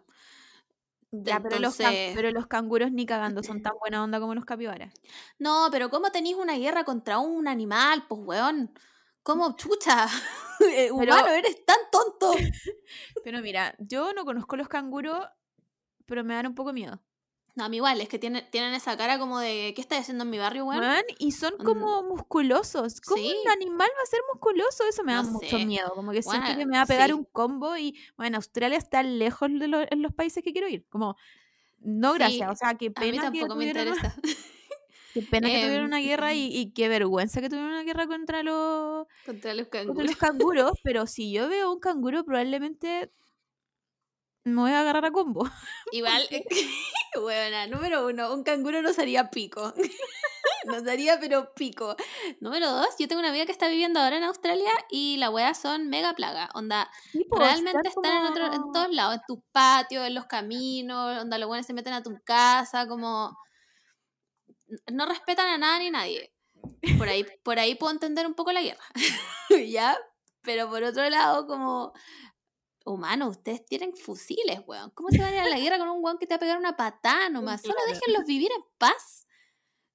Speaker 3: ya, pero, los pero los canguros ni cagando son tan buena onda como los capibaras.
Speaker 2: No, pero ¿cómo tenéis una guerra contra un animal, pues, weón? ¿Cómo, chucha? Eh, Humano, eres tan tonto.
Speaker 3: Pero mira, yo no conozco los canguros, pero me dan un poco miedo.
Speaker 2: No, a mí igual, es que tienen, tienen esa cara como de, ¿qué estás haciendo en mi barrio, weón?
Speaker 3: Weón, y son como musculosos. ¿Cómo
Speaker 2: Sí.
Speaker 3: un animal va a ser musculoso? Eso me da
Speaker 2: No
Speaker 3: mucho
Speaker 2: sé.
Speaker 3: miedo. Como que siento
Speaker 2: Bueno,
Speaker 3: que me va a pegar
Speaker 2: sí.
Speaker 3: un combo y, bueno, Australia está lejos de lo- en los países que quiero ir. Como, no gracias. O sea, qué
Speaker 2: A mí
Speaker 3: pena que
Speaker 2: tampoco me
Speaker 3: tuvieron, una-
Speaker 2: interesa.
Speaker 3: qué pena que tuvieron
Speaker 2: Em,
Speaker 3: una guerra y, y qué vergüenza que tuvieron una guerra contra los,
Speaker 2: contra los
Speaker 3: contra los canguros. pero si yo veo un canguro, probablemente me voy a agarrar a combo.
Speaker 2: Igual, buena, número uno, un canguro nos haría pico. nos haría pero pico. Número dos, yo tengo una amiga que está viviendo ahora en Australia y la wea son mega plaga. Onda,
Speaker 3: Tipo,
Speaker 2: realmente están en, otro, en todos lados, en tus patios, en los caminos, onda los buenos se meten a tu casa, como no respetan a nada ni nadie. Por ahí, por ahí puedo entender un poco la guerra. ¿Ya? Pero por otro lado, como humano, ustedes tienen fusiles, weón. ¿Cómo se van a ir a la guerra con un weón que te va a pegar una patada nomás? Solo déjenlos vivir en paz.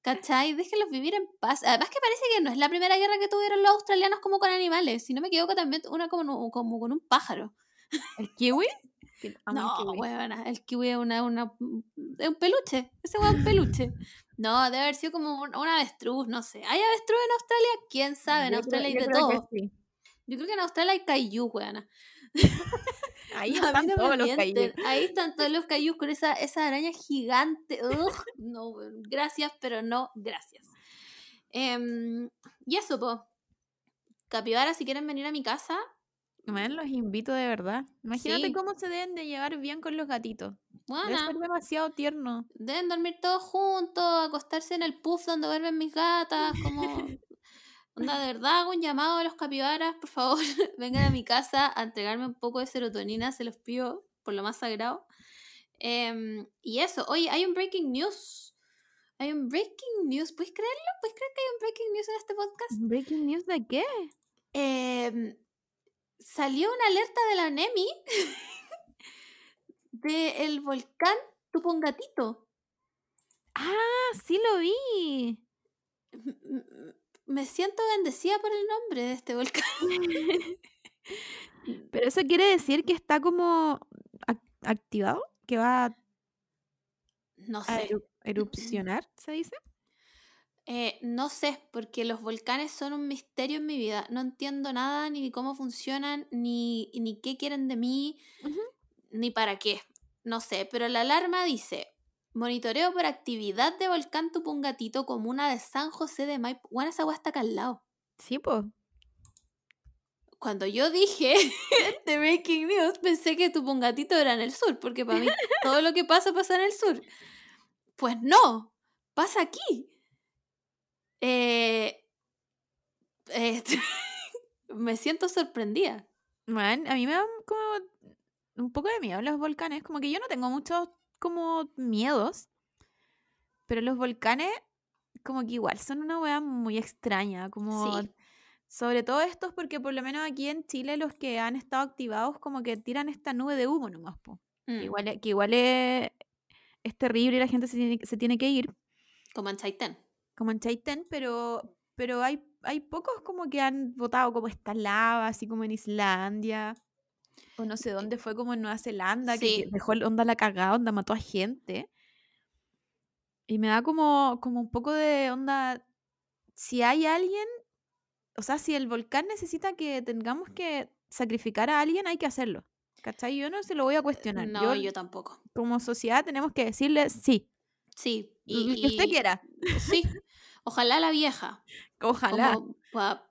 Speaker 2: ¿Cachai? Déjenlos vivir en paz. Además que parece que no es la primera guerra que tuvieron los australianos como con animales. Si no me equivoco, también una como, como con un pájaro.
Speaker 3: ¿El kiwi? El
Speaker 2: No,
Speaker 3: kiwi.
Speaker 2: huevona, el kiwi es una, una, es un peluche. Ese weón es un peluche. No, debe haber sido como un, un avestruz, no sé. ¿Hay avestruz en Australia? ¿Quién sabe? En Australia hay de todo. Yo creo que en Australia hay kaiju, weona.
Speaker 3: Ahí están
Speaker 2: no
Speaker 3: todos los cayús.
Speaker 2: Ahí están todos los con esa, esa araña gigante. Ugh, no, gracias, pero no gracias. Em, y eso, po. Capibara, si quieren venir a mi casa,
Speaker 3: Man, los invito de verdad. Imagínate
Speaker 2: Sí.
Speaker 3: cómo se deben de llevar bien con los gatitos. Debe
Speaker 2: bueno,
Speaker 3: ser demasiado tierno.
Speaker 2: deben dormir todos juntos, acostarse en el puff donde duermen mis gatas, como... Onda, de verdad, hago un llamado a los capibaras, por favor, vengan a mi casa a entregarme un poco de serotonina, se los pido por lo más sagrado. Em, y eso, oye, hay un breaking news. Hay un breaking news, ¿puedes creerlo? ¿Puedes creer que hay un breaking news en este podcast?
Speaker 3: ¿Breaking news de qué?
Speaker 2: Em, salió una alerta de la NEMI del volcán Tupongatito.
Speaker 3: Ah, sí lo vi.
Speaker 2: Me siento bendecida por el nombre de este volcán.
Speaker 3: Pero eso quiere decir que está como ac- activado, que va a
Speaker 2: No sé.
Speaker 3: eru- erupcionar, ¿se dice?
Speaker 2: Eh, no sé, porque los volcanes son un misterio en mi vida. No entiendo nada, ni cómo funcionan, ni, ni qué quieren de mí. ni para qué, no sé, pero la alarma dice, monitoreo por actividad de volcán Tupungatito, comuna de San José de Maipo. Bueno, esa agua está acá al lado.
Speaker 3: Sí, pues.
Speaker 2: Cuando yo dije de Breaking News, pensé que Tupungatito era en el sur, porque para mí todo lo que pasa pasa en el sur. Pues no, pasa aquí. Eh, eh, me siento sorprendida.
Speaker 3: Man, a mí me dan como un poco de miedo los volcanes. Como que yo no tengo muchos como miedos. Pero los volcanes, como que igual son una wea muy extraña. Como.
Speaker 2: Sí.
Speaker 3: Sobre todo estos, porque por lo menos aquí en Chile los que han estado activados, como que tiran esta nube de humo nomás, po. Que
Speaker 2: Mm,
Speaker 3: igual, es- que igual es, es terrible y la gente se tiene, se tiene que ir,
Speaker 2: Como en Chaitén.
Speaker 3: como en Chaitén, pero, pero hay, hay pocos como que han votado como esta lava, así como en Islandia, o no sé dónde fue, como en Nueva Zelanda, que- dejó el- onda la cagada, onda mató a gente. Y me da como, como un poco de onda, si hay alguien, o sea, si el volcán necesita que tengamos que sacrificar a alguien, hay que hacerlo. ¿Cachai? Yo no se lo voy a cuestionar.
Speaker 2: No,
Speaker 3: yo,
Speaker 2: yo tampoco.
Speaker 3: como sociedad tenemos que decirle sí,
Speaker 2: Sí. Y,
Speaker 3: que usted
Speaker 2: y-
Speaker 3: quiera.
Speaker 2: Sí. Ojalá la vieja.
Speaker 3: Ojalá,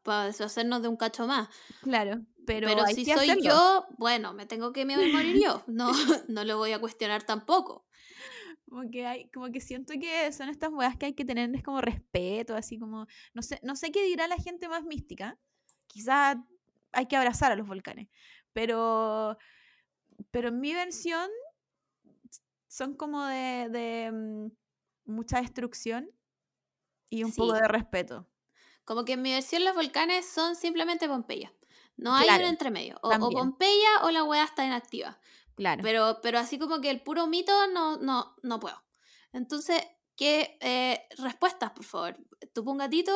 Speaker 2: Para deshacernos de un cacho más.
Speaker 3: claro. Pero,
Speaker 2: si soy
Speaker 3: hacerlo.
Speaker 2: yo, bueno, me tengo que me- morir yo. No, no lo voy a cuestionar tampoco.
Speaker 3: Como que hay, como que siento que son estas weas que hay que tenerles como respeto, así como, no sé, no sé qué dirá la gente más mística. Quizás hay que abrazar a los volcanes. Pero, pero en mi versión son como de, de, mm, mucha destrucción y un poco de respeto.
Speaker 2: Como que en mi versión los volcanes son simplemente Pompeya. No hay
Speaker 3: Claro,
Speaker 2: un entremedio. O, o. Pompeya o la weá está inactiva.
Speaker 3: Claro.
Speaker 2: Pero, pero así como que el puro mito no, no, no puedo. Entonces, ¿qué eh, respuestas, por favor? Tu pungatito,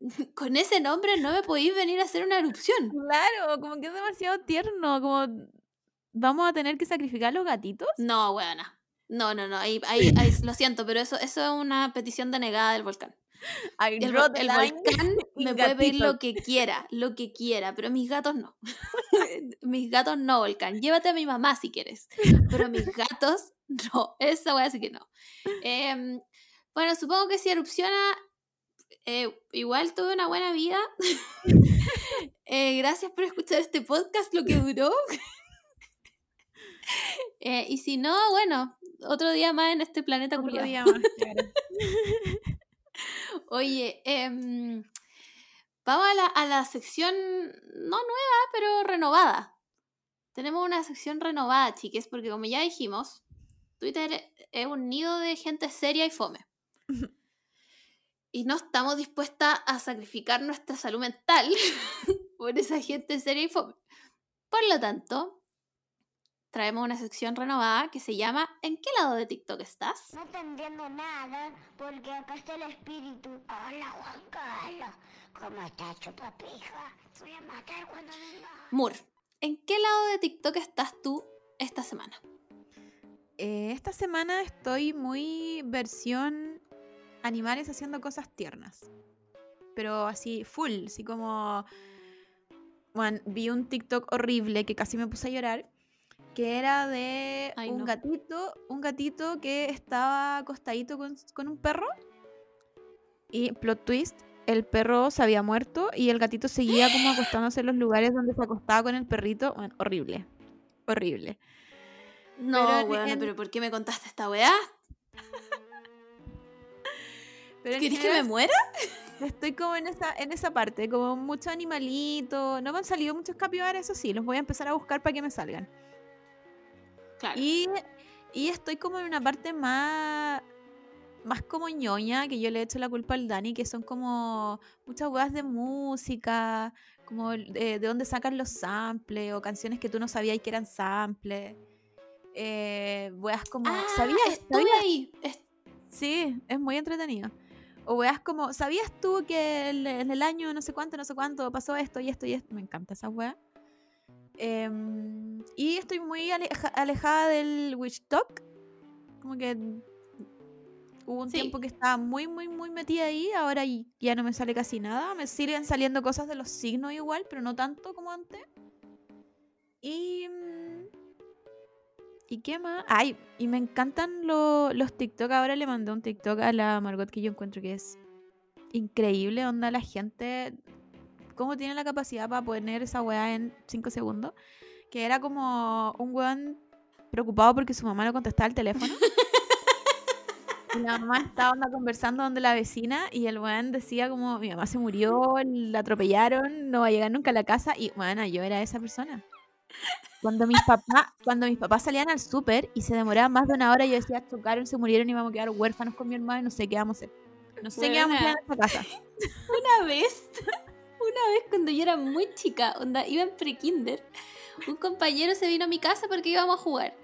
Speaker 2: con ese nombre no me podéis venir a hacer una erupción.
Speaker 3: Claro, como que es demasiado tierno, como vamos a tener que sacrificar a los gatitos.
Speaker 2: No, weona. No, no, no. Ahí, ahí, ahí- lo siento, pero eso, eso es una petición denegada del volcán.
Speaker 3: I
Speaker 2: El, volcán me puede pedir lo que quiera, lo que quiera, pero mis gatos no. mis gatos no, volcán. Llévate a mi mamá si quieres, pero mis gatos no. Esa voy a decir que no. Em, bueno, supongo que si erupciona, eh, igual tuve una buena vida. Eh, gracias por escuchar este podcast, lo que duró. Eh, y si no, bueno, otro día más en este planeta
Speaker 3: Otro
Speaker 2: culiao.
Speaker 3: día más, claro.
Speaker 2: Oye, em, vamos a la, a la sección, no nueva, pero renovada. Tenemos una sección renovada, chiques, porque como ya dijimos, Twitter es un nido de gente seria y fome. Y no estamos dispuestas a sacrificar nuestra salud mental por esa gente seria y fome. Por lo tanto, traemos una sección renovada que se llama ¿En qué lado de TikTok estás?
Speaker 4: No te entiendo nada porque acá está el espíritu. Hola Juan Carlos, ¿cómo estás chupapija? Voy a matar cuando venga.
Speaker 2: Mur, ¿en qué lado de TikTok estás tú esta semana?
Speaker 3: Eh, esta semana estoy muy versión animales haciendo cosas tiernas. Pero así, full, así como... Bueno, vi un TikTok horrible que casi me puse a llorar, que era de
Speaker 2: Ay,
Speaker 3: un
Speaker 2: no.
Speaker 3: gatito, un gatito que estaba acostadito con, con un perro y plot twist, el perro se había muerto y el gatito seguía como acostándose en los lugares donde se acostaba con el perrito. Bueno, horrible, horrible.
Speaker 2: No,
Speaker 3: Pero en-
Speaker 2: pero ¿por qué me contaste esta weá? ¿Querés que me muera?
Speaker 3: Estoy como en esa, en esa parte, como mucho animalito. No me han salido muchos capibaras, eso sí, los voy a empezar a buscar para que me salgan.
Speaker 2: Claro.
Speaker 3: Y, y estoy como en una parte más, más como ñoña, que yo le he hecho la culpa al Dani, que son como muchas weas de música, como de, de dónde sacan los samples, o canciones que tú no sabías que eran samples. Eh, weas como,
Speaker 2: ah,
Speaker 3: ¿sabías?
Speaker 2: ahí.
Speaker 3: Sí, es muy entretenido. O weas como, ¿sabías tú que en el año no sé cuánto, no sé cuánto pasó esto y esto y esto? Me encanta esa wea. Em, y estoy muy aleja- alejada del Witch Talk. Como que hubo un
Speaker 2: Sí.
Speaker 3: tiempo que estaba muy, muy, muy metida ahí. Ahora ya no me sale casi nada. Me siguen saliendo cosas de los signos igual, pero no tanto como antes. Y. mm, ¿Y qué más? Ay, y me encantan lo- los TikTok. Ahora le mandé un TikTok a la Margot que yo encuentro que es increíble. Onda la gente. ¿Cómo tiene la capacidad para poner esa weá en 5 segundos? Que era como un weón preocupado porque su mamá no contestaba el teléfono. Y la mamá estaba onda conversando donde la vecina y el weón decía como mi mamá se murió, la atropellaron, no va a llegar nunca a la casa y bueno, yo era esa persona. Cuando mis papás, cuando mis papás salían al súper y se demoraban más de una hora, yo decía, chocaron, se murieron y vamos a quedar huérfanos con mi hermano y no sé qué vamos a hacer. No sé qué vamos a hacer en esta casa.
Speaker 2: Una vez, una vez cuando yo era muy chica, onda, iba en pre-kinder, un compañero se vino a mi casa porque íbamos a jugar.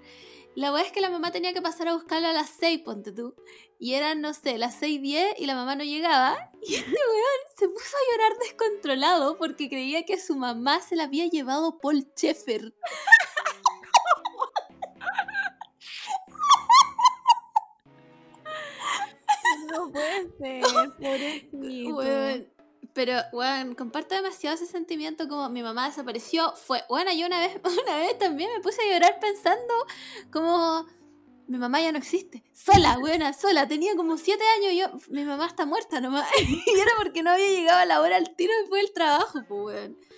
Speaker 2: La verdad es que la mamá tenía que pasar a buscarlo a las 6, ponte tú. Y eran, no sé, las 6.10 y la mamá no llegaba. Y este weón se puso a llorar descontrolado porque creía que su mamá se la había llevado Paul Sheffer.
Speaker 3: No puede ser.
Speaker 2: Weón, Pero, weón, comparto demasiado ese sentimiento como mi mamá desapareció. Fue, bueno, yo una vez, una vez también me puse a llorar pensando como mi mamá ya no existe. Sola, buena, sola. Tenía como siete años y yo, mi mamá está muerta nomás. y era porque no había llegado a la hora al tiro después del trabajo, pues, weón.
Speaker 3: Qué.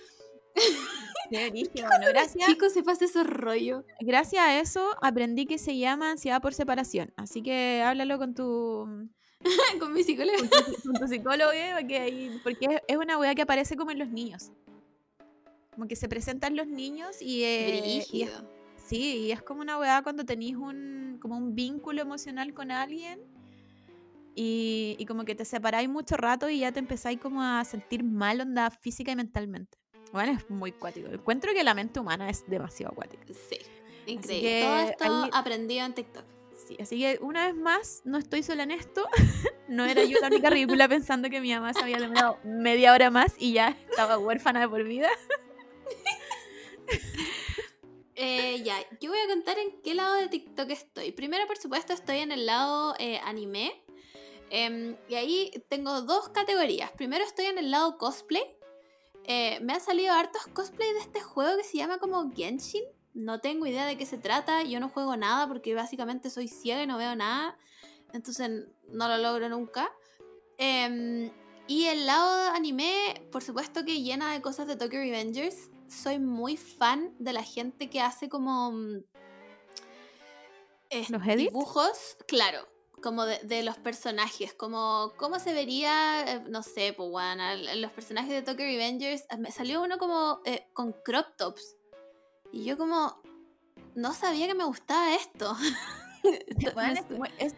Speaker 3: Bueno, gracias,
Speaker 2: Chicos, se pasa esos rollos.
Speaker 3: gracias a eso aprendí que se llama ansiedad por separación. Así que háblalo con tu,
Speaker 2: Con mi psicóloga.
Speaker 3: con tu, con tu psicólogo, porque, ahí- porque es- una weá que aparece como en los niños. Como que se presentan los niños y, eh, y es. Sí, y es como una weá cuando tenéis un, como un vínculo emocional con alguien y, y como que te separáis mucho rato y ya te empezáis como a sentir mal onda física y mentalmente. Bueno, es muy cuático. Encuentro que la mente humana es demasiado cuática.
Speaker 2: Sí, increíble. Todo esto
Speaker 3: ahí-
Speaker 2: aprendido en TikTok.
Speaker 3: Sí, así que una vez más, no estoy sola en esto. no era yo la única ridícula pensando que mi mamá se había demorado media hora más y ya estaba huérfana de por vida.
Speaker 2: Eh, ya, yo voy a contar en qué lado de TikTok estoy. Primero, por supuesto, estoy en el lado eh, anime. Em, y ahí tengo dos categorías. Primero estoy en el lado cosplay. Eh, me han salido hartos cosplay de este juego que se llama como Genshin. No tengo idea de qué se trata. Yo no juego nada porque básicamente soy ciega y no veo nada. Entonces no lo logro nunca. Em, y el lado anime, por supuesto que llena de cosas de Tokyo Revengers. Soy muy fan de la gente que hace como... mm,
Speaker 3: ¿Los edits?
Speaker 2: Dibujos, claro. Como de, de los personajes, como cómo se vería, eh, no sé, pues bueno, los personajes de Tokyo Revengers. Me salió uno como eh, con crop tops. Y yo como, no sabía que me gustaba esto. Esto-
Speaker 3: Bueno,
Speaker 2: me
Speaker 3: es
Speaker 2: su-
Speaker 3: muy- es-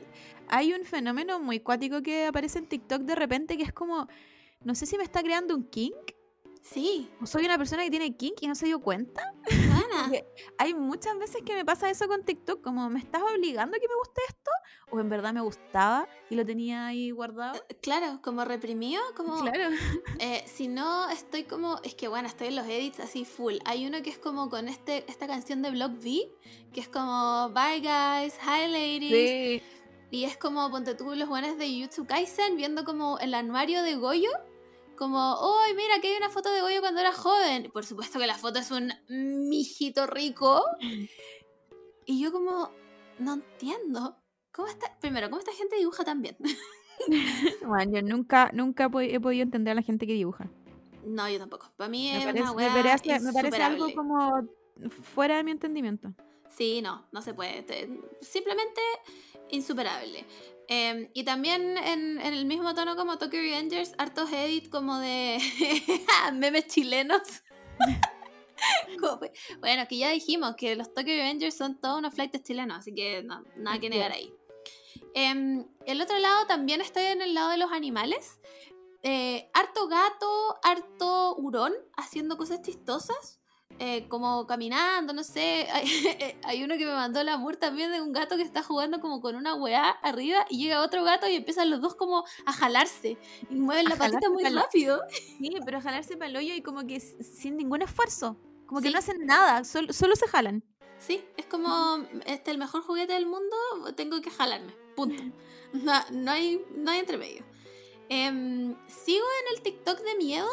Speaker 3: hay un fenómeno muy cuático que aparece en TikTok de repente que es como, no sé si me está creando un kink
Speaker 2: sí,
Speaker 3: o soy una persona que tiene kink y no se dio cuenta. hay muchas veces que me pasa eso con TikTok, como me estás obligando a que me guste esto o en verdad me gustaba y lo tenía ahí guardado.
Speaker 2: Claro, como reprimido, como...
Speaker 3: Claro.
Speaker 2: Eh, si no, estoy como. Es que bueno, estoy en los edits así full. Hay uno que es como con este, esta canción de Block V, que es como Bye guys, hi ladies.
Speaker 3: Sí.
Speaker 2: Y es como, ponte tú los buenos de Jutsu Kaisen viendo como el anuario de Goyo. Como, ¡ay, mira, que hay una foto de Goyo cuando era joven! Por supuesto que la foto es un mijito rico. Y yo como, no entiendo. ¿Cómo está? Primero, ¿cómo esta gente dibuja tan bien?
Speaker 3: Bueno, yo nunca, nunca he podi- he podido entender a la gente que dibuja.
Speaker 2: No, yo tampoco. Para mí
Speaker 3: Me
Speaker 2: es
Speaker 3: parece,
Speaker 2: una
Speaker 3: me
Speaker 2: wea
Speaker 3: parece- me parece algo como fuera de mi entendimiento.
Speaker 2: Sí, no, no se puede. Te- simplemente insuperable. Eh, y también en, en el mismo tono como Tokyo Revengers, hartos edit como de memes chilenos. Como- bueno, que ya dijimos que los Tokyo Revengers son todos unos flights chilenos, así que no, nada que negar ahí. Em, el otro lado también estoy en el lado de los animales. Eh, harto gato, harto hurón haciendo cosas chistosas. Eh, como caminando, no sé. Hay, hay uno que me mandó el amor también de un gato que está jugando como con una weá arriba y llega otro gato y empiezan los dos como a jalarse y mueven
Speaker 3: A
Speaker 2: la patita muy rápido.
Speaker 3: Sí, pero jalarse para el hoyo y como que sin ningún esfuerzo. Como que no hacen nada, sol- solo se jalan.
Speaker 2: Sí, es como este el mejor juguete del mundo, tengo que jalarme. Punto. No, no hay, no hay entre medio. Em, sigo en el TikTok de miedo,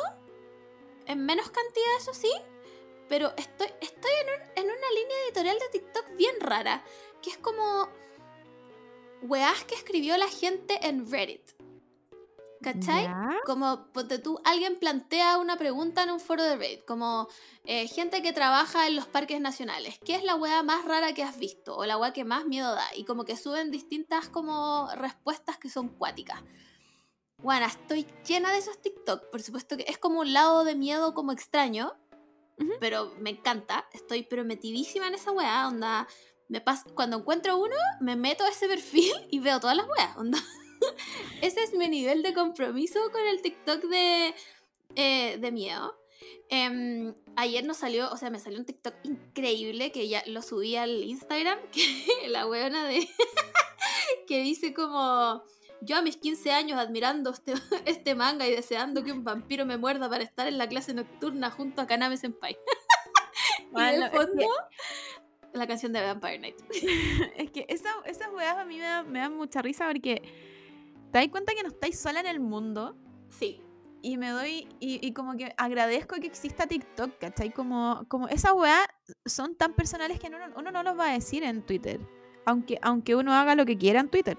Speaker 2: en menos cantidad, eso sí, pero estoy, estoy en, un- en una línea editorial de TikTok bien rara, que es como weás que escribió la gente en Reddit. ¿Cachai?
Speaker 3: ¿Ya?
Speaker 2: Como, ponte tú, alguien plantea una pregunta en un foro de Reddit, como eh, gente que trabaja en los parques nacionales, ¿qué es la weá más rara que has visto? O la weá que más miedo da. Y como que suben distintas como respuestas que son cuáticas. Bueno, estoy llena de esos TikTok. Por supuesto que es como un lado de miedo como extraño, Pero me encanta. Estoy pero metidísima en esa weá, onda. Me pas- Cuando encuentro uno, me meto a ese perfil y veo todas las weas, onda. Ese es mi nivel de compromiso con el TikTok de, eh, de miedo. Em, ayer nos salió, o sea, me salió un TikTok increíble que ya lo subí al Instagram, que la weona de... que dice como... Yo a mis 15 años admirando este, este manga y deseando que un vampiro me muerda para estar en la clase nocturna junto a Kaname Senpai. y
Speaker 3: Bueno, es que-
Speaker 2: fondo, la canción de Vampire Night.
Speaker 3: Es que esa- esas weas a mí me, da- me dan mucha risa porque te das cuenta que no estáis sola en el mundo
Speaker 2: Sí,
Speaker 3: y me doy, y, y como que agradezco que exista TikTok, ¿cachai? Como, como esas weas son tan personales que uno, uno no los va a decir en Twitter, aunque, aunque uno haga lo que quiera en Twitter.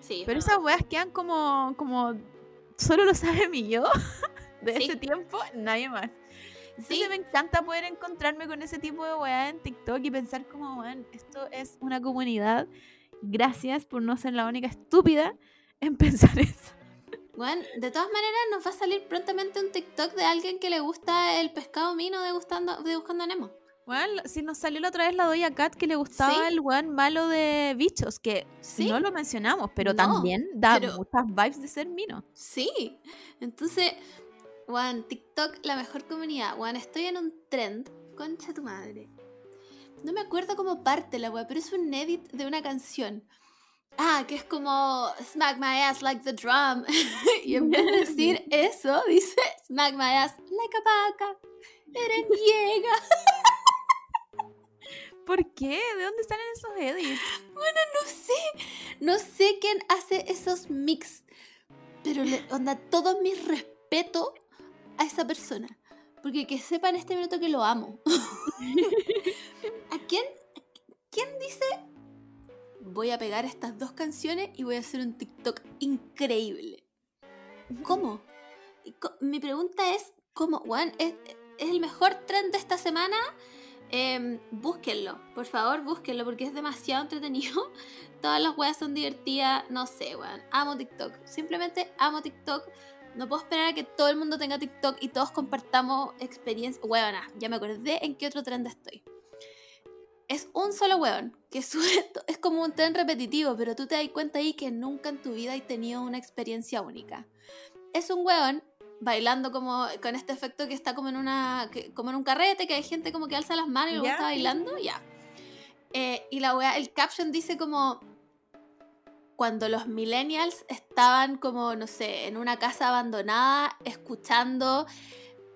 Speaker 2: Sí.
Speaker 3: Pero esas weas quedan como, como, solo lo sabe mi yo de
Speaker 2: Sí.
Speaker 3: ese tiempo, nadie más. Entonces
Speaker 2: Sí.
Speaker 3: me encanta poder encontrarme con ese tipo de weas en TikTok y pensar como, weón, esto es una comunidad. Gracias por no ser la única estúpida en pensar eso.
Speaker 2: Bueno, de todas maneras nos va a salir prontamente un TikTok de alguien que le gusta el pescado mino de, gustando, de Buscando a Nemo.
Speaker 3: Bueno, si nos salió la otra vez la Doya Cat que le gustaba
Speaker 2: Sí.
Speaker 3: el weón malo de bichos, que
Speaker 2: Sí,
Speaker 3: no lo mencionamos, pero
Speaker 2: No,
Speaker 3: también da
Speaker 2: pero-
Speaker 3: muchas vibes de ser mino.
Speaker 2: sí. Entonces, Juan, TikTok, la mejor comunidad. Juan, estoy en un trend. Concha tu madre. No me acuerdo cómo parte la weá, pero es un edit de una canción. Ah, que es como Smack my ass like the drum. y en vez de decir eso, dice Smack my ass like a vaca. Eren llega.
Speaker 3: ¿Por qué? ¿De dónde salen esos edits?
Speaker 2: No sé, no sé quién hace esos mix, pero le, onda todo mi respeto a esa persona, porque que sepa en este minuto que lo amo. ¿A quién, quién dice voy a pegar estas dos canciones y voy a hacer un TikTok increíble? ¿Cómo? Mi pregunta es, ¿cómo? Juan, ¿es, es el mejor trend de esta semana? Em, búsquenlo, por favor, búsquenlo porque es demasiado entretenido. Todas las weas son divertidas, no sé, weón. Amo TikTok. Simplemente amo TikTok. No puedo esperar a que todo el mundo tenga TikTok y todos compartamos experiencia. Weona, ya me acordé en qué otro trend estoy. Es un solo weón que sube. Es como un tren repetitivo, pero tú te das cuenta ahí que nunca en tu vida has tenido una experiencia única. Es un weón bailando como con este efecto que está como en una que- como en un carrete que hay gente como que alza las manos y luego
Speaker 3: Ya,
Speaker 2: está bailando ya. Eh, y la wea, el caption dice como cuando los millennials estaban como no sé en una casa abandonada escuchando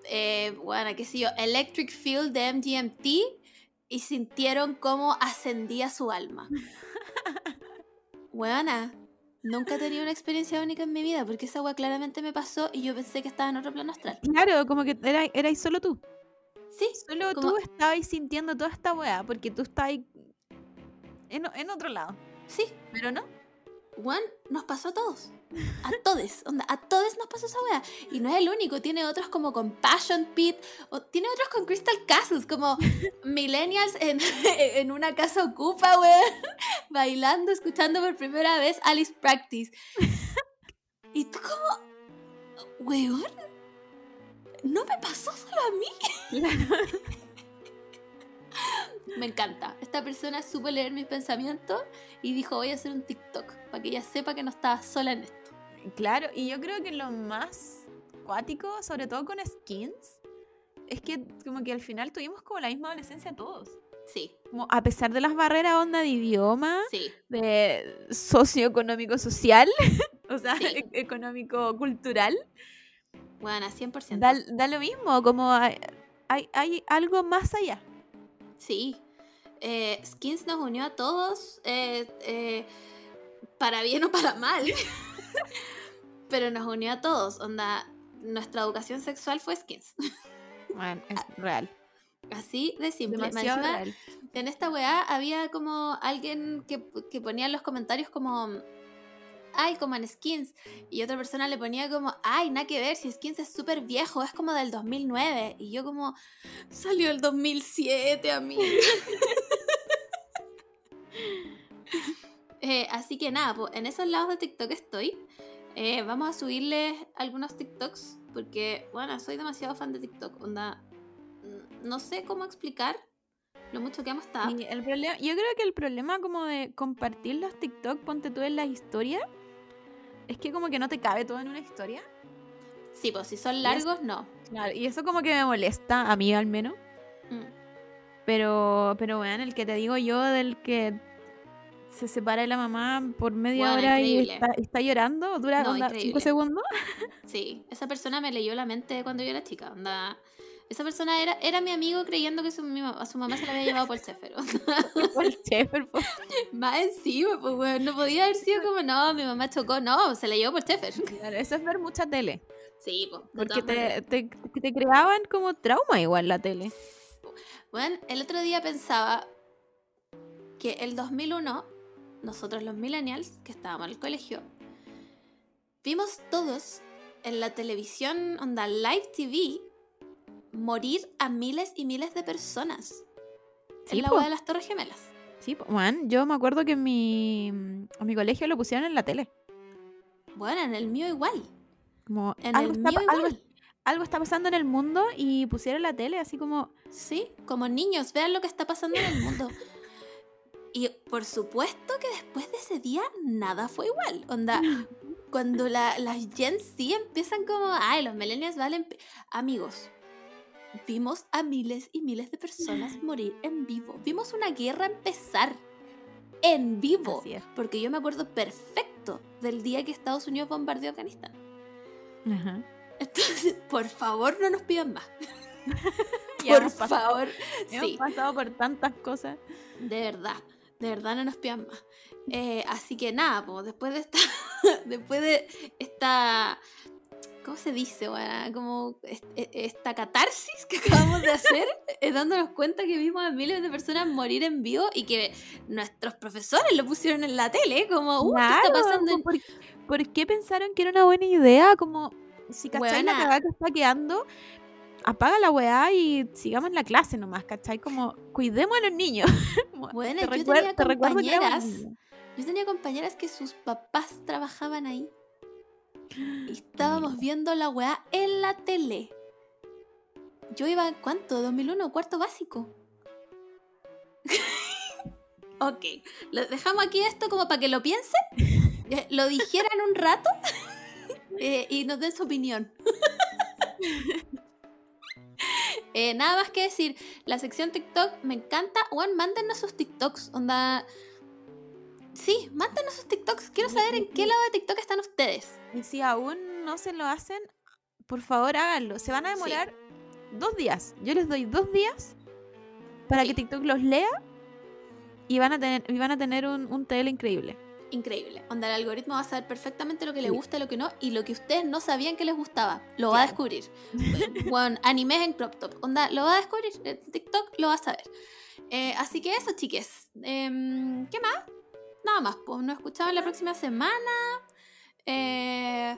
Speaker 2: eh, bueno qué sé yo Electric Field de MGMT y sintieron cómo ascendía su alma. Weona, nunca he tenido una experiencia única en mi vida porque esa wea claramente me pasó y yo pensé que estaba en otro plano astral.
Speaker 3: Claro, como que era, erais solo tú.
Speaker 2: Sí,
Speaker 3: Solo
Speaker 2: Como-
Speaker 3: tú estabas sintiendo toda esta weá, porque tú estabas en, en otro lado.
Speaker 2: sí,
Speaker 3: Pero no.
Speaker 2: Juan, nos pasó a todos. A todos, onda, a todos nos pasó esa wea. Y no es el único, tiene otros como con Passion Pit, o tiene otros con Crystal Castles, como Millennials en, en una casa ocupa, weón, bailando, escuchando por primera vez Alice Practice. Y tú como, weón, no me pasó solo a mí. Me encanta. Esta persona supo leer mis pensamientos y dijo, voy a hacer un TikTok para que ella sepa que no estaba sola en esto.
Speaker 3: Claro, y yo creo que lo más cuático, sobre todo con skins, es que como que al final tuvimos como la misma adolescencia todos.
Speaker 2: Sí,
Speaker 3: Como a pesar de las barreras onda de idioma,
Speaker 2: sí,
Speaker 3: de socioeconómico social, o sea,
Speaker 2: Sí.
Speaker 3: e- económico cultural,
Speaker 2: bueno, 100%.
Speaker 3: da, da lo mismo, como hay, hay, hay algo más allá.
Speaker 2: Sí. Eh, Skins nos unió a todos, eh, eh, para bien o para mal. Pero nos unió a todos. Onda, nuestra educación sexual fue Skins.
Speaker 3: Bueno, es real.
Speaker 2: Así de simple. Encima, en esta weá había como alguien que, que ponía en los comentarios como, ay, como en Skins. Y otra persona le ponía como, ay, nada que ver, si Skins es súper viejo, es como del 2009. Y yo como, salió el 2007 a mí. Eh, así que nada, pues, en esos lados de TikTok estoy. Eh, vamos a subirles algunos TikToks porque, bueno, soy demasiado fan de TikTok. Onda, no sé cómo explicar lo mucho que amo esta app.
Speaker 3: El problema, yo creo que el problema como de compartir los TikTok, ponte tú en las historias, es que como que no te cabe todo en una historia.
Speaker 2: Sí, pues si son largos, no.
Speaker 3: Claro, y eso como que me molesta, a mí al menos.
Speaker 2: Mm.
Speaker 3: Pero, pero bueno, el que te digo yo del que se separa de la mamá por media
Speaker 2: Bueno,
Speaker 3: hora y
Speaker 2: increíble.
Speaker 3: está, está llorando, dura
Speaker 2: No,
Speaker 3: onda, cinco
Speaker 2: increíble.
Speaker 3: segundos.
Speaker 2: Sí, esa persona me leyó la mente cuando yo era chica. Onda, esa persona era, era mi amigo creyendo que su, mi a su mamá se la había llevado por céfero.
Speaker 3: Por el Sheffer, po.
Speaker 2: Más encima, pues bueno, no podía haber sido como, no, mi mamá chocó, no, se la llevó por Steffer.
Speaker 3: Claro, eso es ver mucha tele.
Speaker 2: Sí, pues.
Speaker 3: Porque te, te, te creaban como trauma igual la tele.
Speaker 2: Bueno, el otro día pensaba que el 2001, nosotros los millennials, que estábamos en el colegio, vimos todos en la televisión, onda live TV, morir a miles y miles de personas.
Speaker 3: Sí,
Speaker 2: en la
Speaker 3: po.
Speaker 2: agua de las Torres Gemelas.
Speaker 3: Sí, man, yo me acuerdo que en mi, en mi colegio lo pusieron en la tele.
Speaker 2: Bueno, en el mío igual.
Speaker 3: Como
Speaker 2: En
Speaker 3: algo,
Speaker 2: el
Speaker 3: está,
Speaker 2: mío
Speaker 3: algo,
Speaker 2: igual.
Speaker 3: algo está pasando en el mundo y pusieron la tele así como...
Speaker 2: Sí, como niños, vean lo que está pasando en el mundo. Y por supuesto que después de ese día nada fue igual. Onda, cuando la- las Gen Z empiezan como, ay, los millennials valen... pi-". Amigos, vimos a miles y miles de personas morir en vivo. Vimos una guerra empezar en vivo. Porque yo me acuerdo perfecto del día que Estados Unidos bombardeó Afganistán.
Speaker 3: Ajá.
Speaker 2: Entonces, por favor, no nos pidan más. Por
Speaker 3: hemos pasado-
Speaker 2: favor.
Speaker 3: Hemos
Speaker 2: Sí.
Speaker 3: pasado por tantas cosas.
Speaker 2: De verdad, de verdad no nos pidan más. Eh, así que nada, pues después de esta, después de esta, ¿cómo se dice? Bueno, como e- esta catarsis que acabamos de hacer, eh, dándonos cuenta que vimos a miles de personas morir en vivo y que nuestros profesores lo pusieron en la tele, como, uh, ¿qué está pasando? en-?"
Speaker 3: ¿por, por qué pensaron que era una buena idea? Como, si cachai la cagada que está quedando, apaga la weá y sigamos la clase nomás, ¿cachai? Como, cuidemos a los niños.
Speaker 2: Bueno,
Speaker 3: te
Speaker 2: yo
Speaker 3: recuer-
Speaker 2: tenía
Speaker 3: te
Speaker 2: compañeras. Yo tenía compañeras que sus papás trabajaban ahí. Y estábamos viendo la weá en la tele. Yo iba, ¿cuánto? ¿2001? ¿Cuarto básico? ok, lo dejamos aquí esto como para que lo piensen, eh, lo dijeran un rato eh, y nos den su opinión. Eh, nada más que decir, la sección TikTok me encanta. Juan, mándenos sus TikToks. Onda. Sí, mándenos sus TikToks. Quiero saber en qué lado de TikTok están ustedes.
Speaker 3: Y si aún no se lo hacen, por favor háganlo. Se van a
Speaker 2: Sí.
Speaker 3: demorar dos días. Yo les doy dos días para
Speaker 2: Sí.
Speaker 3: que TikTok los lea y van a tener, y van a tener un, un TL increíble.
Speaker 2: Increíble. Onda, el algoritmo va a saber perfectamente lo que le gusta y lo que no. Y lo que ustedes no sabían que les gustaba. Lo va a descubrir. Bueno, animes en crop top. Onda, lo va a descubrir. En TikTok lo va a saber. Eh, así que eso, chiques. Em, ¿Qué más? Nada más. Pues nos escuchamos la próxima semana. Eh,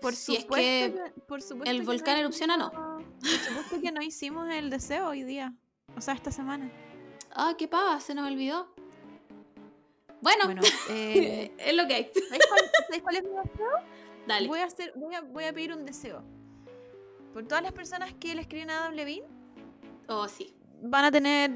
Speaker 3: Por
Speaker 2: si es
Speaker 3: supuesto
Speaker 2: que
Speaker 3: por supuesto
Speaker 2: el
Speaker 3: que
Speaker 2: volcán
Speaker 3: no
Speaker 2: erupciona, no.
Speaker 3: Por supuesto que no hicimos el deseo hoy día. O sea, esta semana.
Speaker 2: Ah, qué pava, se nos olvidó. Bueno,
Speaker 3: Bueno, eh,
Speaker 2: es lo que hay.
Speaker 3: ¿sabéis cuál, cuál es mi deseo?
Speaker 2: Dale.
Speaker 3: Voy a, hacer, voy, a, voy a pedir un deseo. Por todas las personas que le escriben a Adam Levine,
Speaker 2: Oh, sí.
Speaker 3: van a tener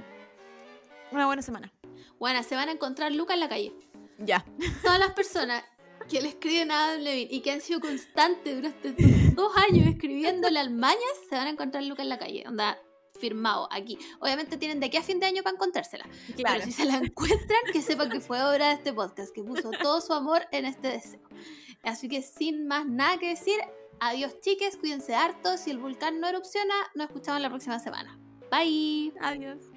Speaker 3: una buena semana.
Speaker 2: Bueno, se van a encontrar Lucas en la calle.
Speaker 3: Ya.
Speaker 2: Todas las personas que le escriben a Adam Levine y que han sido constantes durante dos años escribiéndole al Mañas, se van a encontrar Lucas en la calle. Onda, firmado aquí. Obviamente tienen de aquí a fin de año para encontrársela.
Speaker 3: Claro.
Speaker 2: Pero si se la encuentran, que sepan que fue obra de este podcast, que puso todo su amor en este deseo. Así que sin más nada que decir, adiós chiques, cuídense harto. Si el volcán no erupciona, nos escuchamos la próxima semana. Bye.
Speaker 3: Adiós.